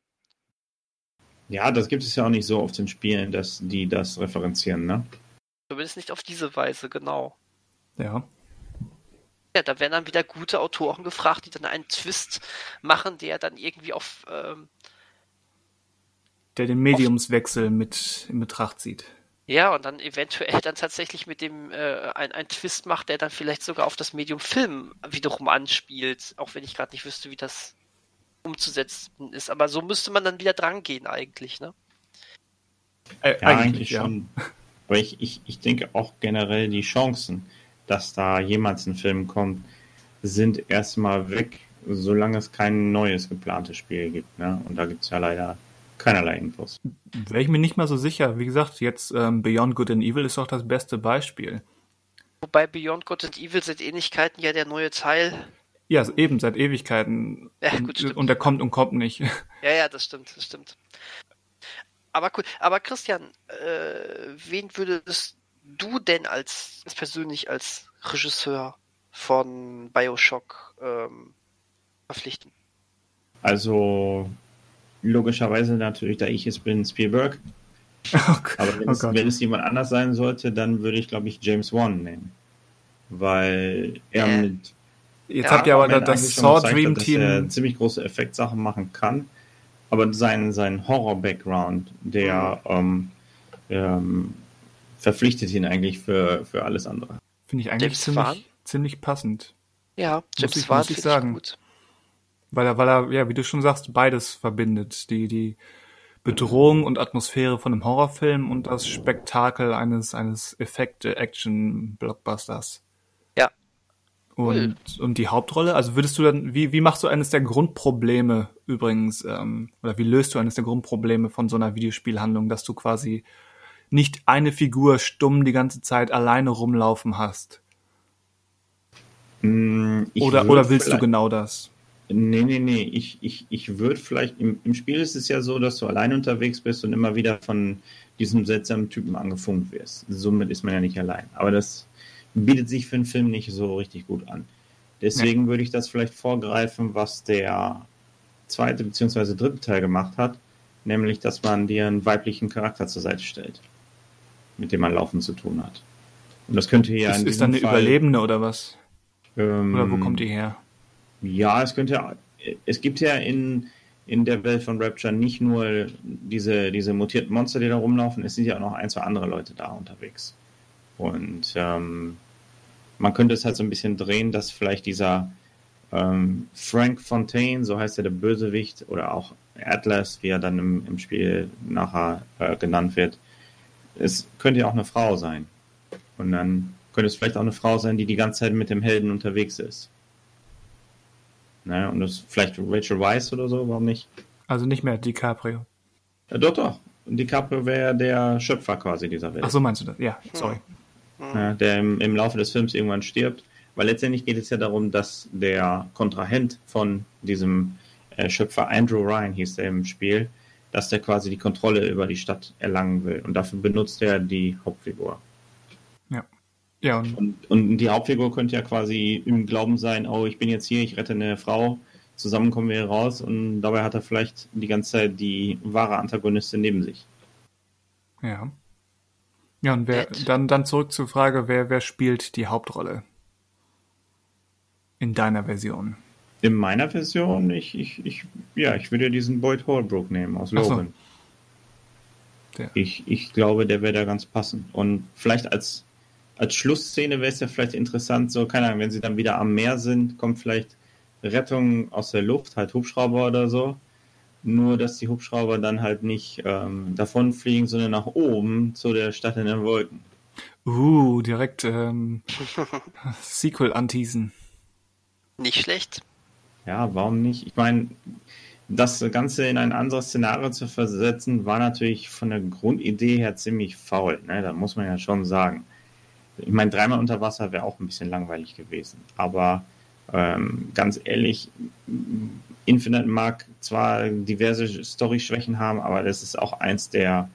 ja, das gibt es ja auch nicht so oft in Spielen, dass die das referenzieren, ne? Zumindest nicht auf diese Weise, genau. Ja. Ja, da werden dann wieder gute Autoren gefragt, die dann einen Twist machen, der dann irgendwie auf, ähm, Der den Mediumswechsel mit in Betracht zieht. ja, und dann eventuell dann tatsächlich mit dem äh, ein, ein Twist macht, der dann vielleicht sogar auf das Medium Film wiederum anspielt, auch wenn ich gerade nicht wüsste, wie das umzusetzen ist. Aber so müsste man dann wieder dran gehen eigentlich, ne? Äh, Ja, eigentlich, schon. Aber ich, ich, ich denke auch generell die Chancen, dass da jemals ein Film kommt, sind erstmal weg, solange es kein neues geplantes Spiel gibt. Ne? Und da gibt es ja leider keinerlei Infos. Wäre ich mir nicht mal so sicher. Wie gesagt, jetzt ähm, Beyond Good and Evil ist doch das beste Beispiel. Wobei Beyond Good and Evil sind Ähnlichkeiten ja der neue Teil. Ja, eben seit Ewigkeiten. Ja, und, gut, stimmt. und der kommt und kommt nicht. (laughs) Ja, ja, das stimmt, das stimmt. Aber cool. Aber Christian, äh, wen würdest du denn als, als persönlich als Regisseur von Bioshock ähm, verpflichten? Also logischerweise natürlich, da ich es bin, Spielberg. Oh. Aber wenn, Oh es, wenn es jemand anders sein sollte, dann würde ich, glaube ich, James Wan nehmen. Weil er Äh. mit Jetzt Ja, habt ihr aber Moment das Saw gezeigt Dream hat, dass er Team. ziemlich große Effektsachen machen kann. Aber sein, sein Horror-Background, der ähm, ähm, verpflichtet ihn eigentlich für, für alles andere. Finde ich eigentlich James ziemlich, ziemlich passend. Ja, James ich- Wan muss ich sagen. gut. Weil er, weil er, ja, wie du schon sagst, beides verbindet. Die, die Bedrohung und Atmosphäre von einem Horrorfilm und das Spektakel eines, eines Effekte-Action-Blockbusters. Ja. Und, und die Hauptrolle, also würdest du dann, wie, wie machst du eines der Grundprobleme übrigens, ähm, oder wie löst du eines der Grundprobleme von so einer Videospielhandlung, dass du quasi nicht eine Figur stumm die ganze Zeit alleine rumlaufen hast? Mm, ich Oder, oder willst du genau das? Nee, nee, nee. Ich, ich, ich würde vielleicht, im, im Spiel ist es ja so, dass du allein unterwegs bist und immer wieder von diesem seltsamen Typen angefunkt wirst. Somit ist man ja nicht allein. Aber das bietet sich für einen Film nicht so richtig gut an. Deswegen würde ich das vielleicht vorgreifen, was der zweite bzw. dritte Teil gemacht hat, nämlich, dass man dir einen weiblichen Charakter zur Seite stellt, mit dem man laufen zu tun hat. Und das könnte ja ist, in ist dann eine Fall, Überlebende oder was? ähm, Oder wo kommt die her? ja, es könnte, es gibt ja in, in der Welt von Rapture nicht nur diese, diese mutierten Monster, die da rumlaufen, es sind ja auch noch ein, zwei andere Leute da unterwegs. Und ähm, man könnte es halt so ein bisschen drehen, dass vielleicht dieser ähm, Frank Fontaine, so heißt er der Bösewicht, oder auch Atlas, wie er dann im, im Spiel nachher äh, genannt wird, es könnte ja auch eine Frau sein. Und dann könnte es vielleicht auch eine Frau sein, die die ganze Zeit mit dem Helden unterwegs ist. Ne? Und das vielleicht Rachel Weisz oder so, warum nicht? Also nicht mehr DiCaprio. Ja, doch, doch. DiCaprio wäre der Schöpfer quasi dieser Welt. Ach so meinst du das? Ja, sorry. Ja, der im, im Laufe des Films irgendwann stirbt. Weil letztendlich geht es ja darum, dass der Kontrahent von diesem äh, Schöpfer, Andrew Ryan hieß der im Spiel, dass der quasi die Kontrolle über die Stadt erlangen will. Und dafür benutzt er die Hauptfigur. Ja, und Und, und die Hauptfigur könnte ja quasi im Glauben sein, oh, ich bin jetzt hier, ich rette eine Frau, zusammen kommen wir hier raus und dabei hat er vielleicht die ganze Zeit die wahre Antagonistin neben sich. ja. Ja, und wer, dann, dann zurück zur Frage, wer, wer spielt die Hauptrolle? In deiner Version. In meiner Version, ich, ich, ich, ja, ich würde diesen Boyd Holbrook nehmen aus so. Logan. Der. Ich, ich glaube, der wäre da ganz passend. Und vielleicht als, als Schlussszene wäre es ja vielleicht interessant, so, keine Ahnung, wenn sie dann wieder am Meer sind, kommt vielleicht Rettung aus der Luft, halt Hubschrauber oder so. Nur, dass die Hubschrauber dann halt nicht ähm, davonfliegen, sondern nach oben zu der Stadt in den Wolken. Uh, direkt ähm, (laughs) Sequel anteasen. Nicht schlecht. Ja, warum nicht? Ich meine, das Ganze in ein anderes Szenario zu versetzen, war natürlich von der Grundidee her ziemlich faul. Ne? Da muss man ja schon sagen. Ich meine, dreimal unter Wasser wäre auch ein bisschen langweilig gewesen. Aber ähm, ganz ehrlich, Infinite mag zwar diverse Story-Schwächen haben, aber das ist auch eins der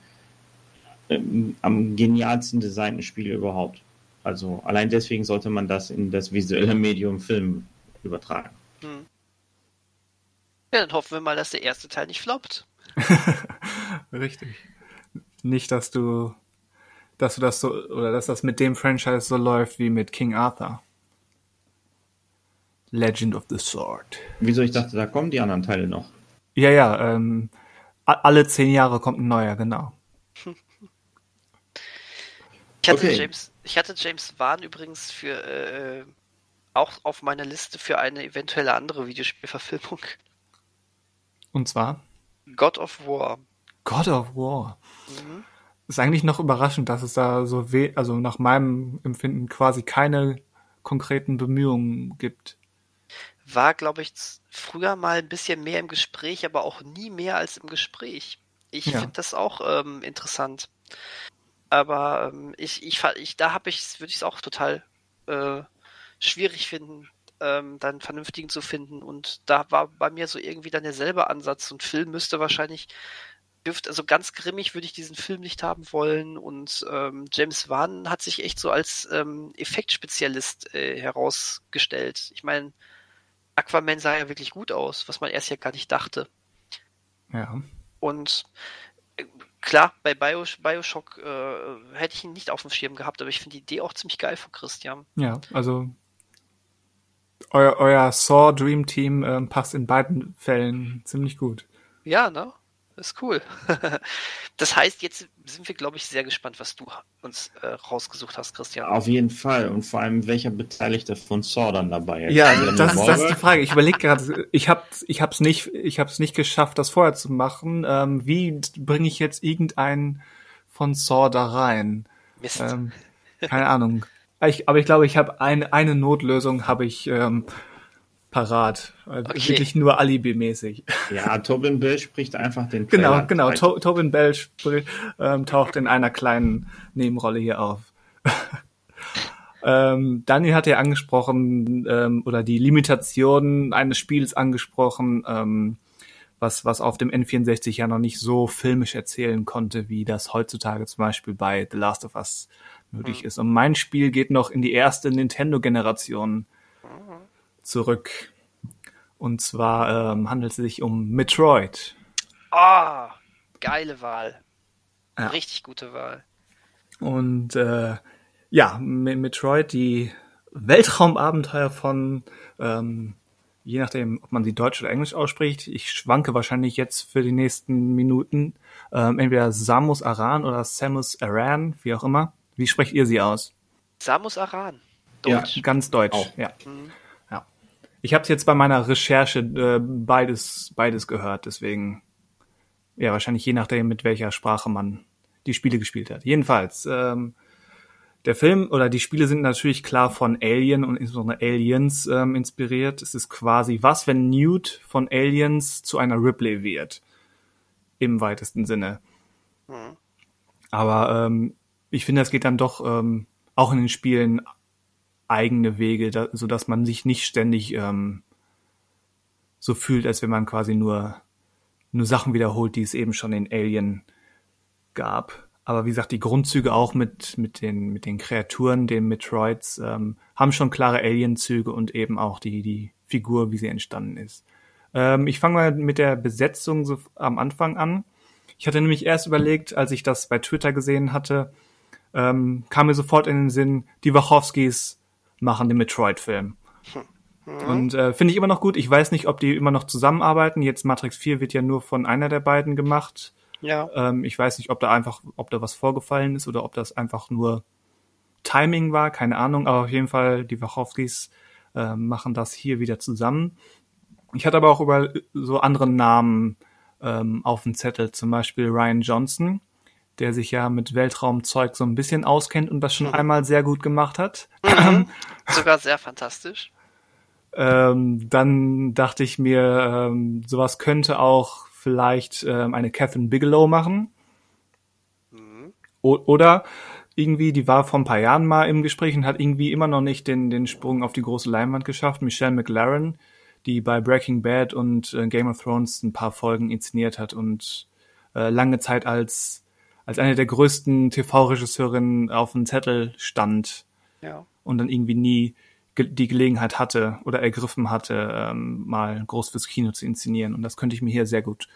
ähm, am genialsten designten Spiele überhaupt. Also allein deswegen sollte man das in das visuelle Medium Film übertragen. Hm. Ja, dann hoffen wir mal, dass der erste Teil nicht floppt. (laughs) Richtig. Nicht, dass du, dass du das so, oder dass das mit dem Franchise so läuft wie mit King Arthur. Legend of the Sword. Wieso ich dachte, da kommen die anderen Teile noch. Ja, ja, ähm, alle zehn Jahre kommt ein neuer, genau. Ich hatte Okay. James, ich hatte James Wan übrigens für äh, auch auf meiner Liste für eine eventuelle andere Videospielverfilmung. Und zwar God of War. God of War. Mhm. Ist eigentlich noch überraschend, dass es da so weh, also nach meinem Empfinden quasi keine konkreten Bemühungen gibt. War, glaube ich, früher mal ein bisschen mehr im Gespräch, aber auch nie mehr als im Gespräch. Ich Ja. finde das auch ähm, interessant. Aber ähm, ich, ich, ich, da habe ich, würde ich es auch total äh, schwierig finden, ähm, dann vernünftigen zu finden. Und da war bei mir so irgendwie dann derselbe Ansatz. Und Film müsste wahrscheinlich, dürfte, also ganz grimmig würde ich diesen Film nicht haben wollen. Und ähm, James Wan hat sich echt so als ähm, Effektspezialist äh, herausgestellt. Ich meine, Aquaman sah ja wirklich gut aus, was man erst ja gar nicht dachte. Ja. Und äh, klar, bei Bio, Bioshock äh, hätte ich ihn nicht auf dem Schirm gehabt, aber ich finde die Idee auch ziemlich geil von Christian. Ja, also euer, euer Saw Dream Team ähm, passt in beiden Fällen ziemlich gut. Ja, ne? ist cool. (laughs) das heißt, jetzt sind wir, glaube ich, sehr gespannt, was du uns äh, rausgesucht hast, Christian. Auf jeden Fall. Und vor allem, welcher Beteiligte von Saw dann dabei ist. Ja, das, das, ist die Frage. Ich überlege gerade, ich habe ich hab's nicht, ich hab's nicht geschafft, das vorher zu machen. Ähm, wie bringe ich jetzt irgendeinen von Saw da rein? Mist. Ähm, keine Ahnung. (laughs) Ich, aber ich glaube, ich habe eine, eine Notlösung habe ich ähm, parat. Also okay. Wirklich nur Alibi-mäßig. Ja, Tobin Bell spricht einfach den genau, Trailer. Genau, genau. To Tobin Bell ähm, taucht in einer kleinen Nebenrolle hier auf. (laughs) ähm, Daniel hat ja angesprochen, ähm, oder die Limitationen eines Spiels angesprochen, ähm, was, was auf dem N64 ja noch nicht so filmisch erzählen konnte, wie das heutzutage zum Beispiel bei The Last of Us möglich mhm. ist. Und mein Spiel geht noch in die erste Nintendo-Generation zurück. Und zwar ähm, handelt es sich um Metroid. Ah, oh, geile Wahl. Ja. Richtig gute Wahl. Und äh, ja, Metroid, die Weltraumabenteuer von, ähm, je nachdem, ob man sie Deutsch oder Englisch ausspricht, ich schwanke wahrscheinlich jetzt für die nächsten Minuten, ähm, entweder Samus Aran oder Samus Aran, wie auch immer. Wie sprecht ihr sie aus? Samus Aran. Deutsch. Ja, ganz deutsch, auch. ja. Mhm. Ich habe es jetzt bei meiner Recherche äh, beides, beides gehört, deswegen ja wahrscheinlich je nachdem, mit welcher Sprache man die Spiele gespielt hat. Jedenfalls, ähm, der Film oder die Spiele sind natürlich klar von Alien und insbesondere Aliens ähm, inspiriert. Es ist quasi was, wenn Newt von Aliens zu einer Ripley wird. Im weitesten Sinne. Mhm. Aber ähm, ich finde, es geht dann doch ähm, auch in den Spielen eigene Wege, da, so dass man sich nicht ständig ähm, so fühlt, als wenn man quasi nur nur Sachen wiederholt, die es eben schon in Alien gab. Aber wie gesagt, die Grundzüge auch mit mit den mit den Kreaturen, den Metroids, ähm, haben schon klare Alien-Züge und eben auch die die Figur, wie sie entstanden ist. Ähm, ich fange mal mit der Besetzung so am Anfang an. Ich hatte nämlich erst überlegt, als ich das bei Twitter gesehen hatte, ähm, kam mir sofort in den Sinn, die Wachowskis machen den Metroid-Film. Mhm. Und äh, finde ich immer noch gut. Ich weiß nicht, ob die immer noch zusammenarbeiten. Jetzt Matrix 4 wird ja nur von einer der beiden gemacht. Ja. Ähm, ich weiß nicht, ob da einfach, ob da was vorgefallen ist oder ob das einfach nur Timing war, keine Ahnung. Aber auf jeden Fall, die Wachowskis äh, machen das hier wieder zusammen. Ich hatte aber auch über so andere Namen ähm, auf dem Zettel, zum Beispiel Ryan Johnson der sich ja mit Weltraumzeug so ein bisschen auskennt und das schon mhm. einmal sehr gut gemacht hat. Mhm. (clears throat) Sogar sehr fantastisch. Ähm, dann dachte ich mir, ähm, sowas könnte auch vielleicht ähm, eine Catherine Bigelow machen. Mhm. Oder irgendwie, die war vor ein paar Jahren mal im Gespräch und hat irgendwie immer noch nicht den, den Sprung auf die große Leinwand geschafft. Michelle McLaren, die bei Breaking Bad und äh, Game of Thrones ein paar Folgen inszeniert hat und äh, lange Zeit als als eine der größten TV-Regisseurinnen auf dem Zettel stand ja. und dann irgendwie nie ge die Gelegenheit hatte oder ergriffen hatte, ähm, mal groß fürs Kino zu inszenieren. Und das könnte ich mir hier sehr gut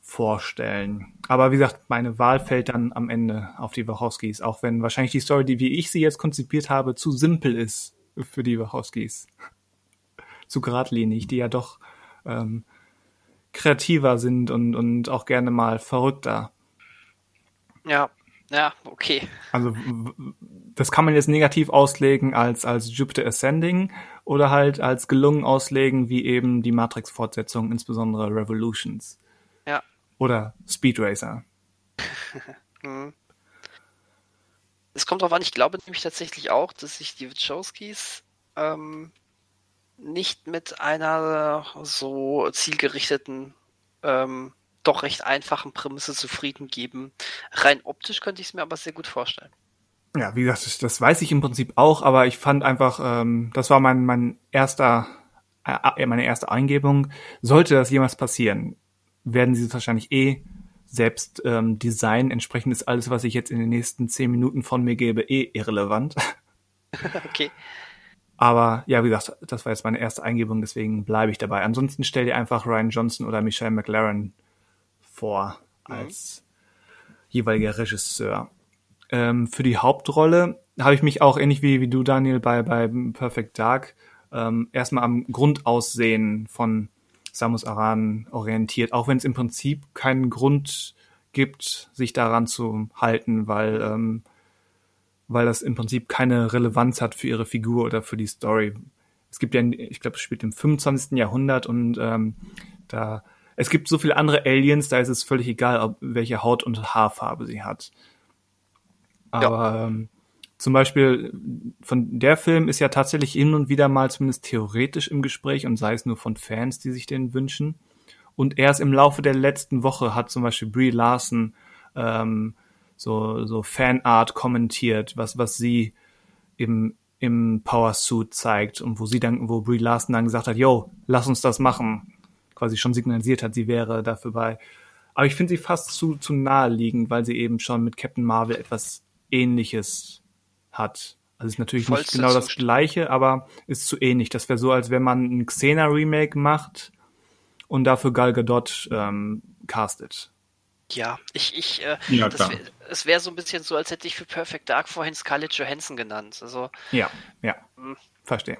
vorstellen. Aber wie gesagt, meine Wahl fällt dann am Ende auf die Wachowskis, auch wenn wahrscheinlich die Story, die wie ich sie jetzt konzipiert habe, zu simpel ist für die Wachowskis. (laughs) zu geradlinig, die ja doch ähm, kreativer sind und, und auch gerne mal verrückter. Ja, ja, okay. Also das kann man jetzt negativ auslegen als als Jupiter Ascending oder halt als gelungen auslegen wie eben die Matrix-Fortsetzung, insbesondere Revolutions. Ja. Oder Speed Racer. (laughs) mhm. Es kommt darauf an, ich glaube nämlich tatsächlich auch, dass sich die Wachowskis ähm, nicht mit einer so zielgerichteten ähm, doch recht einfachen Prämisse zufrieden geben. Rein optisch könnte ich es mir aber sehr gut vorstellen. Ja, wie gesagt, das, das weiß ich im Prinzip auch, aber ich fand einfach, ähm, das war mein, mein erster, äh, äh meine erste Eingebung. Sollte das jemals passieren, werden sie es wahrscheinlich eh selbst ähm, designen. Entsprechend ist alles, was ich jetzt in den nächsten zehn Minuten von mir gebe, eh irrelevant. (laughs) (laughs) okay. Aber ja, wie gesagt, das war jetzt meine erste Eingebung, deswegen bleibe ich dabei. Ansonsten stell dir einfach Ryan Johnson oder Michelle McLaren vor mhm. als mhm. jeweiliger Regisseur. Ähm, für die Hauptrolle habe ich mich auch ähnlich wie, wie du, Daniel, bei, bei Perfect Dark ähm, erstmal am Grundaussehen von Samus Aran orientiert, auch wenn es im Prinzip keinen Grund gibt, sich daran zu halten, weil ähm, weil das im Prinzip keine Relevanz hat für ihre Figur oder für die Story. Es gibt ja, ich glaube, es spielt im 25. Jahrhundert und ähm, da es gibt so viele andere Aliens, da ist es völlig egal, ob welche Haut- und Haarfarbe sie hat. Aber ja. ähm, zum Beispiel von der Film ist ja tatsächlich hin und wieder mal zumindest theoretisch im Gespräch und sei es nur von Fans, die sich den wünschen. Und erst im Laufe der letzten Woche hat zum Beispiel Brie Larson ähm, so, so Fanart kommentiert, was, was sie im, im Power Suit zeigt und wo sie dann, wo Brie Larson dann gesagt hat, yo, lass uns das machen. Quasi schon signalisiert hat, sie wäre dafür bei. Aber ich finde sie fast zu, zu naheliegend, weil sie eben schon mit Captain Marvel etwas ähnliches hat. Also ist natürlich Vollste nicht genau das gleiche, aber ist zu ähnlich. Das wäre so, als wenn man ein Xena-Remake macht und dafür Gal Gadot ähm, castet. Ja, ich, ich, äh, ja, das wär, es wäre so ein bisschen so, als hätte ich für Perfect Dark vorhin Scarlett Johansson genannt. Also, ja, ja, mh. verstehe.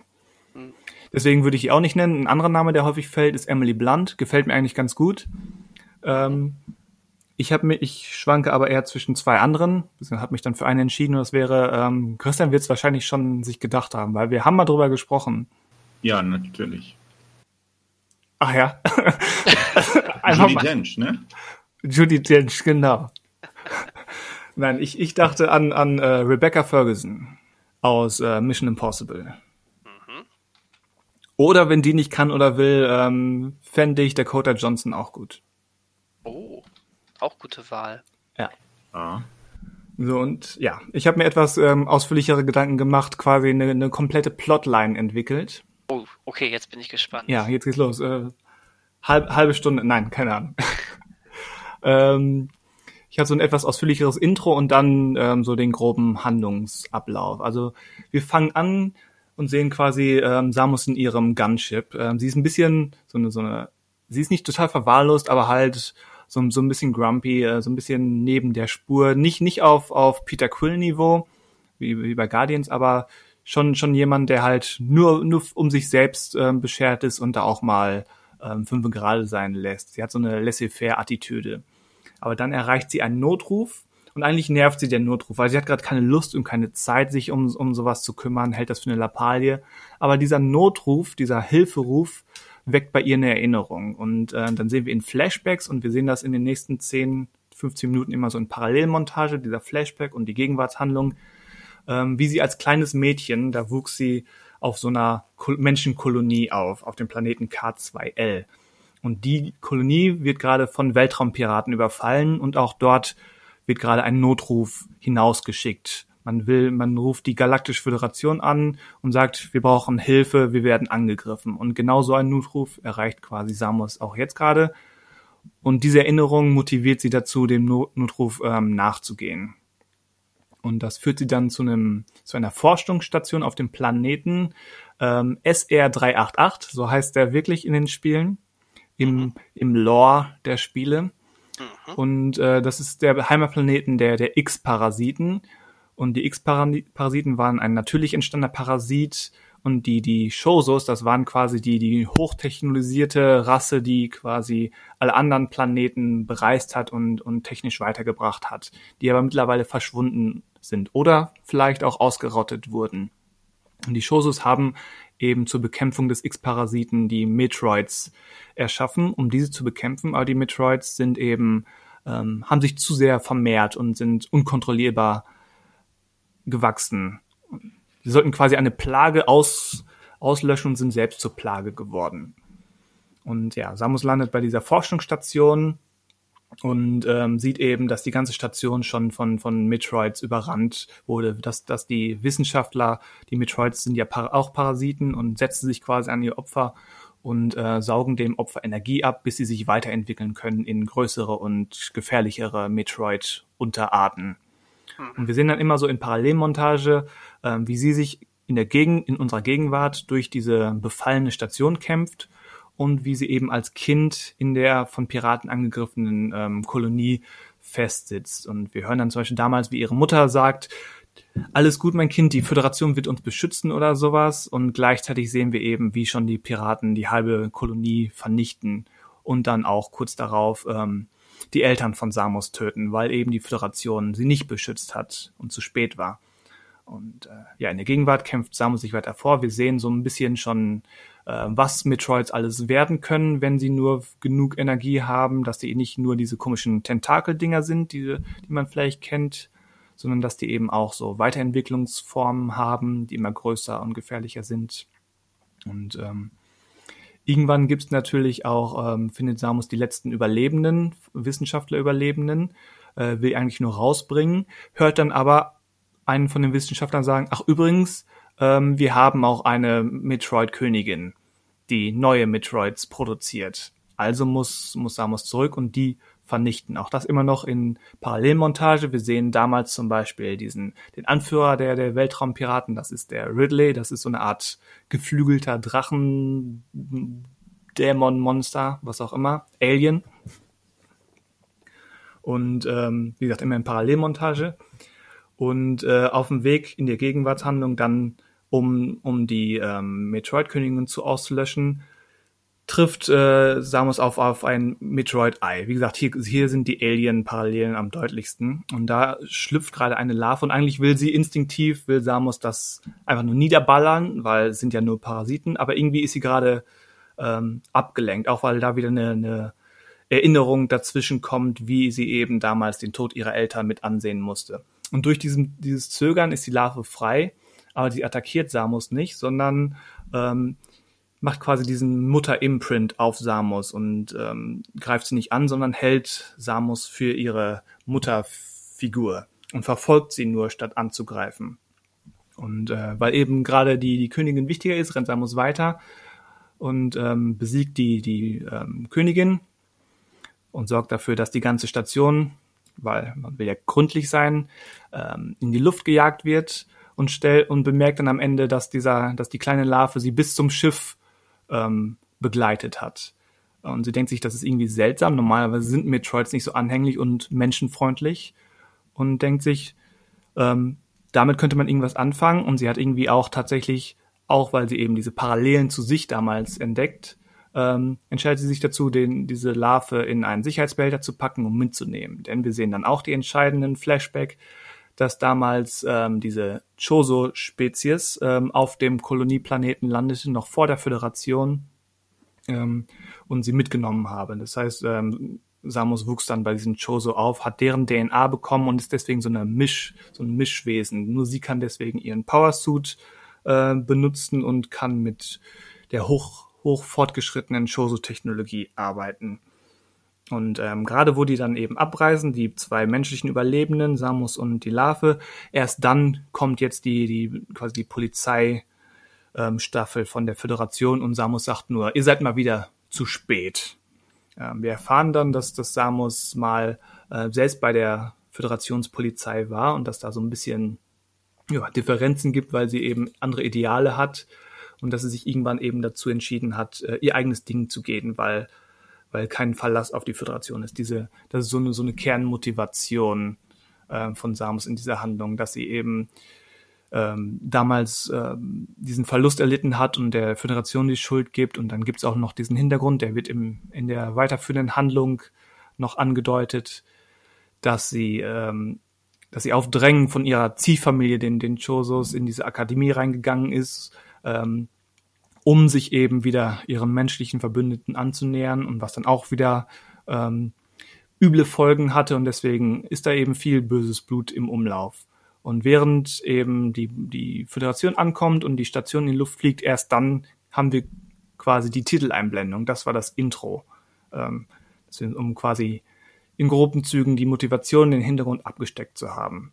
Mh. Deswegen würde ich die auch nicht nennen. Ein anderer Name, der häufig fällt, ist Emily Blunt. Gefällt mir eigentlich ganz gut. Ähm, ich habe mir, ich schwanke aber eher zwischen zwei anderen. Ich habe mich dann für einen entschieden und das wäre, ähm, Christian wird es wahrscheinlich schon sich gedacht haben, weil wir haben mal drüber gesprochen. Ja, natürlich. Ach ja. (laughs) Judy Dench, ne? Judy Dench, genau. Nein, ich, ich dachte an, an äh, Rebecca Ferguson aus äh, Mission Impossible. Oder wenn die nicht kann oder will, ähm, fände ich Dakota Johnson auch gut. Oh. Auch gute Wahl. Ja. Ah. So, und ja, ich habe mir etwas ähm, ausführlichere Gedanken gemacht, quasi eine, eine komplette Plotline entwickelt. Oh, okay, jetzt bin ich gespannt. Ja, jetzt geht's los. Äh, halb, halbe Stunde, nein, keine Ahnung. (laughs) ähm, ich habe so ein etwas ausführlicheres Intro und dann ähm, so den groben Handlungsablauf. Also wir fangen an und sehen quasi ähm, Samus in ihrem Gunship. Ähm, sie ist ein bisschen so eine, so eine, sie ist nicht total verwahrlost, aber halt so, so ein bisschen grumpy, äh, so ein bisschen neben der Spur. Nicht, nicht auf, auf Peter Quill-Niveau, wie, wie bei Guardians, aber schon, schon jemand, der halt nur, nur um sich selbst ähm, beschert ist und da auch mal ähm, fünf gerade sein lässt. Sie hat so eine laissez-faire-Attitüde. Aber dann erreicht sie einen Notruf und eigentlich nervt sie der Notruf, weil sie hat gerade keine Lust und keine Zeit, sich um, um sowas zu kümmern, hält das für eine Lappalie. Aber dieser Notruf, dieser Hilferuf weckt bei ihr eine Erinnerung. Und äh, dann sehen wir in Flashbacks und wir sehen das in den nächsten 10, 15 Minuten immer so in Parallelmontage, dieser Flashback und die Gegenwartshandlung, ähm, wie sie als kleines Mädchen, da wuchs sie auf so einer Menschenkolonie auf, auf dem Planeten K2L. Und die Kolonie wird gerade von Weltraumpiraten überfallen und auch dort wird gerade ein Notruf hinausgeschickt man will, man ruft die Galaktische Föderation an und sagt, wir brauchen Hilfe, wir werden angegriffen. Und genau so ein Notruf erreicht quasi Samus auch jetzt gerade. Und diese Erinnerung motiviert sie dazu, dem Notruf ähm, nachzugehen. Und das führt sie dann zu einem, zu einer Forschungsstation auf dem Planeten ähm, SR388, so heißt der wirklich in den Spielen, im, im Lore der Spiele. Mhm. Und äh, das ist der Heimatplaneten der, der X-Parasiten. Und die X-Parasiten waren ein natürlich entstandener Parasit und die, die Shosos, das waren quasi die, die hochtechnologisierte Rasse, die quasi alle anderen Planeten bereist hat und, und technisch weitergebracht hat, die aber mittlerweile verschwunden sind oder vielleicht auch ausgerottet wurden. Und die Shosos haben eben zur Bekämpfung des X-Parasiten die Metroids erschaffen, um diese zu bekämpfen, aber die Metroids sind eben, ähm, haben sich zu sehr vermehrt und sind unkontrollierbar gewachsen. Sie sollten quasi eine Plage aus, auslöschen und sind selbst zur Plage geworden. Und ja, Samus landet bei dieser Forschungsstation und ähm, sieht eben, dass die ganze Station schon von, von Metroids überrannt wurde, dass, dass die Wissenschaftler, die Metroids sind ja par auch Parasiten und setzen sich quasi an ihr Opfer und äh, saugen dem Opfer Energie ab, bis sie sich weiterentwickeln können in größere und gefährlichere Metroid-Unterarten. Mhm. Und wir sehen dann immer so in Parallelmontage, äh, wie sie sich in der Gegend, in unserer Gegenwart durch diese befallene Station kämpft und wie sie eben als Kind in der von Piraten angegriffenen ähm, Kolonie festsitzt. Und wir hören dann zum Beispiel damals, wie ihre Mutter sagt, alles gut, mein Kind, die Föderation wird uns beschützen oder sowas. Und gleichzeitig sehen wir eben, wie schon die Piraten die halbe Kolonie vernichten und dann auch kurz darauf ähm, die Eltern von Samus töten, weil eben die Föderation sie nicht beschützt hat und zu spät war. Und äh, ja, in der Gegenwart kämpft Samus sich weiter vor. Wir sehen so ein bisschen schon, was Metroids alles werden können, wenn sie nur genug Energie haben, dass sie nicht nur diese komischen Tentakeldinger sind, die, die man vielleicht kennt, sondern dass die eben auch so Weiterentwicklungsformen haben, die immer größer und gefährlicher sind. Und ähm, irgendwann gibt es natürlich auch, ähm, findet Samus die letzten Überlebenden, Wissenschaftler-Überlebenden, äh, will eigentlich nur rausbringen, hört dann aber einen von den Wissenschaftlern sagen, ach übrigens, ähm, wir haben auch eine Metroid-Königin, die neue Metroids produziert. Also muss, muss Samus zurück und die vernichten. Auch das immer noch in Parallelmontage. Wir sehen damals zum Beispiel diesen, den Anführer der, der Weltraumpiraten, das ist der Ridley, das ist so eine Art geflügelter Drachen, Dämon, Monster, was auch immer, Alien. Und ähm, wie gesagt, immer in Parallelmontage. Und äh, auf dem Weg in der Gegenwartshandlung dann, um, um die ähm, Metroid-Königin zu auszulöschen, trifft äh, Samus auf, auf ein Metroid-Ei. Wie gesagt, hier, hier sind die Alien-Parallelen am deutlichsten. Und da schlüpft gerade eine Larve und eigentlich will sie instinktiv, will Samus das einfach nur niederballern, weil es sind ja nur Parasiten, aber irgendwie ist sie gerade ähm, abgelenkt, auch weil da wieder eine, eine Erinnerung dazwischen kommt, wie sie eben damals den Tod ihrer Eltern mit ansehen musste. Und durch diesen, dieses Zögern ist die Larve frei, aber sie attackiert Samus nicht, sondern ähm, macht quasi diesen Mutter-Imprint auf Samus und ähm, greift sie nicht an, sondern hält Samus für ihre Mutterfigur und verfolgt sie nur, statt anzugreifen. Und äh, weil eben gerade die, die Königin wichtiger ist, rennt Samus weiter und ähm, besiegt die, die ähm, Königin und sorgt dafür, dass die ganze Station, weil man will ja gründlich sein, ähm, in die Luft gejagt wird und stellt und bemerkt dann am Ende, dass dieser, dass die kleine Larve sie bis zum Schiff ähm, begleitet hat. Und sie denkt sich, das ist irgendwie seltsam. Normalerweise sind Metroids nicht so anhänglich und menschenfreundlich. Und denkt sich, ähm, damit könnte man irgendwas anfangen. Und sie hat irgendwie auch tatsächlich, auch weil sie eben diese Parallelen zu sich damals entdeckt, ähm, entscheidet sie sich dazu, den, diese Larve in einen Sicherheitsbehälter zu packen, um mitzunehmen. Denn wir sehen dann auch die entscheidenden Flashback, dass damals ähm, diese Choso-Spezies ähm, auf dem Kolonieplaneten landete, noch vor der Föderation ähm, und sie mitgenommen haben. Das heißt, ähm, Samus wuchs dann bei diesen Choso auf, hat deren DNA bekommen und ist deswegen so eine Misch, so ein Mischwesen. Nur sie kann deswegen ihren Powersuit äh, benutzen und kann mit der hoch, hoch fortgeschrittenen Choso-Technologie arbeiten. Und ähm, gerade wo die dann eben abreisen, die zwei menschlichen Überlebenden, Samus und die Larve, erst dann kommt jetzt die, die quasi die Polizei ähm, von der Föderation und Samus sagt nur, ihr seid mal wieder zu spät. Ähm, wir erfahren dann, dass das Samus mal äh, selbst bei der Föderationspolizei war und dass da so ein bisschen ja, Differenzen gibt, weil sie eben andere Ideale hat und dass sie sich irgendwann eben dazu entschieden hat, äh, ihr eigenes Ding zu gehen, weil weil kein Verlass auf die Föderation ist. Diese, das ist so eine, so eine Kernmotivation äh, von Samus in dieser Handlung, dass sie eben ähm, damals ähm, diesen Verlust erlitten hat und der Föderation die Schuld gibt. Und dann gibt's auch noch diesen Hintergrund, der wird im, in der weiterführenden Handlung noch angedeutet, dass sie, ähm, dass sie auf Drängen von ihrer Ziehfamilie, den, den Chosos, in diese Akademie reingegangen ist, ähm, um sich eben wieder ihren menschlichen Verbündeten anzunähern und was dann auch wieder ähm, üble Folgen hatte und deswegen ist da eben viel böses Blut im Umlauf. Und während eben die, die Föderation ankommt und die Station in die Luft fliegt, erst dann haben wir quasi die Titeleinblendung. Das war das Intro. Ähm, um quasi in groben Zügen die Motivation, den Hintergrund abgesteckt zu haben.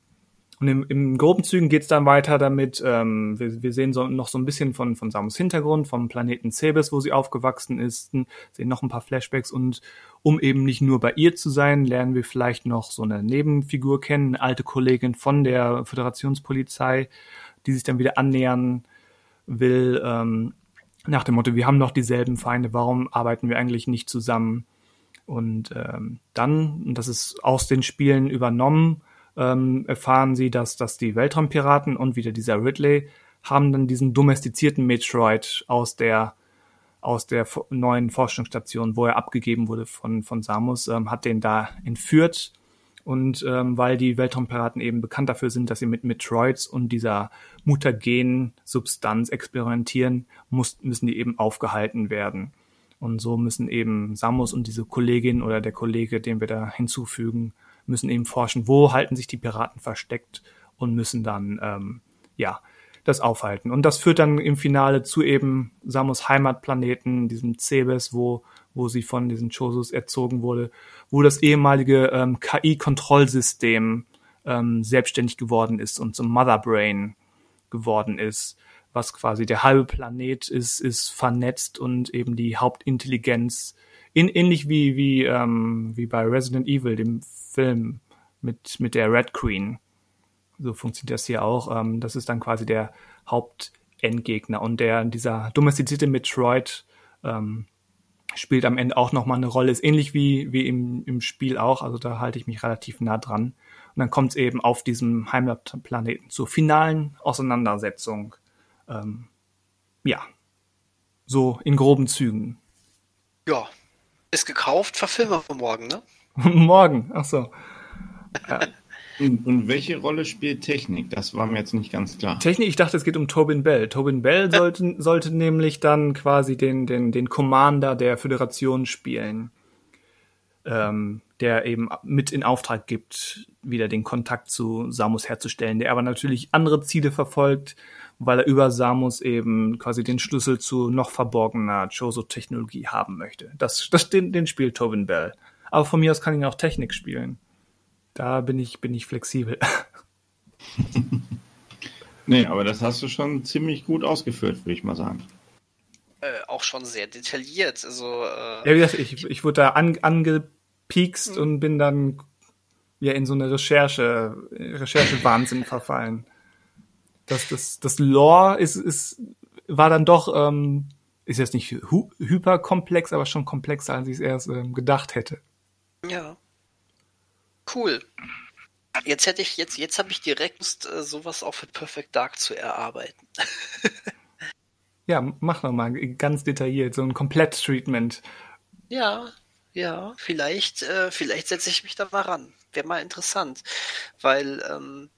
Und im, im groben Zügen geht's dann weiter damit, ähm, wir, wir sehen so, noch so ein bisschen von, von Samus Hintergrund, vom Planeten Cebes, wo sie aufgewachsen ist, sehen noch ein paar Flashbacks und um eben nicht nur bei ihr zu sein, lernen wir vielleicht noch so eine Nebenfigur kennen, eine alte Kollegin von der Föderationspolizei, die sich dann wieder annähern will, ähm, nach dem Motto, wir haben noch dieselben Feinde, warum arbeiten wir eigentlich nicht zusammen? Und ähm, dann, und das ist aus den Spielen übernommen, ähm, erfahren sie, dass, dass die Weltraumpiraten und wieder dieser Ridley haben dann diesen domestizierten Metroid aus der aus der neuen Forschungsstation, wo er abgegeben wurde von, von Samus, ähm, hat den da entführt. Und ähm, weil die Weltraumpiraten eben bekannt dafür sind, dass sie mit Metroids und dieser mutagenen Substanz experimentieren, muss, müssen die eben aufgehalten werden. Und so müssen eben Samus und diese Kollegin oder der Kollege, den wir da hinzufügen, müssen eben forschen, wo halten sich die Piraten versteckt und müssen dann ähm, ja das aufhalten. Und das führt dann im Finale zu eben Samus Heimatplaneten, diesem Cebes, wo, wo sie von diesen Chosus erzogen wurde, wo das ehemalige ähm, KI-Kontrollsystem ähm, selbstständig geworden ist und zum Mother Brain geworden ist, was quasi der halbe Planet ist, ist vernetzt und eben die Hauptintelligenz, in, ähnlich wie, wie, ähm, wie bei Resident Evil, dem Film mit, mit der Red Queen so funktioniert das hier auch. Ähm, das ist dann quasi der Hauptendgegner und der dieser domestizierte Metroid ähm, spielt am Ende auch nochmal eine Rolle. Ist ähnlich wie, wie im, im Spiel auch, also da halte ich mich relativ nah dran. Und dann kommt es eben auf diesem Heimatplaneten zur finalen Auseinandersetzung. Ähm, ja, so in groben Zügen. Ja, ist gekauft, verfilmen wir morgen, ne? (laughs) morgen, ach so. Ja. Und welche Rolle spielt Technik? Das war mir jetzt nicht ganz klar. Technik, ich dachte, es geht um Tobin Bell. Tobin Bell sollte, sollte nämlich dann quasi den, den, den Commander der Föderation spielen, ähm, der eben mit in Auftrag gibt, wieder den Kontakt zu Samus herzustellen, der aber natürlich andere Ziele verfolgt, weil er über Samus eben quasi den Schlüssel zu noch verborgener Choso-Technologie haben möchte. Das, das, den, den spielt Tobin Bell. Aber von mir aus kann ihn auch Technik spielen. Da bin ich, bin ich flexibel. (laughs) nee, aber das hast du schon ziemlich gut ausgeführt, würde ich mal sagen. Äh, auch schon sehr detailliert. Also, äh, ja, wie gesagt, ich, ich wurde da an, angepiekst mhm. und bin dann ja in so eine Recherche, Recherche-Wahnsinn verfallen. Das, das, das Lore ist, ist, war dann doch, ähm, ist jetzt nicht hu hyperkomplex, aber schon komplexer, als ich es erst ähm, gedacht hätte. Ja. Cool. Jetzt hätte ich, jetzt, jetzt habe ich direkt Lust, äh, sowas auch für Perfect Dark zu erarbeiten. ja, mach nochmal ganz detailliert, so ein Komplett-Treatment. Ja, ja, vielleicht, äh, vielleicht setze ich mich da mal ran. Wäre mal interessant. Weil, ähm,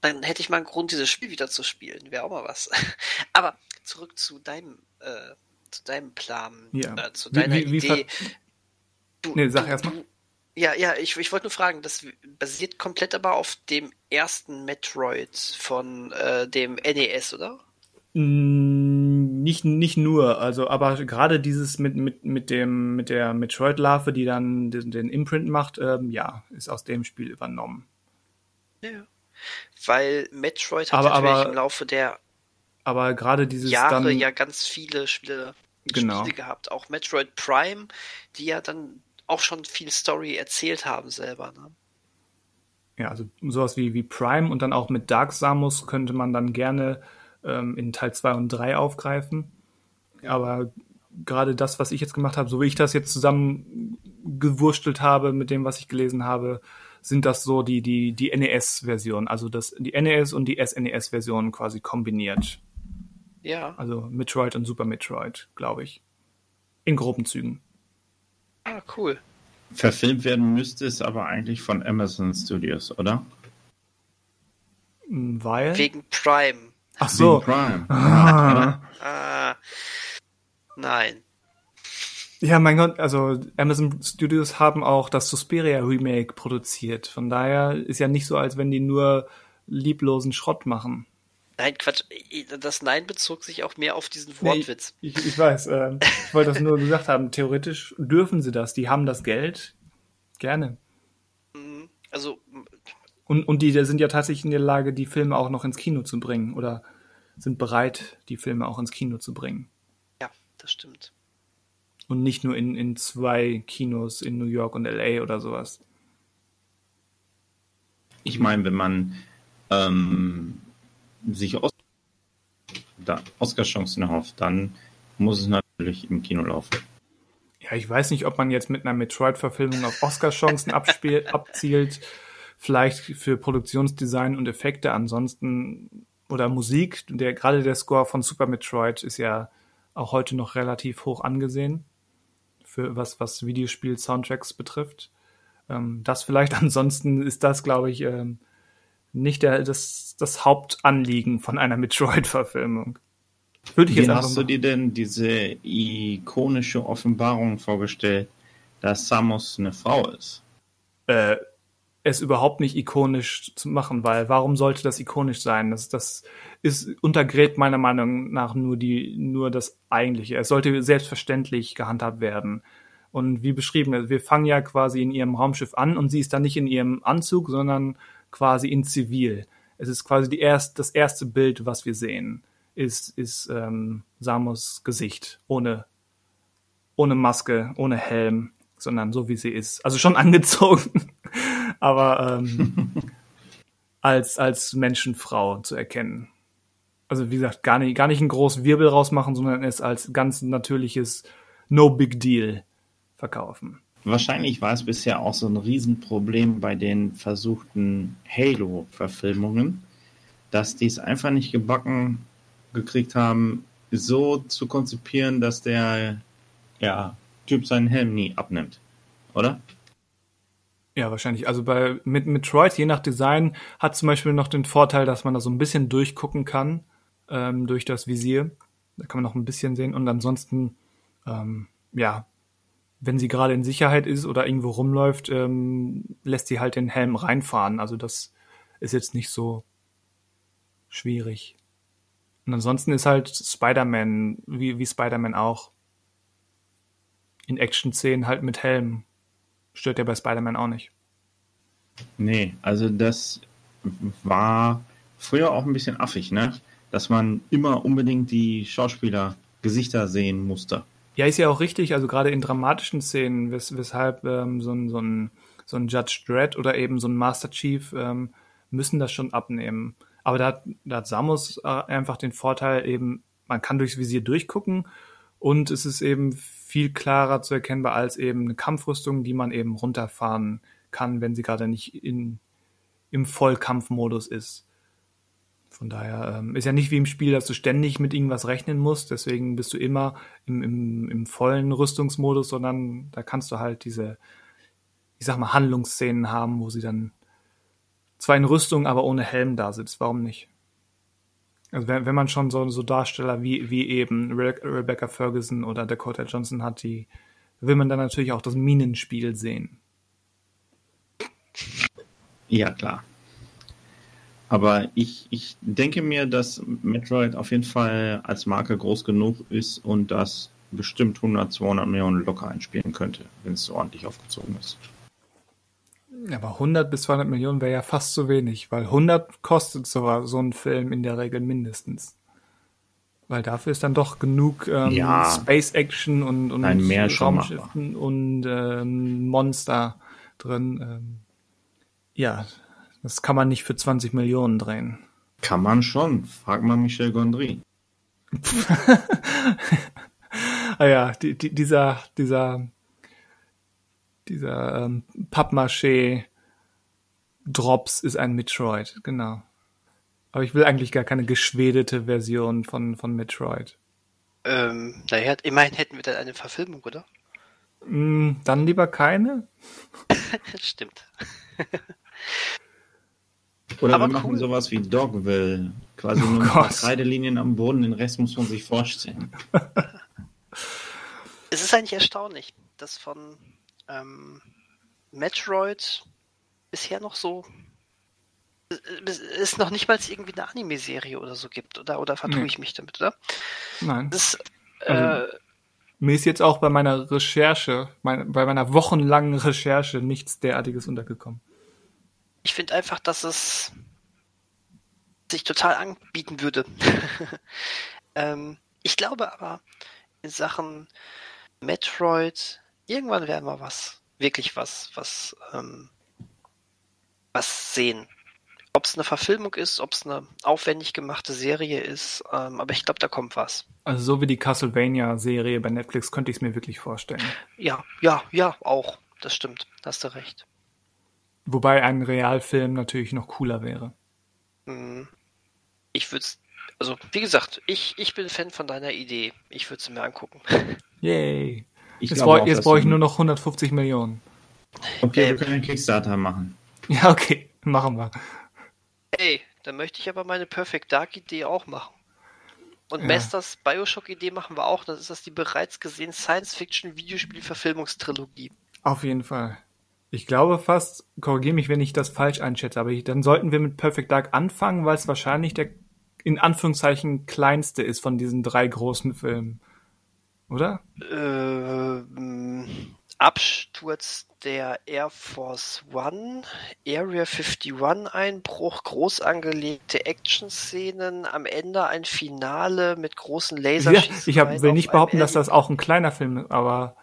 dann hätte ich mal einen Grund, dieses Spiel wieder zu spielen. Wäre auch mal was. (laughs) Aber zurück zu deinem, äh, zu deinem Plan, ja. äh, zu deiner wie, wie, Idee. Du, nee, sag erstmal. Ja, ja, ich, ich wollte nur fragen, das basiert komplett aber auf dem ersten Metroid von äh, dem NES, oder? Mm, nicht, nicht nur, also aber gerade dieses mit, mit, mit dem mit der Metroid-Larve, die dann den, den Imprint macht, ähm, ja, ist aus dem Spiel übernommen. Ja. Weil Metroid hat aber, natürlich aber, im Laufe der aber gerade dieses Jahre dann, ja ganz viele Spiele, genau. Spiele gehabt. Auch Metroid Prime, die ja dann auch schon viel Story erzählt haben selber. Ne? Ja, also sowas wie, wie Prime und dann auch mit Dark Samus könnte man dann gerne ähm, in Teil 2 und 3 aufgreifen. Aber gerade das, was ich jetzt gemacht habe, so wie ich das jetzt zusammengewurstelt habe mit dem, was ich gelesen habe, sind das so die, die, die NES-Version, also das, die NES und die SNES-Version quasi kombiniert. Ja. Also Metroid und Super Metroid, glaube ich. In groben Zügen. Ah, cool. Verfilmt werden müsste es aber eigentlich von Amazon Studios, oder? Weil? Wegen Prime. Ach so. Wegen Prime. (laughs) Ah. ah. Nein. Ja, mein Gott, also Amazon Studios haben auch das Suspiria Remake produziert. Von daher ist ja nicht so, als wenn die nur lieblosen Schrott machen. Nein, Quatsch. Das Nein bezog sich auch mehr auf diesen Wortwitz. Nee, ich, ich, weiß. Äh, ich wollte das nur (laughs) gesagt haben. Theoretisch dürfen sie das. Die haben das Geld. Gerne. Mhm. Also. Und, und die sind ja tatsächlich in der Lage, die Filme auch noch ins Kino zu bringen. Oder sind bereit, die Filme auch ins Kino zu bringen. Ja, das stimmt. Und nicht nur in, in zwei Kinos in New York und LA oder sowas. Ich meine, wenn man ähm, sich Os Oscar-Chancen erhofft, dann muss es natürlich im Kino laufen. Ja, ich weiß nicht, ob man jetzt mit einer Metroid-Verfilmung auf Oscar-Chancen (laughs) abzielt. vielleicht für Produktionsdesign und Effekte ansonsten oder Musik, der gerade der Score von Super Metroid ist ja auch heute noch relativ hoch angesehen für was was Videospiel Soundtracks betrifft. Ähm, das vielleicht (laughs) ansonsten ist das glaube ich ähm, nicht der, das, das Hauptanliegen von einer Metroid-Verfilmung. Würde ich Wie hast du dir denn diese ikonische Offenbarung vorgestellt, dass Samus eine Frau ist? Äh, es überhaupt nicht ikonisch zu machen, weil warum sollte das ikonisch sein? Das, das ist untergräbt meiner Meinung nach nur die nur das eigentliche. Es sollte selbstverständlich gehandhabt werden. Und wie beschrieben, wir fangen ja quasi in ihrem Raumschiff an und sie ist dann nicht in ihrem Anzug, sondern quasi in Zivil. Es ist quasi die erst, das erste Bild, was wir sehen, ist, ist ähm, Samus Gesicht, ohne, ohne Maske, ohne Helm, sondern so wie sie ist. Also schon (laughs) angezogen, aber ähm, (laughs) als, als Menschenfrau zu erkennen. Also wie gesagt, gar nicht, gar nicht einen großen Wirbel rausmachen, sondern es als ganz natürliches No Big Deal verkaufen. Wahrscheinlich war es bisher auch so ein Riesenproblem bei den versuchten Halo-Verfilmungen, dass die es einfach nicht gebacken gekriegt haben, so zu konzipieren, dass der ja, Typ seinen Helm nie abnimmt. Oder? Ja, wahrscheinlich. Also bei mit Metroid, je nach Design, hat zum Beispiel noch den Vorteil, dass man da so ein bisschen durchgucken kann ähm, durch das Visier. Da kann man noch ein bisschen sehen. Und ansonsten, ähm, ja, wenn sie gerade in Sicherheit ist oder irgendwo rumläuft, ähm, lässt sie halt den Helm reinfahren. Also das ist jetzt nicht so schwierig. Und ansonsten ist halt Spider-Man, wie, wie Spider-Man auch, in Action-Szenen halt mit Helm. Stört ja bei Spider-Man auch nicht. Nee, also das war früher auch ein bisschen affig, ne? Dass man immer unbedingt die Schauspieler Gesichter sehen musste. Ja, ist ja auch richtig, also gerade in dramatischen Szenen, wes weshalb ähm, so, ein, so, ein, so ein Judge Dredd oder eben so ein Master Chief ähm, müssen das schon abnehmen. Aber da hat, da hat Samus äh, einfach den Vorteil eben, man kann durchs Visier durchgucken und es ist eben viel klarer zu erkennbar als eben eine Kampfrüstung, die man eben runterfahren kann, wenn sie gerade nicht in, im Vollkampfmodus ist. Von daher ähm, ist ja nicht wie im Spiel, dass du ständig mit irgendwas rechnen musst, deswegen bist du immer im, im, im vollen Rüstungsmodus, sondern da kannst du halt diese, ich sag mal, Handlungsszenen haben, wo sie dann zwar in Rüstung, aber ohne Helm da sitzt. Warum nicht? Also wenn, wenn man schon so, so Darsteller wie, wie eben Re Rebecca Ferguson oder Dakota Johnson hat, die will man dann natürlich auch das Minenspiel sehen. Ja, klar. Aber ich, ich denke mir, dass Metroid auf jeden Fall als Marke groß genug ist und das bestimmt 100, 200 Millionen locker einspielen könnte, wenn es so ordentlich aufgezogen ist. Aber 100 bis 200 Millionen wäre ja fast zu wenig, weil 100 kostet so, so ein Film in der Regel mindestens. Weil dafür ist dann doch genug ähm, ja. Space Action und, und Nein, mehr Raumschiffen und ähm, Monster drin. Ähm, ja, das kann man nicht für 20 Millionen drehen. Kann man schon. Frag mal Michel Gondry. (laughs) ah ja, die, die, dieser, dieser, dieser ähm, Pappmaché Drops ist ein Metroid, genau. Aber ich will eigentlich gar keine geschwedete Version von, von Metroid. Ähm, naja, immerhin hätten wir dann eine Verfilmung, oder? Mm, dann lieber keine. (laughs) Stimmt. (laughs) Oder Aber wir machen cool. sowas wie Dogville. Quasi oh nur Gott. Kreidelinien am Boden, den Rest muss man sich vorstellen. (laughs) es ist eigentlich erstaunlich, dass von ähm, Metroid bisher noch so es noch nicht mal irgendwie eine Anime-Serie oder so gibt, oder? Oder vertue nee. ich mich damit, oder? Nein. Das, äh, also, mir ist jetzt auch bei meiner Recherche, mein, bei meiner wochenlangen Recherche nichts derartiges untergekommen ich finde einfach, dass es sich total anbieten würde. (laughs) ähm, ich glaube aber, in Sachen Metroid, irgendwann werden wir was, wirklich was, was, ähm, was sehen. Ob es eine Verfilmung ist, ob es eine aufwendig gemachte Serie ist, ähm, aber ich glaube, da kommt was. Also so wie die Castlevania-Serie bei Netflix könnte ich es mir wirklich vorstellen. Ja, ja, ja, auch. Das stimmt. Hast du recht. Wobei ein Realfilm natürlich noch cooler wäre. Hm. Ich würde es, also wie gesagt, ich, ich bin Fan von deiner Idee. Ich würde es mir angucken. (laughs) Yay. Ich Jetzt, glaube brauch, brauche ich nur noch 150 Millionen. Okay, Äh, wir können einen Kickstarter machen. Ja, okay, machen wir. Ey, dann möchte ich aber meine Perfect Dark Idee auch machen. Und Ja. Masters Bioshock Idee machen wir auch. Das ist das die bereits gesehene Science-Fiction-Videospiel-Verfilmungstrilogie. Auf jeden Fall. Ich glaube fast, korrigiere mich, wenn ich das falsch einschätze, aber ich, dann sollten wir mit Perfect Dark anfangen, weil es wahrscheinlich der in Anführungszeichen kleinste ist von diesen drei großen Filmen. Oder? Ähm, Absturz der Air Force One, Area 51 Einbruch, groß angelegte Action-Szenen, am Ende ein Finale mit großen Ja, Laserschießen. ich hab, will nicht behaupten, dass das auch ein kleiner Film ist, aber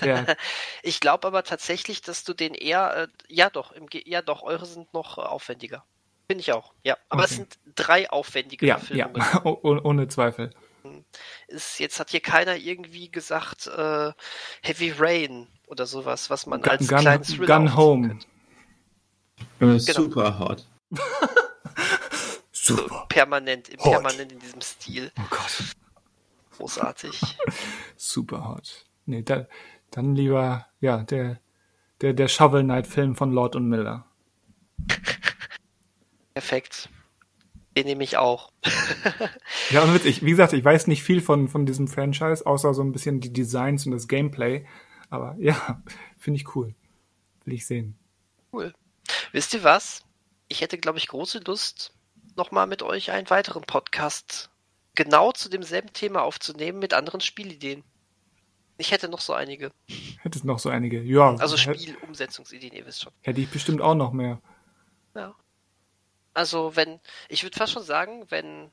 der, (laughs) Ich glaube aber tatsächlich, dass du den eher, äh, ja doch, im, ja doch, eure sind noch äh, aufwendiger. Finde ich auch, ja. Aber es Okay. sind drei aufwendige ja, ja, Verfilmungen. (laughs) oh- oh- ohne Zweifel. Ist, jetzt hat hier keiner irgendwie gesagt, äh, Heavy Rain oder sowas, was man als Gun, kleinen Gun, Thriller Gun Home. Äh, Super hot. (laughs) Super. Permanent, Hot. permanent in diesem Stil. Oh Gott. Großartig. Super hot. Nee, da, dann lieber, ja, der, der, der Shovel Knight Film von Lord und Miller. (laughs) Perfekt. Den nehme ich auch. (laughs) Ja, und witzig. Wie gesagt, ich weiß nicht viel von, von diesem Franchise, außer so ein bisschen die Designs und das Gameplay. Aber ja, (laughs) finde ich cool. Will ich sehen. Cool. Wisst ihr was? Ich hätte, glaube ich, große Lust, nochmal mit euch einen weiteren Podcast genau zu demselben Thema aufzunehmen mit anderen Spielideen. Ich hätte noch so einige. Hättest noch so einige. Ja, Also Spielumsetzungsideen, ihr wisst schon. hätte ich bestimmt auch noch mehr. Ja. Also wenn, ich würde fast schon sagen, wenn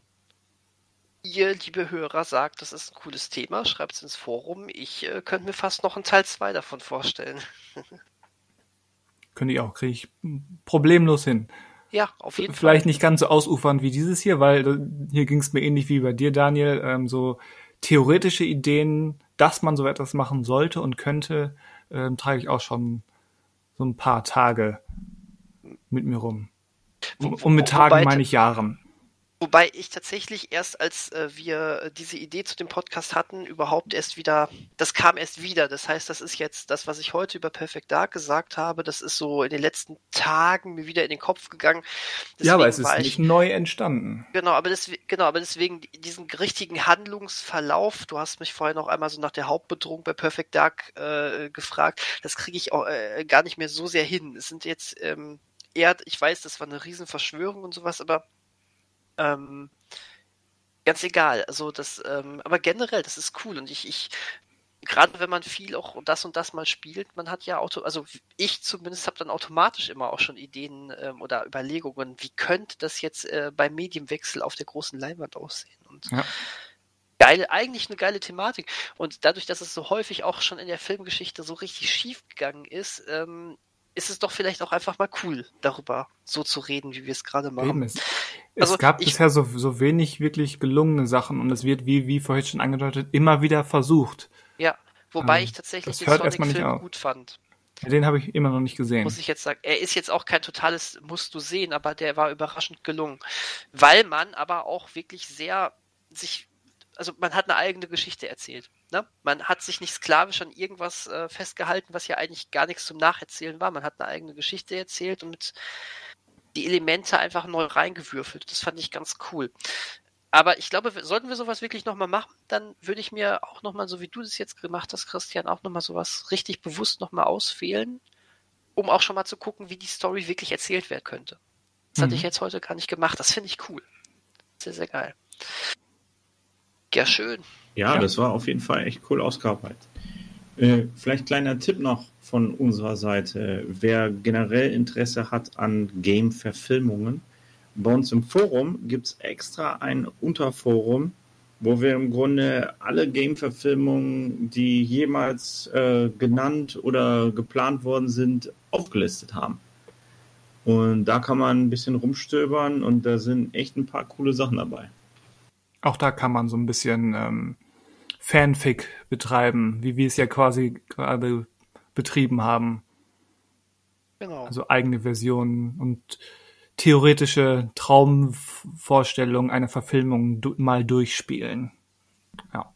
ihr, liebe Hörer, sagt, das ist ein cooles Thema, schreibt es ins Forum. Ich äh, könnte mir fast noch einen Teil 2 davon vorstellen. (laughs) Könnte ich auch, kriege ich problemlos hin. Ja, auf jeden Vielleicht Fall. nicht ganz so ausufernd wie dieses hier, weil äh, hier ging es mir ähnlich wie bei dir, Daniel. Ähm, so theoretische Ideen, dass man so etwas machen sollte und könnte, ähm, trage ich auch schon so ein paar Tage mit mir rum. Und mit Tagen meine ich Jahren. Wobei ich tatsächlich erst, als äh, wir äh, diese Idee zu dem Podcast hatten, überhaupt erst wieder, das kam erst wieder. Das heißt, das ist jetzt das, was ich heute über Perfect Dark gesagt habe, das ist so in den letzten Tagen mir wieder in den Kopf gegangen. ja, aber es Deswegen ist war nicht neu entstanden. Genau, aber deswegen, genau, aber deswegen diesen richtigen Handlungsverlauf, du hast mich vorhin noch einmal so nach der Hauptbedrohung bei Perfect Dark äh, gefragt, das kriege ich auch äh, gar nicht mehr so sehr hin. Es sind jetzt ähm, eher, ich weiß, das war eine Riesenverschwörung und sowas, aber ähm, ganz egal. Also das, ähm, aber generell, das ist cool und ich, ich gerade wenn man viel auch das und das mal spielt, man hat ja Auto, also ich zumindest habe dann automatisch immer auch schon Ideen ähm, oder Überlegungen, wie könnte das jetzt äh, beim Medienwechsel auf der großen Leinwand aussehen? Und Ja. geil, eigentlich eine geile Thematik. Und dadurch, dass es so häufig auch schon in der Filmgeschichte so richtig schief gegangen ist, ähm, ist es doch vielleicht auch einfach mal cool, darüber so zu reden, wie wir es gerade machen. Es, Also es gab ich- bisher so, so wenig wirklich gelungene Sachen und es wird, wie, wie vorhin schon angedeutet, immer wieder versucht. Ja, wobei Ähm, ich tatsächlich den Sonic-Film gut fand. Den habe ich immer noch nicht gesehen. muss ich jetzt sagen. Er ist jetzt auch kein totales musst du sehen, aber der war überraschend gelungen. Weil man aber auch wirklich sehr sich, also man hat eine eigene Geschichte erzählt. Ne? Man hat sich nicht sklavisch an irgendwas äh, festgehalten, was ja eigentlich gar nichts zum Nacherzählen war. Man hat eine eigene Geschichte erzählt und mit die Elemente einfach neu reingewürfelt. Das fand ich ganz cool. Aber ich glaube, sollten wir sowas wirklich nochmal machen, dann würde ich mir auch nochmal, so wie du das jetzt gemacht hast, Christian, auch nochmal sowas richtig bewusst nochmal auswählen, um auch schon mal zu gucken, wie die Story wirklich erzählt werden könnte. Das hatte Mhm. ich jetzt heute gar nicht gemacht. Das finde ich cool. Sehr, sehr geil. Ja, schön. Ja, Ja. das war auf jeden Fall echt cool ausgearbeitet. Äh, vielleicht kleiner Tipp noch von unserer Seite. Wer generell Interesse hat an Game-Verfilmungen, bei uns im Forum gibt es extra ein Unterforum, wo wir im Grunde alle Game-Verfilmungen, die jemals äh, genannt oder geplant worden sind, aufgelistet haben. Und da kann man ein bisschen rumstöbern und da sind echt ein paar coole Sachen dabei. Auch da kann man so ein bisschen ähm, Fanfic betreiben, wie wir es ja quasi gerade betrieben haben. Genau. Also eigene Versionen und theoretische Traumvorstellungen einer Verfilmung mal durchspielen. Ja.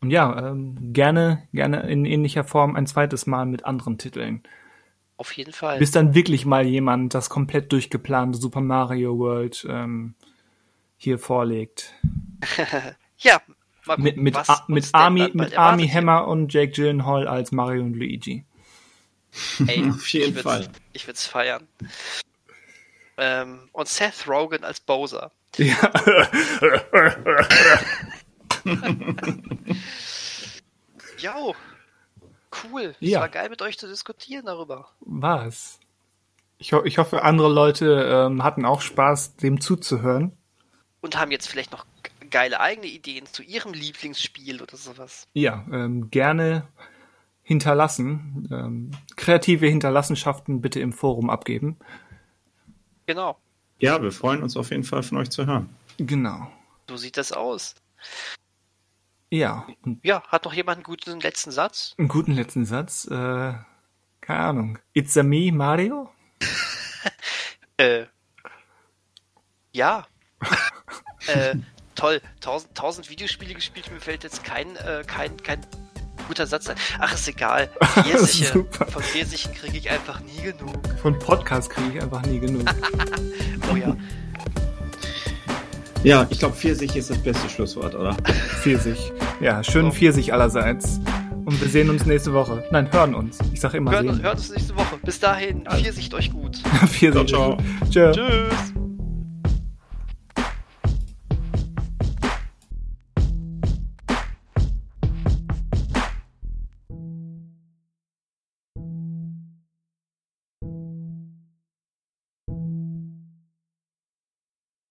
Und ja, ähm, gerne, gerne in ähnlicher Form ein zweites Mal mit anderen Titeln. Auf jeden Fall. Bis dann wirklich mal jemand das komplett durchgeplante Super Mario World ähm, hier vorlegt. (laughs) ja, mal gucken, mit, mit, was mit Army, mit Army Hammer und Jake Gyllenhaal als Mario und Luigi. Ey, (laughs) Auf jeden ich Fall. Ich würde es feiern. Ähm, und Seth Rogen als Bowser. Ja. (laughs) Jo, cool. Es ja. war geil mit euch zu diskutieren darüber. Was? Ich, ho ich hoffe, andere Leute ähm, hatten auch Spaß, dem zuzuhören. Und haben jetzt vielleicht noch geile eigene Ideen zu ihrem Lieblingsspiel oder sowas. Ja, ähm, gerne hinterlassen. Ähm, kreative Hinterlassenschaften bitte im Forum abgeben. Genau. Ja, wir freuen uns auf jeden Fall von euch zu hören. Genau. So sieht das aus. Ja. Ja, hat noch jemand einen guten letzten Satz? Einen guten letzten Satz? Äh, keine Ahnung. It's a me, Mario? (laughs) äh, ja. (laughs) äh, (laughs) toll. Tausend, tausend Videospiele gespielt, mir fällt jetzt kein, äh, kein, kein guter Satz ein. Ach, ist egal. Pfirsiche. (laughs) Von Pfirsichen kriege ich einfach nie genug. Von Podcast kriege ich einfach nie genug. (laughs) oh ja. Ja, ich glaube, Pfirsich ist das beste Schlusswort, oder? Pfirsich. Ja, schönen so. Pfirsich allerseits. Und wir sehen uns nächste Woche. Nein, hören uns. Ich sag immer hören, sehen. Hören uns nächste Woche. Bis dahin, Pfirsicht euch gut. Pfirsicht. Ciao, ciao. Tschüss.